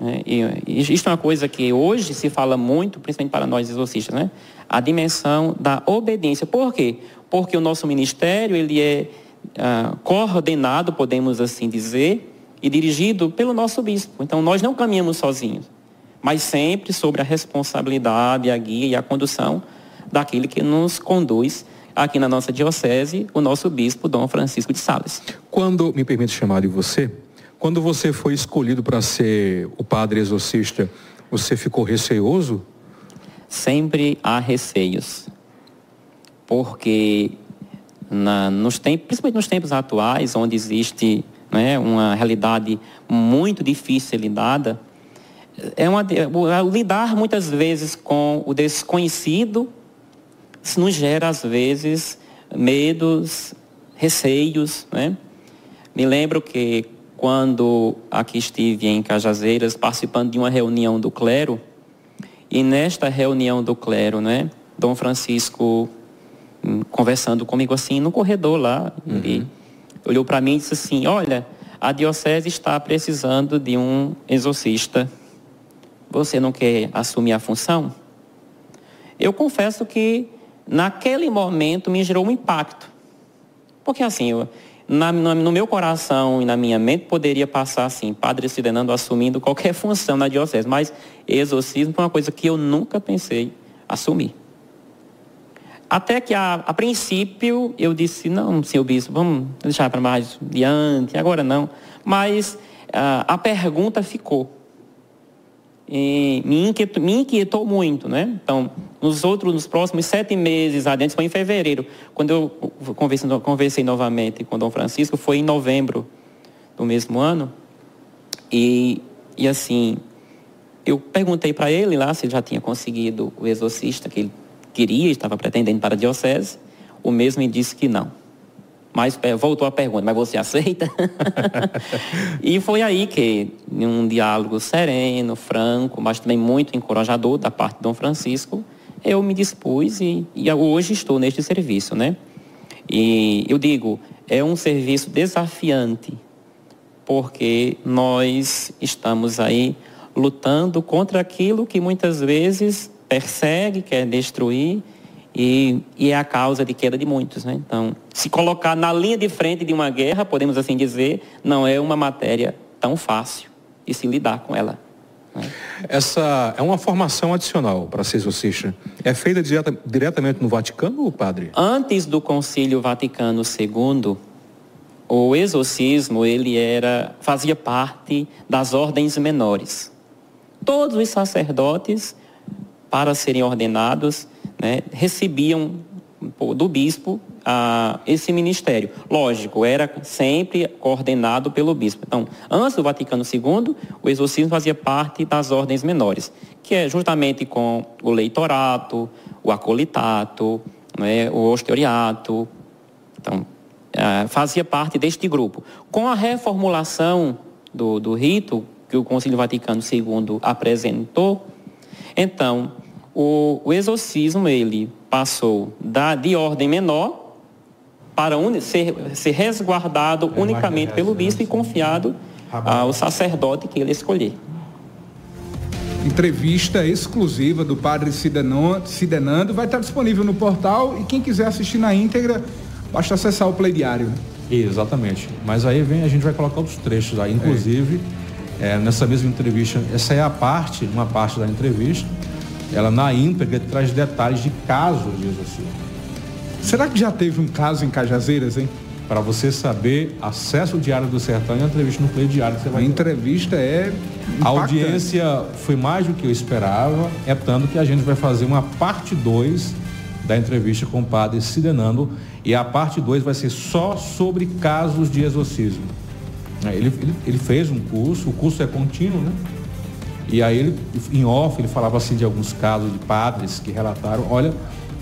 É, e isto é uma coisa que hoje se fala muito, principalmente para nós exorcistas, né? A dimensão da obediência. Por quê? Porque o nosso ministério ele é ah, coordenado, podemos assim dizer, e dirigido pelo nosso bispo. Então nós não caminhamos sozinhos, mas sempre sobre a responsabilidade, a guia e a condução daquele que nos conduz aqui na nossa diocese, o nosso bispo, Dom Francisco de Sales. Quando, me permite chamar de você, quando você foi escolhido para ser o padre exorcista, você ficou receoso? Sempre há receios. Porque na, nos tempos, principalmente nos tempos atuais, onde existe né, uma realidade muito difícil lidada, é uma, lidar muitas vezes com o desconhecido nos gera, às vezes, medos, receios. Né? Me lembro que quando aqui estive em Cajazeiras, participando de uma reunião do clero, e nesta reunião do clero, né, Dom Francisco conversando comigo assim no corredor lá, uhum. ele olhou para mim e disse assim: Olha, a diocese está precisando de um exorcista. Você não quer assumir a função? Eu confesso que naquele momento me gerou um impacto. Porque assim, eu, na, no meu coração e na minha mente poderia passar assim, Padre Sidenando assumindo qualquer função na diocese, mas exorcismo foi uma coisa que eu nunca pensei assumir. Até que a, a princípio eu disse, não, senhor bispo, vamos deixar para mais diante, agora não. Mas a, a pergunta ficou e me, inquietou, me inquietou muito, né? Então, nos outros, nos próximos sete meses adiante, foi em fevereiro, quando eu conversei, conversei novamente com Dom Francisco, foi em novembro do mesmo ano, e, e assim, eu perguntei para ele lá se ele já tinha conseguido o exorcista que ele queria, estava pretendendo para a diocese, o mesmo me disse que não. Mas é, voltou a pergunta, mas você aceita? e foi aí que, em um diálogo sereno, franco, mas também muito encorajador da parte de Dom Francisco, eu me dispus e, e hoje estou neste serviço, né? E eu digo, é um serviço desafiante, porque nós estamos aí lutando contra aquilo que muitas vezes persegue, quer destruir e, e é a causa de queda de muitos. Né? Então, se colocar na linha de frente de uma guerra, podemos assim dizer, não é uma matéria tão fácil de se lidar com ela. né? Essa é uma formação adicional para ser exorcista. É feita direta, diretamente no Vaticano, padre? Antes do Concílio Vaticano II, o exorcismo ele era fazia parte das ordens menores. Todos os sacerdotes, para serem ordenados, né, recebiam do bispo ah, esse ministério. Lógico, era sempre coordenado pelo bispo. Então, antes do Vaticano II, o exorcismo fazia parte das ordens menores, que é justamente com o leitorato, o acolitato, né, o osteriato. Então, ah, fazia parte deste grupo. Com a reformulação do, do rito que o Concílio Vaticano II apresentou, então, o, o exorcismo ele passou da, de ordem menor para un, ser, ser resguardado unicamente pelo bispo e confiado ao sacerdote que ele escolher. Entrevista exclusiva do padre Cidenando vai estar disponível no portal e quem quiser assistir na íntegra, basta acessar o Play Diário. Exatamente. Mas aí vem, a gente vai colocar outros trechos aí, inclusive, é, nessa mesma entrevista, essa é a parte, uma parte da entrevista, ela na íntegra traz detalhes de casos de exorcismo. Será que já teve um caso em Cajazeiras, hein? Para você saber, acesso ao Diário do Sertão e a entrevista no Play Diário que você vai A entrevista é A audiência foi mais do que eu esperava, é tanto que a gente vai fazer uma parte 2 da entrevista com o padre Sidenando e a parte 2 vai ser só sobre casos de exorcismo. É, Ele, ele, ele fez um curso, o curso é contínuo, né? E aí ele, em off, ele falava assim de alguns casos de padres que relataram, olha,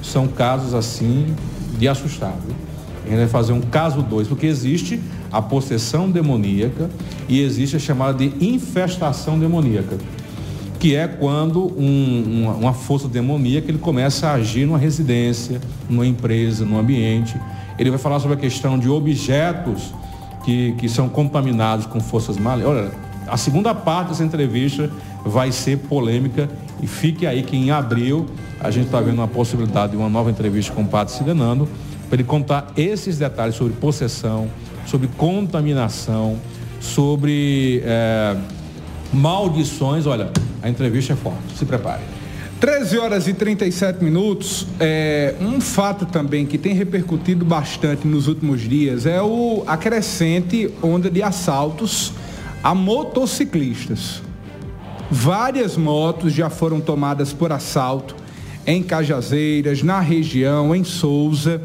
são casos assim de assustar. viu? Vai fazer um caso 2, porque existe a possessão demoníaca e existe a chamada de infestação demoníaca, que é quando um- uma, uma força demoníaca ele começa a agir numa residência, numa empresa, num ambiente. Ele vai falar sobre a questão de objetos que, que são contaminados com forças malignas. Olha, a segunda parte dessa entrevista vai ser polêmica e fique aí que em abril a gente está vendo uma possibilidade de uma nova entrevista com o Padre Sidenando para ele contar esses detalhes sobre possessão, sobre contaminação, sobre eh, maldições. Olha, a entrevista é forte. Se prepare. 13 horas e 37 minutos. É, um fato também que tem repercutido bastante nos últimos dias é o, a crescente onda de assaltos a motociclistas. Várias motos já foram tomadas por assalto em Cajazeiras, na região, em Souza.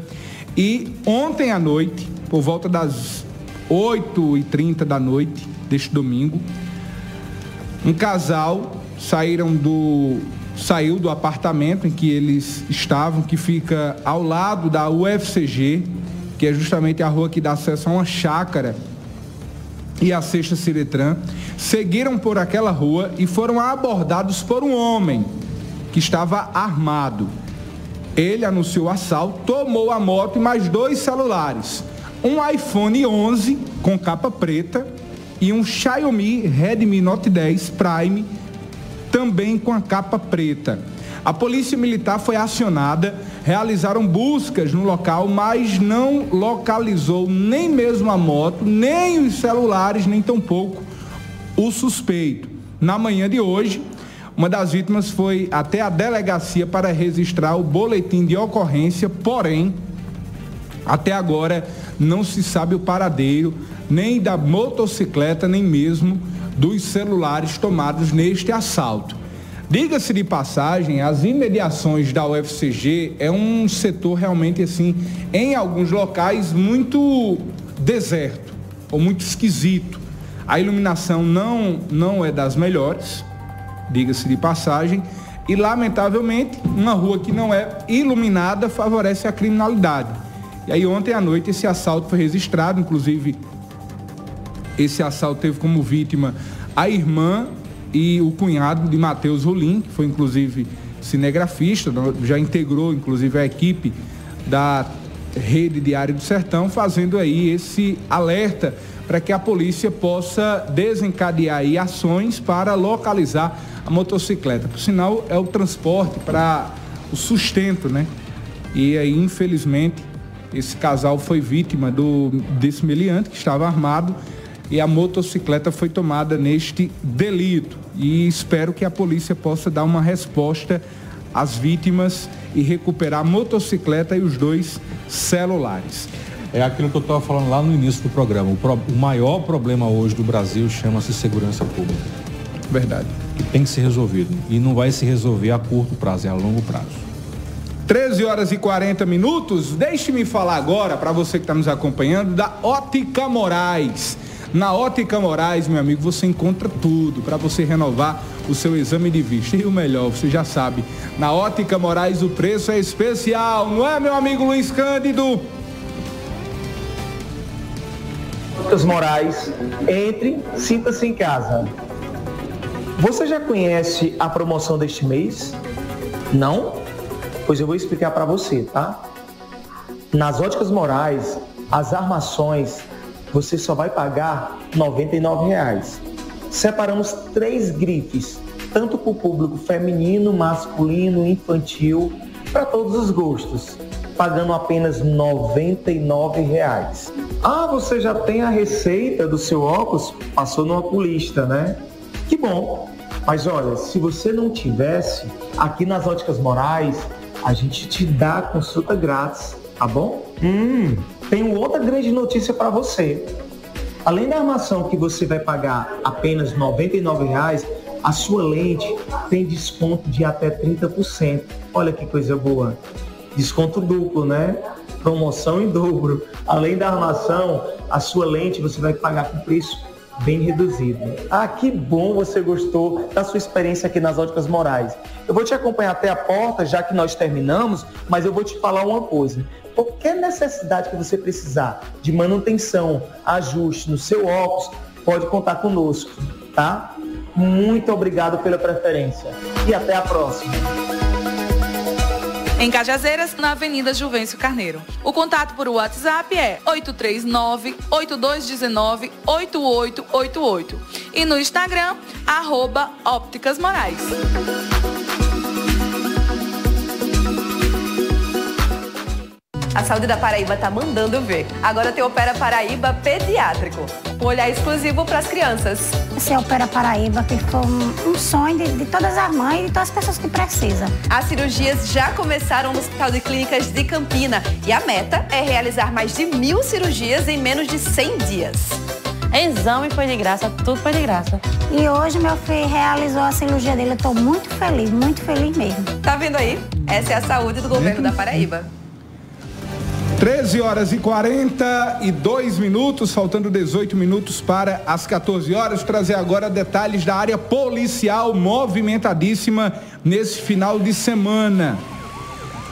E ontem à noite, por volta das 8h30 da noite deste domingo, um casal saíram do saiu do apartamento em que eles estavam, que fica ao lado da UFCG, que é justamente a rua que dá acesso a uma chácara e a Sexta Ciretran, seguiram por aquela rua e foram abordados por um homem que estava armado. Ele anunciou o assalto, tomou a moto e mais dois celulares. Um iPhone 11 com capa preta e um Xiaomi Redmi Note 10 Prime também com a capa preta. A polícia militar foi acionada, realizaram buscas no local, mas não localizou nem mesmo a moto, nem os celulares, nem tampouco o suspeito. Na manhã de hoje, uma das vítimas foi até a delegacia para registrar o boletim de ocorrência, porém, até agora não se sabe o paradeiro nem da motocicleta, nem mesmo dos celulares tomados neste assalto. Diga-se de passagem, as imediações da UFCG é um setor realmente assim, em alguns locais muito deserto ou muito esquisito. A iluminação não não é das melhores, diga-se de passagem, e lamentavelmente, uma rua que não é iluminada favorece a criminalidade. E aí ontem à noite esse assalto foi registrado, inclusive esse assalto teve como vítima a irmã e o cunhado de Matheus Rolim, que foi inclusive cinegrafista, já integrou inclusive a equipe da Rede Diário do Sertão, fazendo aí esse alerta para que a polícia possa desencadear aí ações para localizar a motocicleta. Por sinal, é o transporte para o sustento, né? E aí, infelizmente, esse casal foi vítima do, desse meliante que estava armado e a motocicleta foi tomada neste delito. E espero que a polícia possa dar uma resposta às vítimas e recuperar a motocicleta e os dois celulares. É aquilo que eu estava falando lá no início do programa. O, pro, o maior problema hoje do Brasil chama-se segurança pública. Verdade. Que tem que ser resolvido. E não vai se resolver a curto prazo, é a longo prazo. 13 horas e 40 minutos. Deixe-me falar agora, para você que está nos acompanhando, da Ótica Moraes. Na Ótica Moraes, meu amigo, você encontra tudo para você renovar o seu exame de vista. E o melhor, você já sabe, na Ótica Moraes o preço é especial, não é, meu amigo Luiz Cândido? Óticas Moraes, entre, sinta-se em casa. Você já conhece a promoção deste mês? Não? Pois eu vou explicar para você, tá? Nas óticas morais, as armações você só vai pagar R$ 99,00. Separamos três grifes, tanto para o público feminino, masculino, infantil, para todos os gostos, pagando apenas R$ 99,00. Ah, você já tem a receita do seu óculos? Passou no oculista, né? Que bom! Mas olha, se você não tivesse, aqui nas Óticas Morais, a gente te dá consulta grátis, tá bom? Hum, tenho outra grande notícia para você. Além da armação que você vai pagar apenas R$ 99,00, a sua lente tem desconto de até 30%. Olha que coisa boa. Desconto duplo, né? Promoção em dobro. Além da armação, a sua lente você vai pagar com preço bem reduzido. Ah, que bom você gostou da sua experiência aqui nas Óticas Morais. Eu vou te acompanhar até a porta, já que nós terminamos, mas eu vou te falar uma coisa. Qualquer necessidade que você precisar de manutenção, ajuste no seu óculos, pode contar conosco, tá? Muito obrigado pela preferência e até a próxima. Em Cajazeiras, na Avenida Juvencio Carneiro. O contato por WhatsApp é 839-8219-8888. E no Instagram, arroba Ópticas Morais. A saúde da Paraíba tá mandando ver. Agora tem Opera Paraíba Pediátrico. Um olhar exclusivo para as crianças. Esse Opera Paraíba que foi um, um sonho de, de, todas as mães e de todas as pessoas que precisam. As cirurgias já começaram no Hospital de Clínicas de Campina e a meta é realizar mais de mil cirurgias em menos de 100 dias. Exame foi de graça, tudo foi de graça. E hoje meu filho realizou a cirurgia dele. Eu tô muito feliz, muito feliz mesmo. Tá vendo aí? Essa é a saúde do governo da Paraíba. 13 horas e 42 minutos, faltando 18 minutos para as 14 horas. Trazer agora detalhes da área policial movimentadíssima nesse final de semana.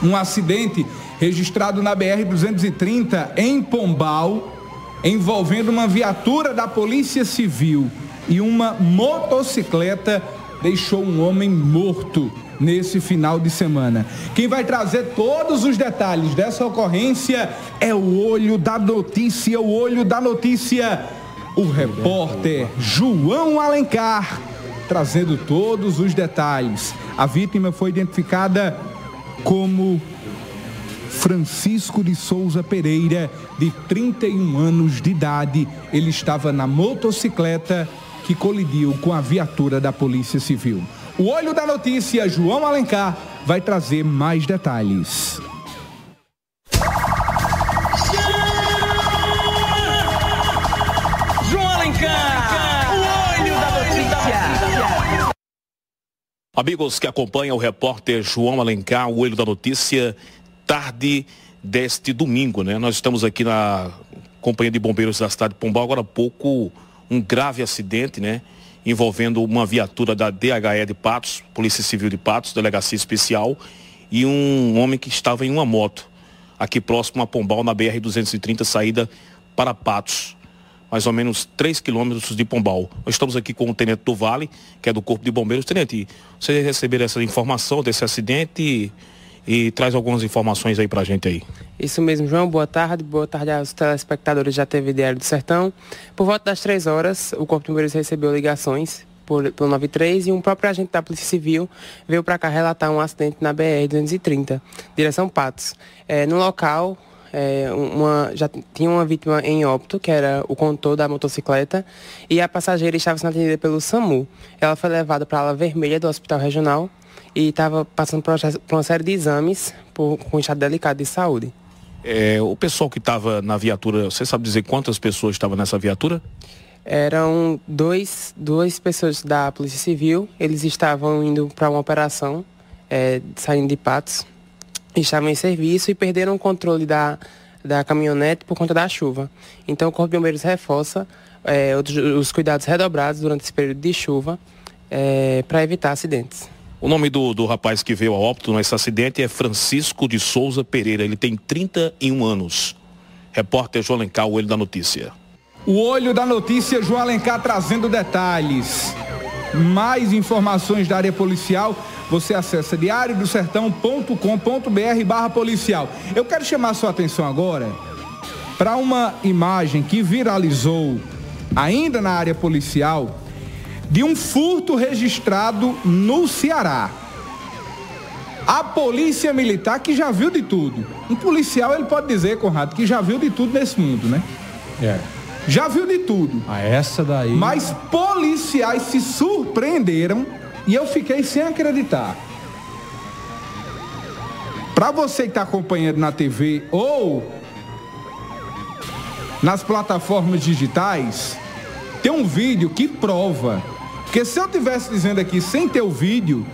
Um acidente registrado na BR-230 em Pombal, envolvendo uma viatura da Polícia Civil e uma motocicleta, deixou um homem morto nesse final de semana. Quem vai trazer todos os detalhes dessa ocorrência é o olho da notícia, o olho da notícia, o repórter João Alencar, trazendo todos os detalhes. A vítima foi identificada como Francisco de Souza Pereira, de 31 anos de idade. Ele estava na motocicleta que colidiu com a viatura da Polícia Civil. O Olho da Notícia, João Alencar, vai trazer mais detalhes. João Alencar, o Olho da Notícia. Amigos que acompanham o repórter João Alencar, o Olho da Notícia, tarde deste domingo, né? Nós estamos aqui na Companhia de Bombeiros da cidade de Pombal, agora há pouco um grave acidente, né? Envolvendo uma viatura da DHE de Patos, Polícia Civil de Patos, Delegacia Especial, e um homem que estava em uma moto, aqui próximo a Pombal, na BR-230, saída para Patos, mais ou menos 3 quilômetros de Pombal. Nós estamos aqui com o Tenente do Vale, que é do Corpo de Bombeiros. Tenente, você receber essa informação desse acidente e traz algumas informações aí para a gente aí. Isso mesmo, João. Boa tarde. Boa tarde aos telespectadores da TV Diário do Sertão. Por volta das três horas, o Corpo de Bombeiros recebeu ligações por, pelo 93 e um próprio agente da Polícia Civil veio para cá relatar um acidente na BR-230, direção Patos. É, no local, é, uma, já tinha uma vítima em óbito, que era o condutor da motocicleta, e a passageira estava sendo atendida pelo SAMU. Ela foi levada para a ala vermelha do Hospital Regional e estava passando por uma série de exames por, com estado delicado de saúde. É, o pessoal que estava na viatura, você sabe dizer quantas pessoas estavam nessa viatura? Eram dois, duas pessoas da Polícia Civil, eles estavam indo para uma operação, é, saindo de Patos, estavam em serviço e perderam o controle da, da caminhonete por conta da chuva. Então o Corpo de Bombeiros reforça é, os, os, cuidados redobrados durante esse período de chuva é, para evitar acidentes. O nome do, do rapaz que veio a óbito nesse acidente é Francisco de Souza Pereira. Ele tem 31 anos. Repórter João Alencar, o Olho da Notícia. O Olho da Notícia, João Alencar trazendo detalhes. Mais informações da área policial, você acessa diariodosertão.com.br barra policial. Eu quero chamar sua atenção agora para uma imagem que viralizou ainda na área policial de um furto registrado no Ceará. A polícia militar que já viu de tudo. Um policial ele pode dizer, Conrado, que já viu de tudo nesse mundo, né? É. Já viu de tudo. Ah, essa daí. Mas policiais se surpreenderam e eu fiquei sem acreditar. Para você que está acompanhando na TV ou nas plataformas digitais, tem um vídeo que prova porque se eu tivesse dizendo aqui sem ter o vídeo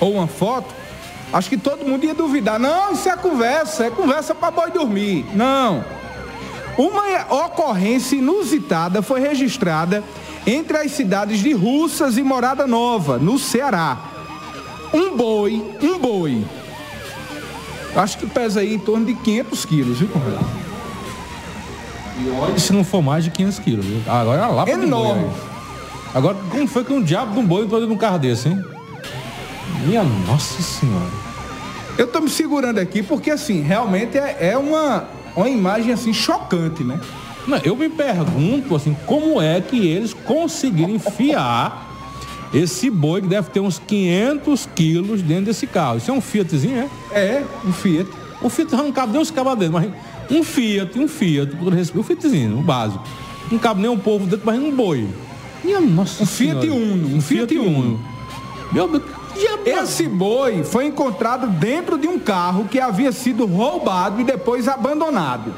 ou uma foto, acho que todo mundo ia duvidar. Não, isso é conversa, é conversa para boi dormir. Não. Uma ocorrência inusitada foi registrada entre as cidades de Russas e Morada Nova, no Ceará. Um boi, um boi. Acho que pesa aí em torno de 500 quilos, viu, Conrado? E olha se não for mais de 500 quilos. Viu? Agora é lá Enorme. Agora, como foi que um diabo de um boi entrou dentro de um carro desse, hein? Minha nossa senhora. Eu tô me segurando aqui porque, assim, realmente é, é uma, uma imagem, assim, chocante, né? Não, eu me pergunto, assim, como é que eles conseguiram enfiar esse boi que deve ter uns 500 quilos dentro desse carro. Isso é um Fiatzinho, é? É, um Fiat. O Fiat não cabe nem os cabos dentro, mas um Fiat, um Fiat, um Fiatzinho, um básico. Não cabe nem um povo dentro, mas um boi. Minha nossa um Fiat senhora. Uno, um Fiat, Fiat Uno. Uno. Meu Deus. Esse boi foi encontrado dentro de um carro que havia sido roubado e depois abandonado.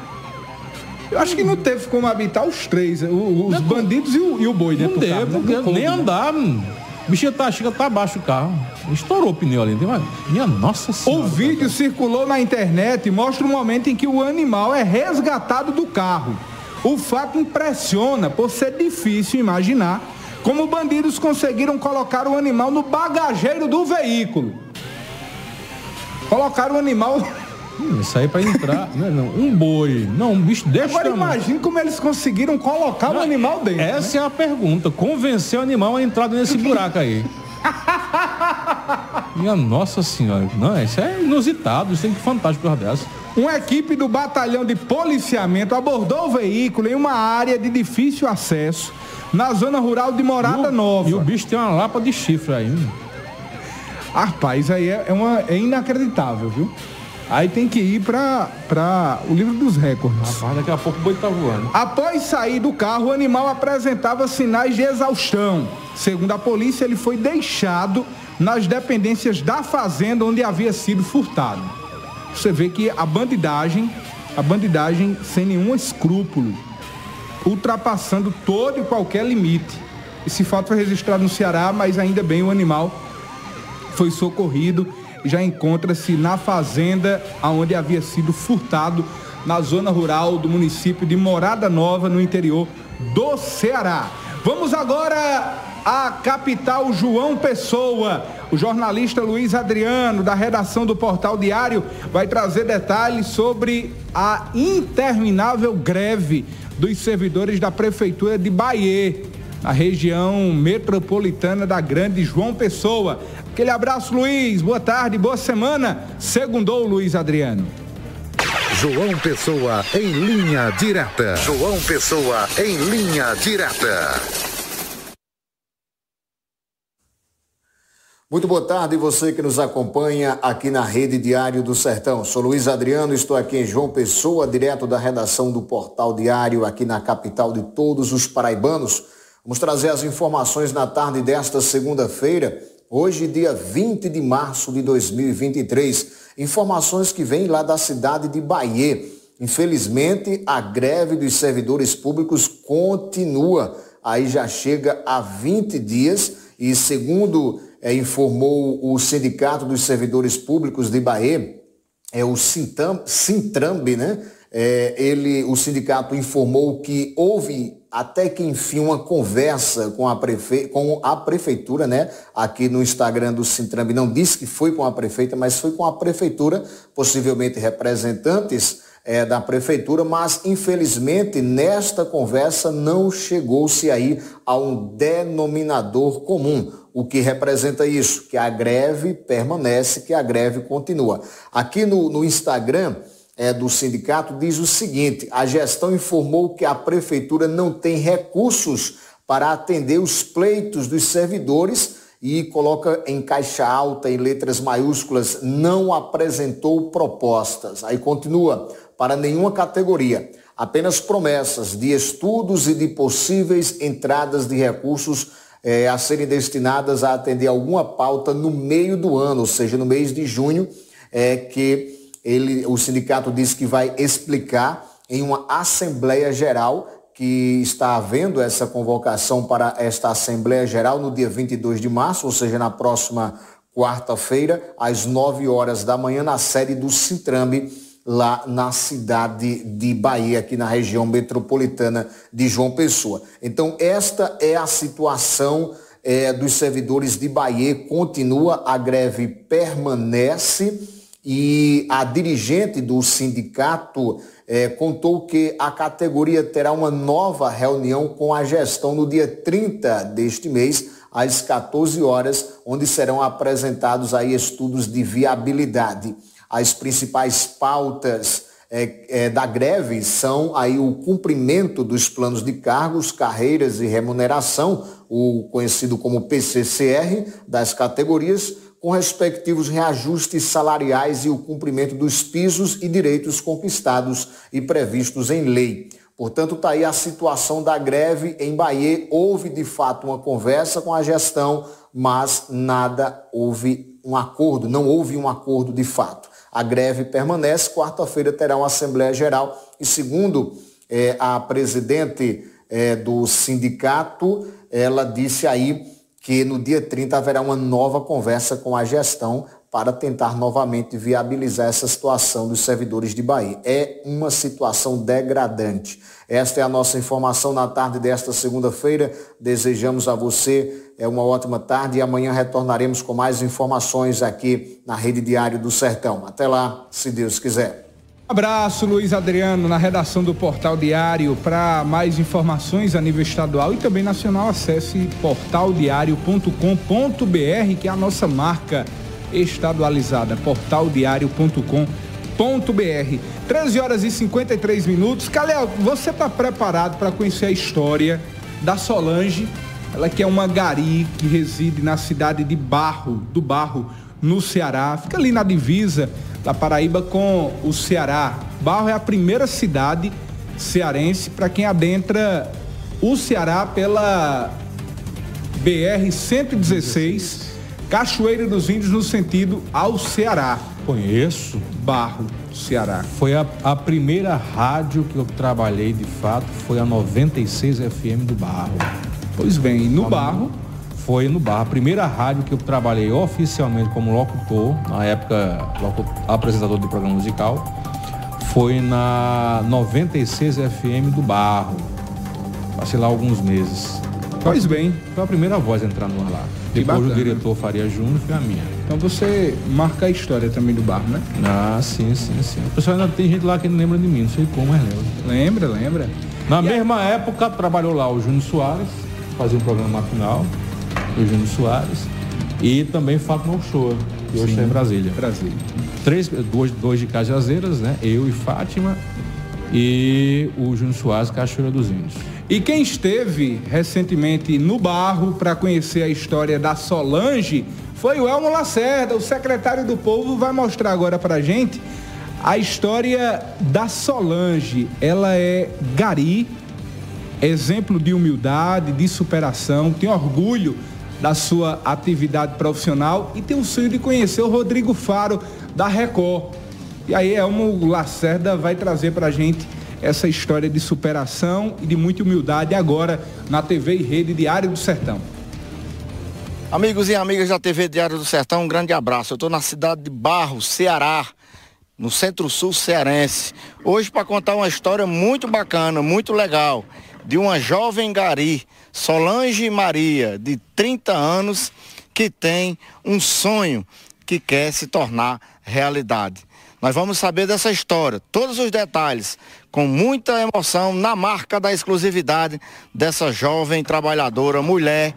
Eu acho que não teve como habitar os três, os não, bandidos e o, e o boi dentro não do carro. Não deve, nem andar. O bichinho tá, chega, tá abaixo do carro. Estourou o pneu ali. Minha nossa senhora. O vídeo cara. circulou na internet e mostra o momento em que o animal é resgatado do carro. O fato impressiona por ser difícil imaginar como bandidos conseguiram colocar o animal no bagageiro do veículo. Colocaram o animal. Hum, isso aí para entrar. não, não, um boi. Não, um bicho desse Agora imagine como eles conseguiram colocar não, o animal dentro. Essa né? é a pergunta. Convencer o animal a entrar nesse buraco aí. Minha nossa senhora. Não, isso é inusitado. Isso tem que fantástico por dessa. Uma equipe do batalhão de policiamento abordou o veículo em uma área de difícil acesso na zona rural de Morada o, Nova. E o bicho tem uma lapa de chifre aí. Rapaz, aí é, é, uma, é inacreditável, viu? Aí tem que ir para o livro dos recordes. Rapaz, daqui a pouco o boi tá voando. Após sair do carro, o animal apresentava sinais de exaustão. Segundo a polícia, ele foi deixado nas dependências da fazenda onde havia sido furtado. Você vê que a bandidagem, a bandidagem sem nenhum escrúpulo, ultrapassando todo e qualquer limite. Esse fato foi registrado no Ceará, mas ainda bem o animal foi socorrido e já encontra-se na fazenda onde havia sido furtado na zona rural do município de Morada Nova, no interior do Ceará. Vamos agora à capital João Pessoa. O jornalista Luiz Adriano, da redação do Portal Diário, vai trazer detalhes sobre a interminável greve dos servidores da Prefeitura de Bahia, na região metropolitana da Grande João Pessoa. Aquele abraço, Luiz. Boa tarde, boa semana. Segundou, Luiz Adriano. João Pessoa em linha direta. João Pessoa em linha direta. Muito boa tarde, você que nos acompanha aqui na Rede Diário do Sertão. Sou Luiz Adriano, estou aqui em João Pessoa, direto da redação do Portal Diário, aqui na capital de todos os paraibanos. Vamos trazer as informações na tarde desta segunda-feira, hoje, dia 20 de março de 2023. Informações que vêm lá da cidade de Bahia. Infelizmente, a greve dos servidores públicos continua. Aí já chega a 20 dias e, segundo é, informou o Sindicato dos Servidores Públicos de Bahia, é o Sintam, Sintramb, né? É, ele, o sindicato informou que houve até que enfim uma conversa com a, prefe... com a prefeitura, né? Aqui no Instagram do Sintramb não disse que foi com a prefeita, mas foi com a prefeitura, possivelmente representantes é, da prefeitura, mas infelizmente nesta conversa não chegou-se aí a um denominador comum. O que representa isso? Que a greve permanece, que a greve continua. Aqui no, no Instagram é, do sindicato diz o seguinte: a gestão informou que a prefeitura não tem recursos para atender os pleitos dos servidores e coloca em caixa alta, em letras maiúsculas, não apresentou propostas. Aí continua, para nenhuma categoria, apenas promessas de estudos e de possíveis entradas de recursos é, a serem destinadas a atender alguma pauta no meio do ano, ou seja, no mês de junho, é, que ele, o sindicato disse que vai explicar em uma Assembleia Geral que está havendo essa convocação para esta Assembleia Geral no dia 22 de março, ou seja, na próxima quarta-feira, às 9 horas da manhã, na sede do Sintrambe, lá na cidade de Bahia, aqui na região metropolitana de João Pessoa. Então, esta é a situação é, dos servidores de Bahia. Continua, a greve permanece e a dirigente do sindicato é, contou que a categoria terá uma nova reunião com a gestão no dia 30 deste mês, às 14 horas, onde serão apresentados aí estudos de viabilidade. As principais pautas é, é, da greve são aí o cumprimento dos planos de cargos, carreiras e remuneração, o conhecido como PCCR, das categorias, com respectivos reajustes salariais e o cumprimento dos pisos e direitos conquistados e previstos em lei. Portanto, está aí a situação da greve em Bahia. Houve, de fato, uma conversa com a gestão, mas nada houve um acordo, não houve um acordo de fato. A greve permanece, quarta-feira terá uma Assembleia Geral e, segundo é, a presidente é, do sindicato, ela disse aí que no dia 30 haverá uma nova conversa com a gestão para tentar novamente viabilizar essa situação dos servidores de Bahia. É uma situação degradante. Esta é a nossa informação na tarde desta segunda-feira. Desejamos a você é uma ótima tarde e amanhã retornaremos com mais informações aqui na Rede Diário do Sertão. Até lá, se Deus quiser. Abraço, Luiz Adriano, na redação do Portal Diário. Para mais informações a nível estadual e também nacional, acesse portaldiario.com.br, que é a nossa marca estadualizada, portaldiario.com.br. 13 horas e 53 minutos. Calé, você está preparado para conhecer a história da Solange? Ela que é uma gari que reside na cidade de Barro, do Barro, no Ceará. Fica ali na divisa da Paraíba com o Ceará. Barro é a primeira cidade cearense para quem adentra o Ceará pela BR 116 Cachoeira dos Índios no sentido ao Ceará. Conheço. Barro, Ceará. Foi a, a primeira rádio que eu trabalhei de fato, foi a 96 FM do Barro. Pois bem, no Barro. Foi no Barro. A primeira rádio que eu trabalhei oficialmente como locutor, na época locutor, apresentador de programa musical, foi na 96 FM do Barro. Passei lá alguns meses. Pois bem. Foi a primeira voz a entrar no ar lá. Depois o diretor Faria Júnior foi a minha. Então você marca a história também do bar, né? Ah, sim, sim, sim. O pessoal ainda tem gente lá que não lembra de mim, não sei como, mas lembra. Lembra, lembra. Na e mesma época trabalhou lá o Júnior Soares, fazia um programa matinal, o Júnior Soares, e também Fátima Uchoa, que hoje está em Brasília. Brasília. Três, dois, dois de Cajazeiras, né? Eu e Fátima, e o Júnior Soares, Cachoeira dos Índios. E quem esteve recentemente no barro para conhecer a história da Solange foi o Elmo Lacerda, o secretário do Povo, vai mostrar agora para gente a história da Solange. Ela é gari, exemplo de humildade, de superação, tem orgulho da sua atividade profissional e tem o sonho de conhecer o Rodrigo Faro da Record. E aí Elmo Lacerda vai trazer para a gente essa história de superação e de muita humildade agora na TV e Rede Diário do Sertão. Amigos e amigas da TV Diário do Sertão, um grande abraço. Eu estou na cidade de Barros, Ceará, no centro-sul cearense. Hoje para contar uma história muito bacana, muito legal, de uma jovem gari, Solange Maria, de 30 anos, que tem um sonho que quer se tornar realidade. Nós vamos saber dessa história, todos os detalhes, com muita emoção, na marca da exclusividade dessa jovem trabalhadora, mulher,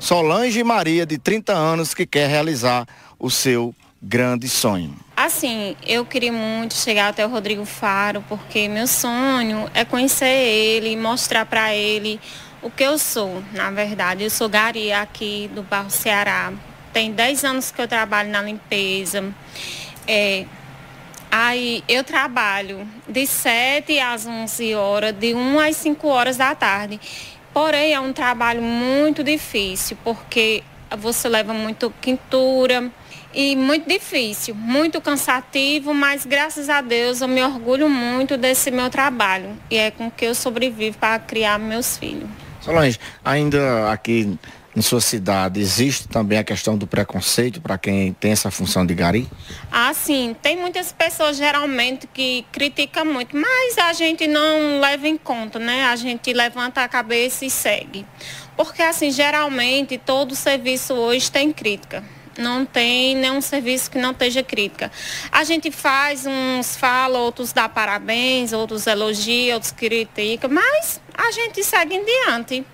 Solange Maria, de 30 anos, que quer realizar o seu grande sonho. Assim, eu queria muito chegar até o Rodrigo Faro, porque meu sonho é conhecer ele mostrar para ele o que eu sou, na verdade. Eu sou Gari aqui do Barro Ceará. Tem 10 anos que eu trabalho na limpeza. É, aí eu trabalho de 7 às 11 horas, de 1 às 5 horas da tarde. Porém, é um trabalho muito difícil, porque você leva muito quintura e muito difícil, muito cansativo, mas graças a Deus eu me orgulho muito desse meu trabalho e é com que eu sobrevivo para criar meus filhos. Solange, ainda aqui em sua cidade existe também a questão do preconceito para quem tem essa função de gari? Ah, sim. Tem muitas pessoas geralmente que criticam muito, mas a gente não leva em conta, né? A gente levanta a cabeça e segue. Porque, assim, geralmente todo serviço hoje tem crítica. Não tem nenhum serviço que não esteja crítica. A gente faz uns fala, outros dá parabéns, outros elogiam, outros criticam, mas a gente segue em diante.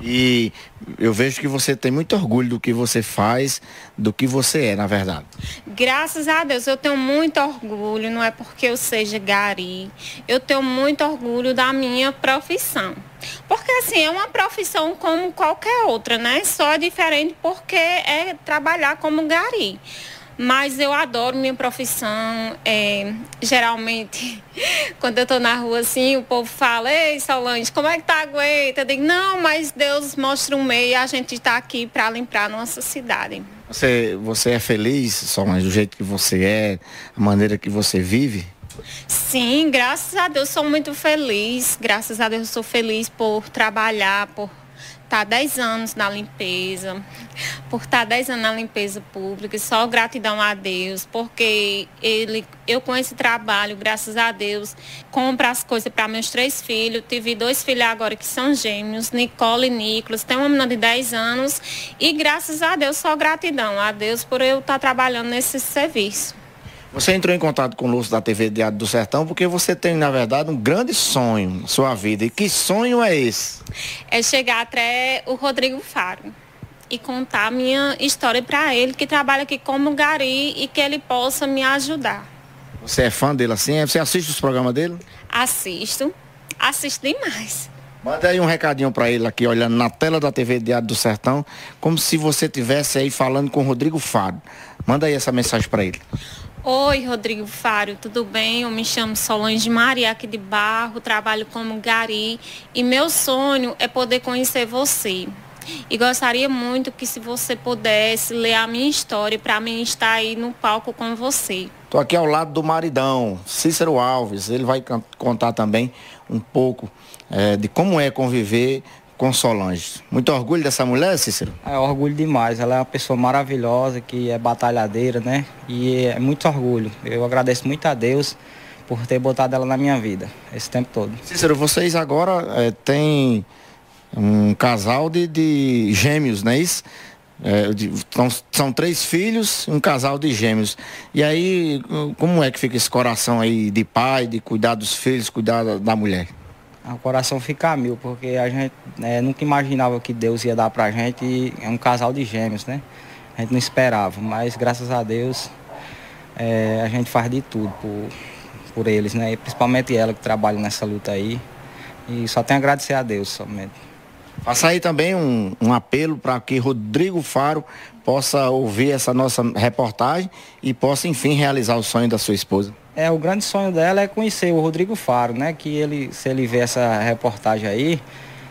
E eu vejo que você tem muito orgulho do que você faz, do que você é, na verdade. Graças a Deus, eu tenho muito orgulho, não é porque eu seja gari. Eu tenho muito orgulho da minha profissão. Porque assim, é uma profissão como qualquer outra, né? Só é diferente porque é trabalhar como gari. Mas eu adoro minha profissão. É, geralmente, quando eu estou na rua assim, o povo fala, ei Solange, como é que tá aguenta? Eu digo, não, mas Deus mostra um meio e a gente está aqui para limpar nossa cidade. Você, você é feliz, Solange, do jeito que você é, a maneira que você vive? Sim, graças a Deus sou muito feliz. Graças a Deus sou feliz por trabalhar, por estar tá 10 anos na limpeza, por estar tá 10 anos na limpeza pública, só gratidão a Deus, porque ele, eu com esse trabalho, graças a Deus, compro as coisas para meus três filhos. Tive dois filhos agora que são gêmeos, Nicole e Nicolas. Tem uma menina de 10 anos e graças a Deus, só gratidão a Deus por eu estar tá trabalhando nesse serviço. Você entrou em contato conosco da TV Diário do Sertão porque você tem, na verdade, um grande sonho na sua vida. E que sonho é esse? É chegar até o Rodrigo Faro e contar a minha história para ele, que trabalha aqui como gari e que ele possa me ajudar. Você é fã dele assim? Você assiste os programas dele? Assisto. Assisto demais. Manda aí um recadinho para ele aqui, olhando na tela da TV Diário do Sertão, como se você tivesse aí falando com o Rodrigo Faro. Manda aí essa mensagem para ele. Oi, Rodrigo Fário, tudo bem? Eu me chamo Solange Maria aqui de Barro, trabalho como gari e meu sonho é poder conhecer você. E gostaria muito que se você pudesse ler a minha história para mim estar aí no palco com você. Estou aqui ao lado do maridão, Cícero Alves. Ele vai contar também um pouco é, de como é conviver com Solange. Muito orgulho dessa mulher, Cícero? É orgulho demais. Ela é uma pessoa maravilhosa, que é batalhadeira, né? E é muito orgulho. Eu agradeço muito a Deus por ter botado ela na minha vida esse tempo todo. Cícero, vocês agora é, têm um casal de, de gêmeos, não é isso? É, de, são, são três filhos, um casal de gêmeos. E aí, como é que fica esse coração aí de pai, de cuidar dos filhos, cuidar da, da mulher? O coração fica mil, porque a gente é, nunca imaginava que Deus ia dar pra gente é um casal de gêmeos, né? A gente não esperava, mas graças a Deus é, a gente faz de tudo por, por eles, né? E principalmente ela que trabalha nessa luta aí. E só tenho a agradecer a Deus somente. Faça aí também um, um apelo para que Rodrigo Faro possa ouvir essa nossa reportagem e possa, enfim, realizar o sonho da sua esposa. É, o grande sonho dela é conhecer o Rodrigo Faro, né? Que ele, se ele ver essa reportagem aí,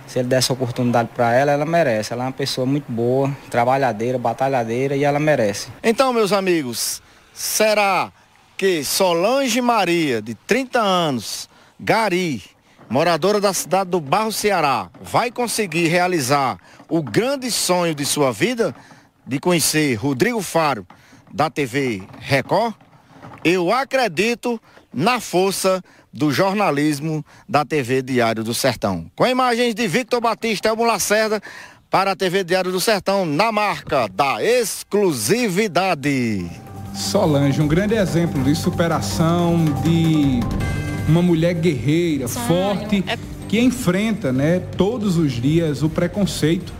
se ele der essa oportunidade para ela, ela merece. Ela é uma pessoa muito boa, trabalhadeira, batalhadeira e ela merece. Então, meus amigos, será que Solange Maria, de 30 anos, Gari, moradora da cidade do Barro Ceará, vai conseguir realizar o grande sonho de sua vida de conhecer Rodrigo Faro da TV Record? Eu acredito na força do jornalismo da TV Diário do Sertão. Com imagens de Victor Batista Elmo Lacerda para a TV Diário do Sertão, na marca da exclusividade. Solange, um grande exemplo de superação, de uma mulher guerreira, forte, é... que enfrenta né, todos os dias o preconceito,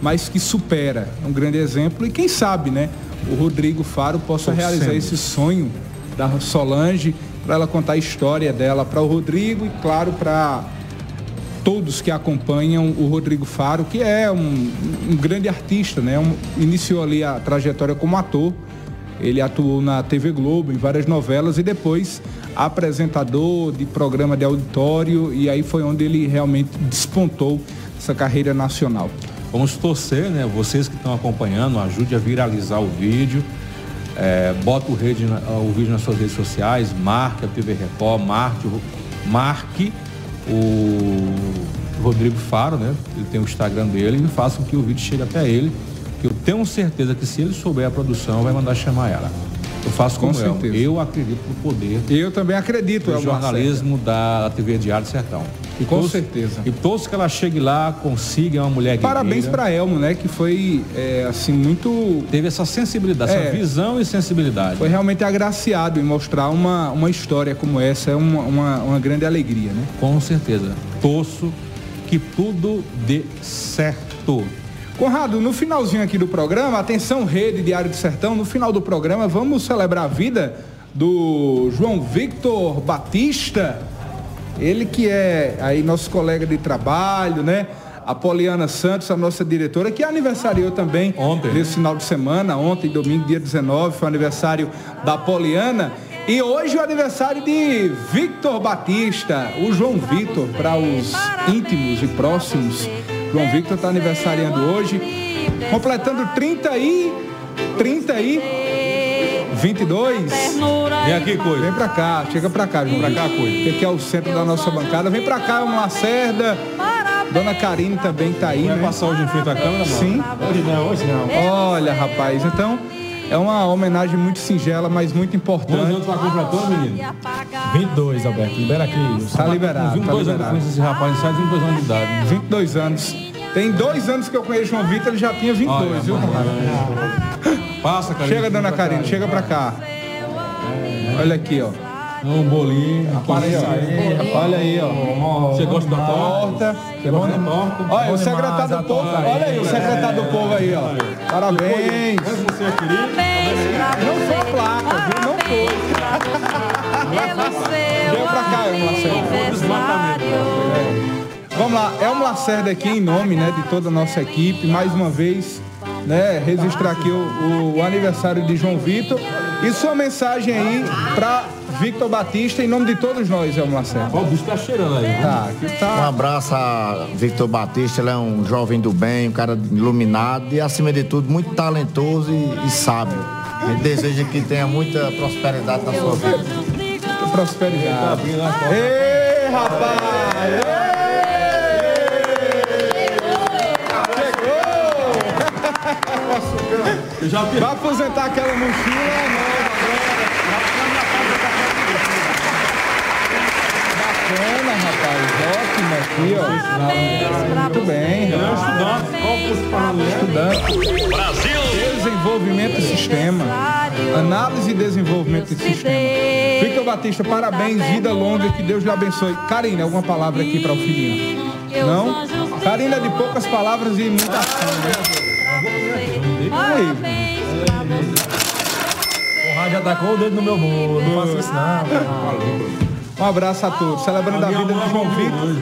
mas que supera. É um grande exemplo. E quem sabe, né? O Rodrigo Faro possa realizar esse sonho da Solange para ela contar a história dela para o Rodrigo e, claro, para todos que acompanham o Rodrigo Faro, que é um, um grande artista, né? Um, iniciou ali a trajetória como ator. Ele atuou na TV Globo, em várias novelas e depois apresentador de programa de auditório e aí foi onde ele realmente despontou essa carreira nacional. Vamos torcer, né? Vocês que estão acompanhando, ajude a viralizar o vídeo. É, bota o, rede, o, vídeo nas suas redes sociais, marque a TV Record, marque, marque o Rodrigo Faro, né? Ele tem o Instagram dele e faça com que o vídeo chegue até ele. Que eu tenho certeza que se ele souber a produção, vai mandar chamar ela. Eu faço com certeza. Eu acredito no poder. Eu também acredito, no jornalismo da TV Diário Sertão. E com todos, certeza. E todos que ela chegue lá, consiga uma mulher guerreira. Parabéns para Elmo, né? Que foi, é, assim, muito... Teve essa sensibilidade, é, essa visão e sensibilidade. Foi realmente agraciado em mostrar uma, uma história como essa. É uma, uma, uma grande alegria, né? Com certeza. Torço que tudo dê certo. Conrado, no finalzinho aqui do programa, atenção Rede Diário do Sertão, no final do programa vamos celebrar a vida do João Victor Batista, ele que é aí nosso colega de trabalho, né? A Poliana Santos, a nossa diretora, que aniversariou também ontem, nesse final de semana, ontem, domingo, dia 19, foi o aniversário da Poliana. E hoje o aniversário de Victor Batista, o João Victor, para os íntimos e próximos. João Victor está aniversariando hoje, completando 30 e 30 e 22. Vem aqui, coisa. Vem pra cá, chega pra cá, João. Pra cá, coisa. Aqui é o centro da nossa bancada. Vem pra cá, uma Lacerda. Dona Karine também tá aí, Vai né? passar hoje em frente à câmera, mano? Sim. Hoje não, hoje não. Olha, rapaz, então é uma homenagem muito singela, mas muito importante. Quantos anos tá completando, menino? 22, Alberto. Libera aqui. Tá liberado. 22 tá anos com esse rapaz, sai 22 anos de idade. 22 anos. Tem dois anos que eu conheço o João Vitor, ele já tinha 22, Olha, viu? Passa, Karine. Chega, dona Karine, chega pra cá. Olha aqui, ó. Um bolinho. Aparece aí, Olha aí, ó. Você gosta da torta? Você gosta da torta? Olha, o secretário do povo. Olha aí, o secretário do povo aí, ó. Parabéns. É? Não foi placa, viu? Não foi. Vem pra cá, Elmo Lacerda. Vamos lá, Elmo Lacerda aqui em nome né, de toda a nossa equipe, mais uma vez, né, registrar aqui o, o aniversário de João Vitor e sua mensagem aí para Victor Batista, em nome de todos nós, Elmo Lacerda. Ó, o bicho tá cheirando aí. Tá, aqui tá. Um abraço a Victor Batista, ele é um jovem do bem, um cara iluminado e, acima de tudo, muito talentoso e, e sábio. Ele deseja que tenha muita prosperidade na sua vida. Muita prosperidade. Ei, rapaz! Ei! Chegou! Vai aposentar aquela mochila nova Bacana, rapaz. Ótimo aqui, ó. Muito bem. Ele é um estudante. Estudante. Brasil! Desenvolvimento de sistema. Análise e desenvolvimento de sistema. Victor Batista, parabéns, vida longa, que Deus lhe abençoe. Karine, alguma palavra aqui para o filhinho? Não? Karine é de poucas palavras e muita ação, né? Aí. O rádio já tacou o dedo no meu bolo. Não faço isso não. Um abraço a todos. Celebrando a vida do João Vitor.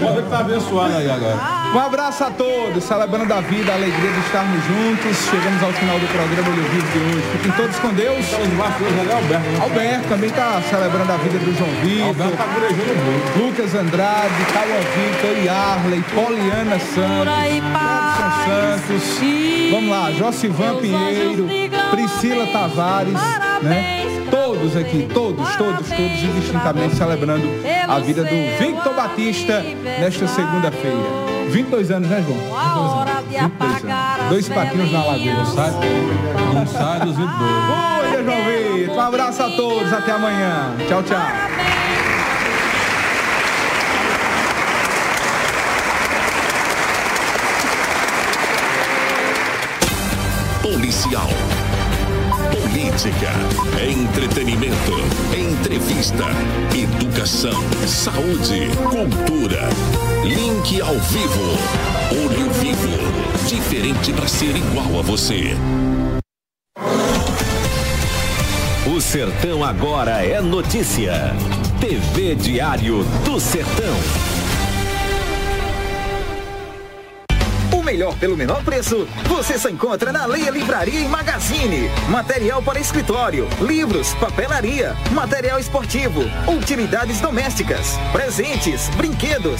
Pode estar abençoado aí agora. Um abraço a todos, celebrando a vida, a alegria de estarmos juntos. Chegamos ao final do programa Olho Vivo de hoje. Fiquem todos com Deus. Alberto, né? Alberto também está celebrando a vida do João Vitor. Alberto tá muito. Lucas Andrade, Cauã Vitor, Yarley, Poliana Santos, Edson Santos. Vamos lá, Josivan Pinheiro, Priscila Tavares, né? Todos aqui, todos, todos, todos indistintamente celebrando a vida do Victor Batista nesta segunda-feira. 22 anos, né, João? 22 anos. Dois patinhos na lagoa. Não sai, não sai dos 22. Oi, João Vitor. Um abraço a todos. Até amanhã. Tchau, tchau. Policial. Política, entretenimento, entrevista, educação, saúde, cultura. Link ao vivo. Olho vivo. Diferente para ser igual a você. O Sertão agora é notícia. TV Diário do Sertão. Melhor pelo menor preço, você só encontra na Leia Livraria e Magazine. Material para escritório, livros, papelaria, material esportivo, utilidades domésticas, presentes, brinquedos,